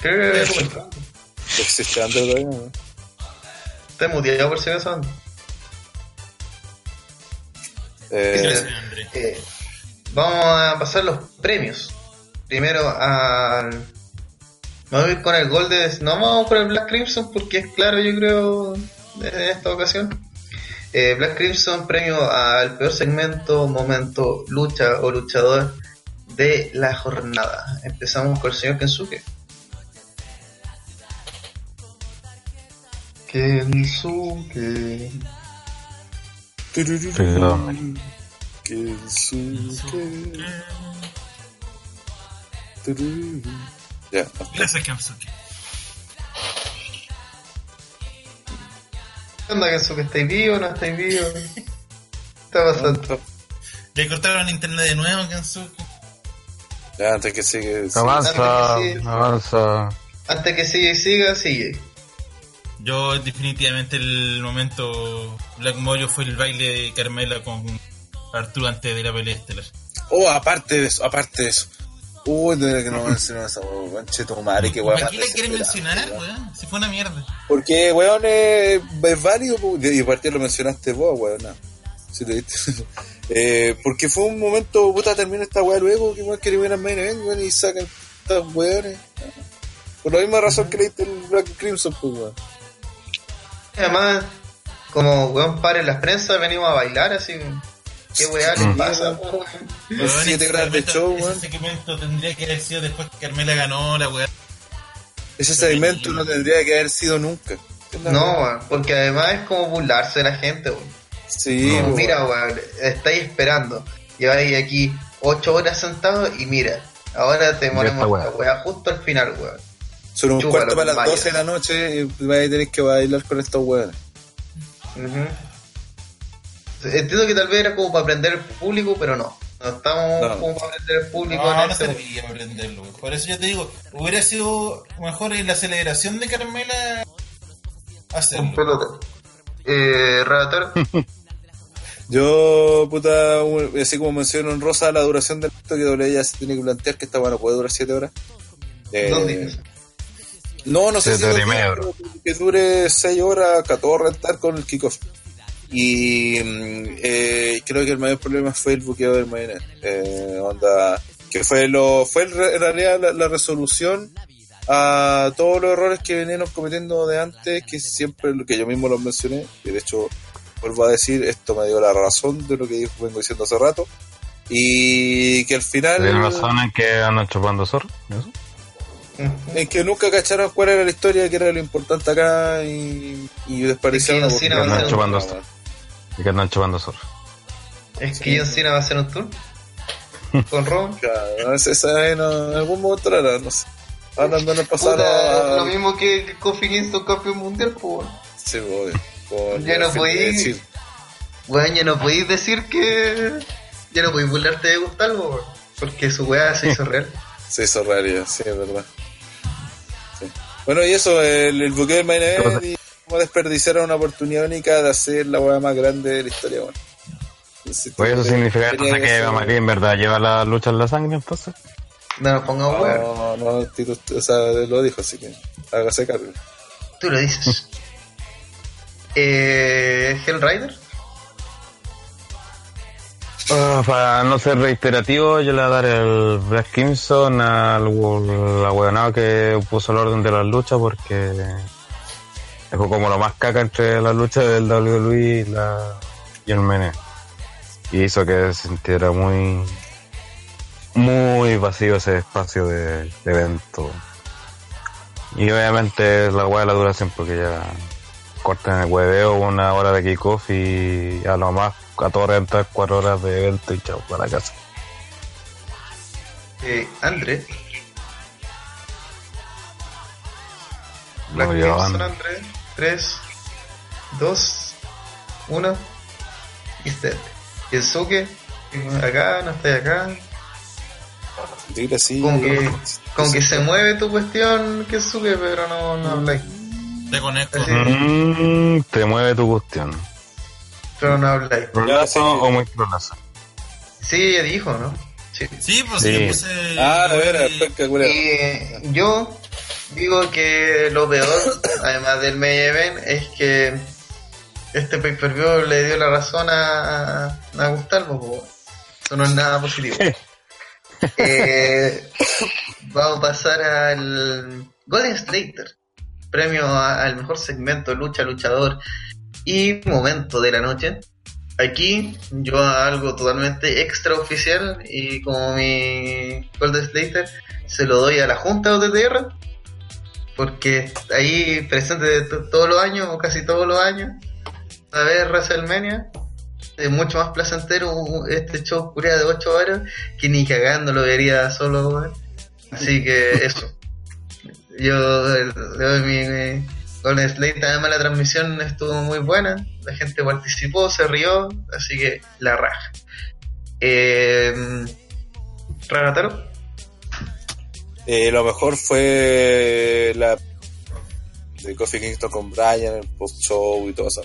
Creo que había comentado. ¿Existe Android todavía? no? Está muteado por si acaso. Andrés. Eh. Eh, vamos a pasar los premios. Primero al. Vamos a ir con el gol de. No vamos por el Black Crimson porque es claro, yo creo, en esta ocasión. Eh, Black Crimson, premio al peor segmento, momento, lucha o luchador de la jornada. Empezamos con el señor Kensuke. Kensuke. Perdón. Kensuke. Ya, Gracias, Kensuke. ¿Qué onda, Kensuke? ¿Estáis vivo o no estáis vivo? ¿Qué está pasando? Le cortaron internet de nuevo, Kensuke. ya antes que sigue. sí. Avanza, sí. avanza. Antes que siga y siga, sigue. Yo definitivamente el momento Black Mojo fue el baile de Carmela con Arturo antes de la pelea estelar. Oh, aparte de eso, aparte de eso. Uy, de que no mencionó esa manche tu madre, que weón. ¿Para más qué la quieren mencionar, weón? Si fue una mierda. Porque, weón, es, es válido, y aparte lo mencionaste vos, weón. no. Si te viste. eh, porque fue un momento, puta, termina esta weá luego, que weón quiere ver a main event, weón, y sacan estos weones. Por la misma razón que le diste el Black Crimson, pues, weón. Además, como weón padre en las prensas, venimos a bailar así. ¿Qué weá le Mm. pasa? po, weón? Los Weón, siete ese grados de show, ese weón. segmento tendría que haber sido después que Carmela ganó la weá. Ese segmento no tendría que haber sido nunca. No, weón, porque además es como burlarse de la gente, weón. Sí, Como, weón. mira, weón, estáis esperando. Lleváis aquí ocho horas sentados y mira, ahora te ponemos weá. esta weá justo al final, weón. Son un cuarto para las vaya. 12 de la noche y vais a tener que bailar con estos weones. Ujú. Entiendo que tal vez era como para aprender el público, pero no. No estamos No. como para aprender el público No, en no este servía para aprenderlo. Por eso yo te digo, hubiera sido mejor en la celebración de Carmela Un hacerlo. pelota. Eh, relator. Yo, puta, un- así como menciono en rosa la duración del acto que doble ya se tiene que plantear que esta bueno puede durar 7 horas. Eh, Dos días. No, no sé si que dure 6 horas, 14 rentar con el kickoff. Y mm, eh, creo que el mayor problema fue el buqueo del main event. Eh, onda, que fue lo fue en re- en realidad la, la resolución a todos los errores que veníamos cometiendo de antes, que siempre lo que yo mismo los mencioné, y de hecho vuelvo a decir, esto me dio la razón de lo que dijo- vengo diciendo hace rato, y que al final ¿Tienen razón en que andan chupando zorro? ¿Eso? En que nunca cacharon cuál era la historia, que era lo importante acá, y, y desperdiciaron Es que la John Cena va que andan chupando zorro. Es que John Cena va a hacer un tour con Ron. Claro, esa en, en algún momento la no sé. Ahora andan a pasar a... lo mismo que Kofi Kingston campeón mundial, pues. Sí, obvio. Ya no decir. Weón, ya no podéis decir que. Ya no podéis burlarte de Gustavo, porque su weá se hizo real. Se hizo realidad, sí, es verdad. Sí. Bueno, y eso, el, el buqueo del main event y cómo desperdiciaron una oportunidad única de hacer la weá más grande de la historia, bueno. Sí, Pues eso significa entonces que ser- María en verdad lleva la lucha en la sangre entonces. No nos pongamos huevo. No, no, Tito, o sea, lo dijo, así que hágase cargo. Tú lo dices. eh, Hellrider. Ah, para no ser reiterativo, yo le voy a dar el Black Crimson al al que puso el orden de las luchas porque dejó como lo más caca entre las luchas del WWE y, la, y el Mene. Y hizo que se sintiera muy muy vacío ese espacio de, de evento. Y obviamente la hueá de la duración porque ya cortan el hueveo una hora de kickoff y a lo más a todo reventar cuatro horas de evento y chao para casa. Eh, Andre. Lo Black. 3, 2, 1. Y usted. Kensuke. Acá, no estoy acá. Dile así. Como que, como que se mueve tu cuestión, Kensuke, pero no, no habláis. Te conecto. Así. Mm, te mueve tu cuestión. Pero no habláis. ¿Prolazo o muy prolazo? Sí, ella dijo, ¿no? Sí. Sí, pues Sí. sí, yo puse. Ah, a ver, pesca Y eh, yo digo que lo peor, además del main event, es que este pay-per-view le dio la razón a, a Gustavo. Eso no es nada positivo. Eh, vamos a pasar al Golden Slater, premio a- al mejor segmento, lucha, luchador y momento de la noche. Aquí yo algo totalmente extraoficial y como mi Golden Slater se lo doy a la Junta de OTTR porque ahí presente todos los años o casi todos los años a ver WrestleMania es mucho más placentero este show curia de 8 horas que ni cagando lo vería solo así que eso. Yo le doy mi, mi Golden Slate además la transmisión estuvo muy buena la gente participó se rió así que la raja. Eh, Ranataro Eh, lo mejor fue la de Coffee Kingston con Brian, el post-show y todo eso.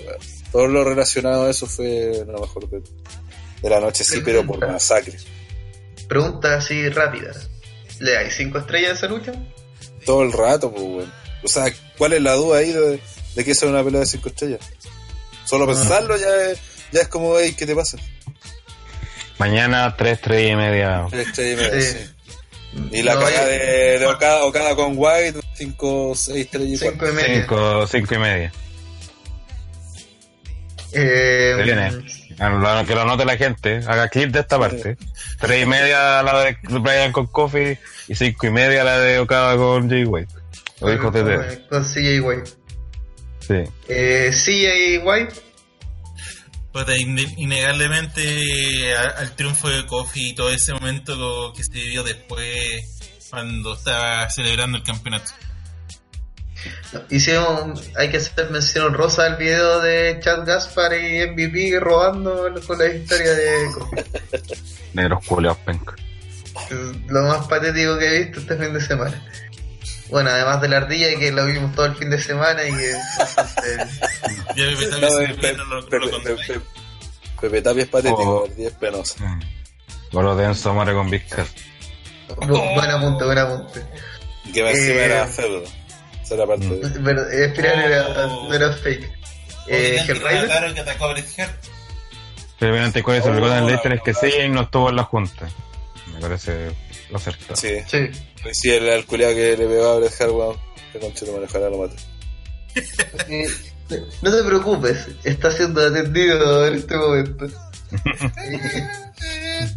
Todo lo relacionado a eso fue lo mejor de, de la noche, sí, pero por masacre. pregunta así rápida ¿le dais 5 estrellas a esa lucha? Todo el rato, pues, weón. O sea, ¿cuál es la duda ahí de, de que eso es una pelea de cinco estrellas? Solo pensarlo ya es, ya es como, hey, ¿qué te pasa? Mañana 3, 3 y media. Tres estrellas y media, Sí. sí. Y la No, cagada eh, de, de Okada, Okada con White, 5, 6 estrellas y Cinco cuatro. y media 5, 5 y media. Eh, viene. Que lo note la gente. Haga clip de esta parte. 3 y media la de Brian con Coffee y 5 y media la de Okada con Jay White. Lo dijo TT. Con- Con CJ White. Sí. Eh, CJ White, Ine- innegablemente al triunfo de Kofi y todo ese momento lo que se vivió después cuando estaba celebrando el campeonato. hicieron, hay que hacer mención rosa al video de Chad Gaspar y MVP robando con la historia de Kofi. Negros culeos penca. Lo más patético que he visto este fin de semana. Bueno, además de la ardilla que lo vimos todo el fin de semana y que Pepe Tapia es patético, Oh. el día es penoso. Golo denso muere con Vizcar. Bu- buen apunte, buen apunte. Que más encima Eh, era feudo. Esa era parte de... Pero, eh, Espiral era, Oh. era fake. Eh, Hellraiser, Claro que atacó a Bret Hart. Previamente con eso, Oh, el Golden Leiter es que la sí y no estuvo en la junta. Me parece lo acertado. Sí, sí. Sí, el, el culiao que le pegó a Bret Hart, weón. Que concha de lo mata. Eh, no te preocupes, está siendo atendido en este momento.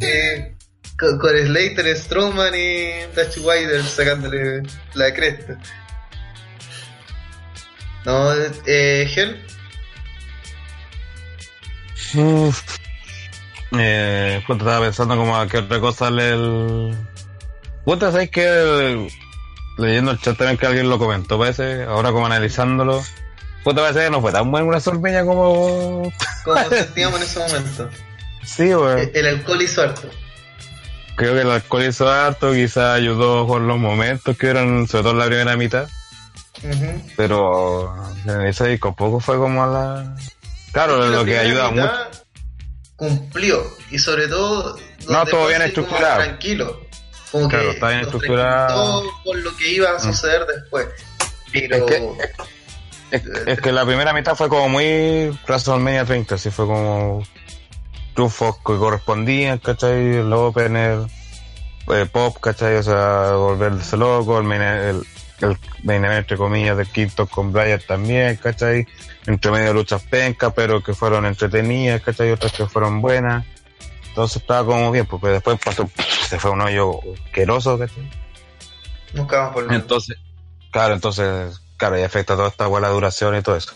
Eh, con, con Slater, Strowman y Dutch Wilder sacándole la cresta. No, eh, Uf. Eh, puta, estaba pensando como a qué otra cosa le el... Puta, ¿sabes que el- Leyendo el chat también que alguien lo comentó, parece, ahora como analizándolo. Puta, parece que no fue tan buena una sorbeña como... como sentíamos en ese momento. Sí, weón. Eh, El alcohol hizo harto. Creo que el alcohol hizo harto, quizás ayudó con los momentos que eran, sobre todo en la primera mitad. Pero en ese disco poco fue como a la... Claro, La lo que ayuda mucho. cumplió. Y sobre todo. No, todo bien estructurado. Tranquilo. Como Claro, que está bien tranquilizó Con lo que iba a suceder después. Pero. Es que- Es, es que la primera mitad fue como muy WrestleMania 30, así fue como triunfos que correspondían, ¿cachai? El opener, eh, pop, ¿cachai? O sea, volverse loco, el el, el main event, entre comillas, de Quinto con Bryan también, ¿cachai? Entre medio luchas pencas, pero que fueron entretenidas, ¿cachai? Otras que fueron buenas. Entonces estaba como bien, pero después pasó, se fue un hoyo asqueroso, ¿cachai? Nunca vamos por Entonces, claro, entonces, claro, y afecta toda esta buena duración y todo eso.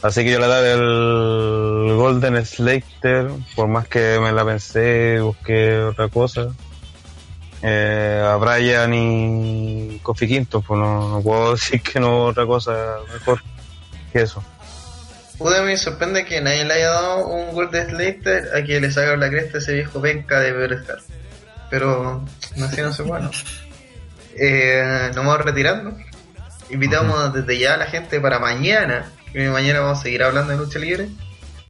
Así que yo le daré el Golden Slater, por más que me la pensé, busqué otra cosa. Eh, a Brian y Kofi Quinto, pues no, no puedo decir que no otra cosa mejor que eso. Pude me sorprende que nadie le haya dado un gol de Slater a que le saca la cresta a ese viejo penca de Bret. Pero no así no se bueno. Eh, nos vamos retirando. Invitamos desde ya a la gente para mañana. Que mañana vamos a seguir hablando de lucha libre.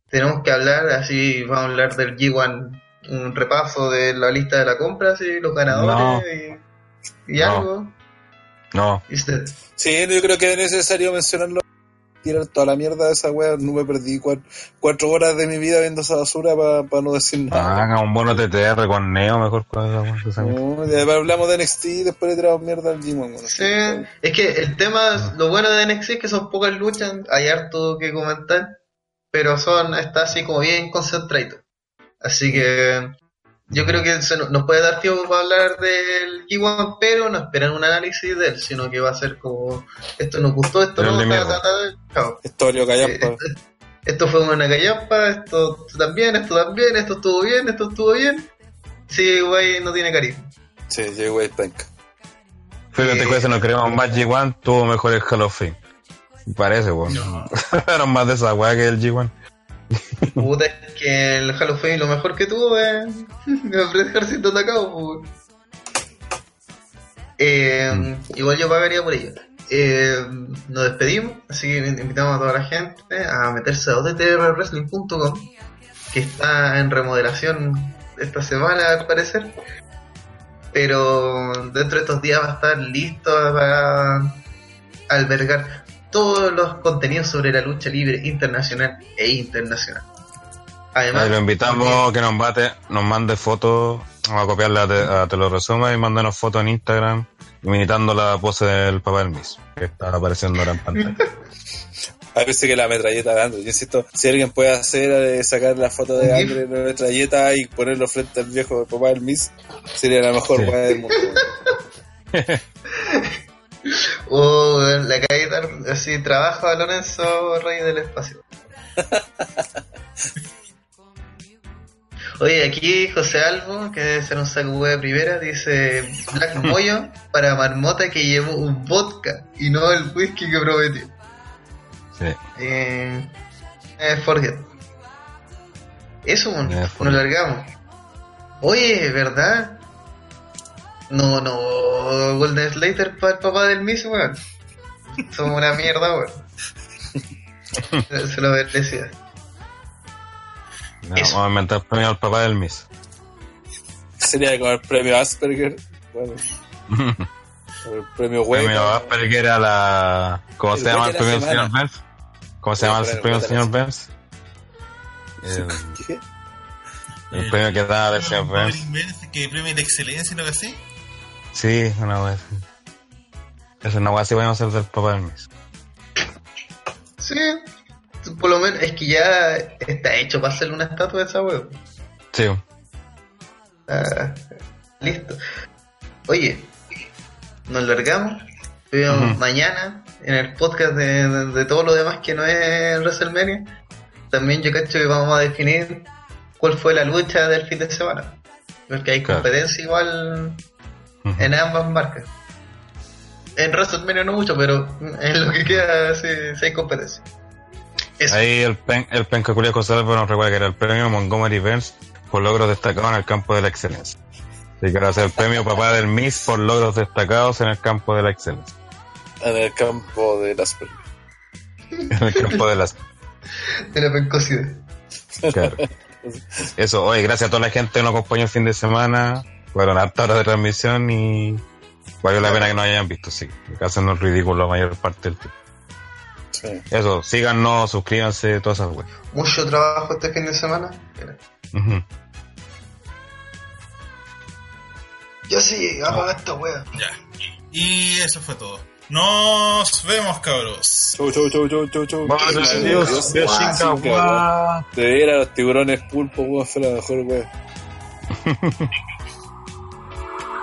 Tenemos que hablar, así vamos a hablar del G1, un repaso de la lista de la compra, así, los ganadores y, y No. algo. No, Y usted. Sí, yo creo que es necesario mencionarlo. Tirar toda la mierda de esa wea. No me perdí cuatro, cuatro horas de mi vida viendo esa basura para no decir nada. haga un bono TTR con Neo mejor con esa- No, hablamos de NXT y después le tiramos mierda al G1. bueno. Sí, es que el tema, lo bueno de NXT es que son pocas luchas, hay harto que comentar, pero son, está así como bien concentrado. Así que yo creo que se nos nos puede dar tiempo para hablar del G1, pero no esperan un análisis de él, sino que va a ser como, esto nos gustó, esto Pero no, ta, ta, callar, Eh, esto, esto fue una callampa, esto también, esto también, esto estuvo bien, esto estuvo bien. Sí, güey, no tiene carisma. Sí, Jay White Tank. Fíjate que ese no creemos más G1 tuvo mejor el Hall of Fame. Parece, weón. Era más de esa weá que el G1. Puta, es que el Halo Fame lo mejor que tuvo es Hart siendo atacado. Eh, Igual yo pagaría por ello. Eh, nos despedimos, así que invitamos a toda la gente a meterse a ottrwrestling.com que está en remodelación esta semana al parecer. Pero dentro de estos días va a estar listo para albergar todos los contenidos sobre la lucha libre internacional e internacional. Además, Ahí lo invitamos que nos bate, nos mande fotos, vamos a copiarla a te, a te lo resuma y mándanos fotos en Instagram imitando la pose del papá del Miss, que está apareciendo ahora en pantalla. A veces que la metralleta de Android. Yo insisto, si alguien puede hacer, eh, sacar la foto de Android en la metralleta y ponerlo frente al viejo papá del Miss, sería la mejor Sí. weá del mundo. o en la calle Tar- así trabajo a Lorenzo Rey del Espacio. Oye, aquí José Albo, que debe ser un saco de primera, dice Black Moyo para Marmota que llevó un vodka y no el whisky que prometió. Sí. Eh, eh, forget. Eso, Eh, nos forget. largamos. Oye, ¿verdad? No, no, Golden Slater para el papá del Miss, weón. Somos una mierda, weón. Se- lo merecía. No, Eso. vamos a inventar premio al papá del Miss. Sería como el premio Asperger. Bueno, el premio Wayne. premio Asperger a la... ¿Cómo El se llama el premio del señor Benz? ¿Cómo se llama el el premio del señor Benz? El, ¿Qué? el premio que da del señor Benz. que premio de excelencia y lo que así. Sí, una wea así. Es una wea así podemos hacer del papá del Miss. Sí, por lo menos es que ya está hecho para hacerle una estatua de esa weón. Sí. Ah, listo. Oye, nos largamos. Mañana en el podcast de, de- de todo lo demás que no es WrestleMania. También yo cacho que vamos a definir cuál fue la lucha del fin de semana. Porque hay Claro. competencia en ambas marcas. En WrestleMania no mucho, pero en lo que queda sí, sí hay competencia. Eso. Ahí el, pen, el penca Julio Cosalvo nos recuerda que era el premio Montgomery Burns por logros destacados en el campo de la excelencia. Así que ahora es el premio papá del Miss por logros destacados en el campo de la excelencia. En el campo de las En el campo de las... De la pencosidad. Claro. Eso, oye, gracias a toda la gente que nos acompañó el fin de semana. Fueron hartas horas de transmisión y valió la pena que nos hayan visto, sí. Que hacen un ridículo la mayor parte del tiempo. Sí. Eso, síganos, suscríbanse, todas esas weas. Mucho trabajo este fin de semana. Ujú. Ya sí, apaga esta wea. Ya. Y eso fue todo. Nos vemos, cabros. Chau, chau, chau, chau, chau, chau. Vamos, adiós, sí, guau. De ver a los tiburones pulpo, weón, fue la mejor, weón.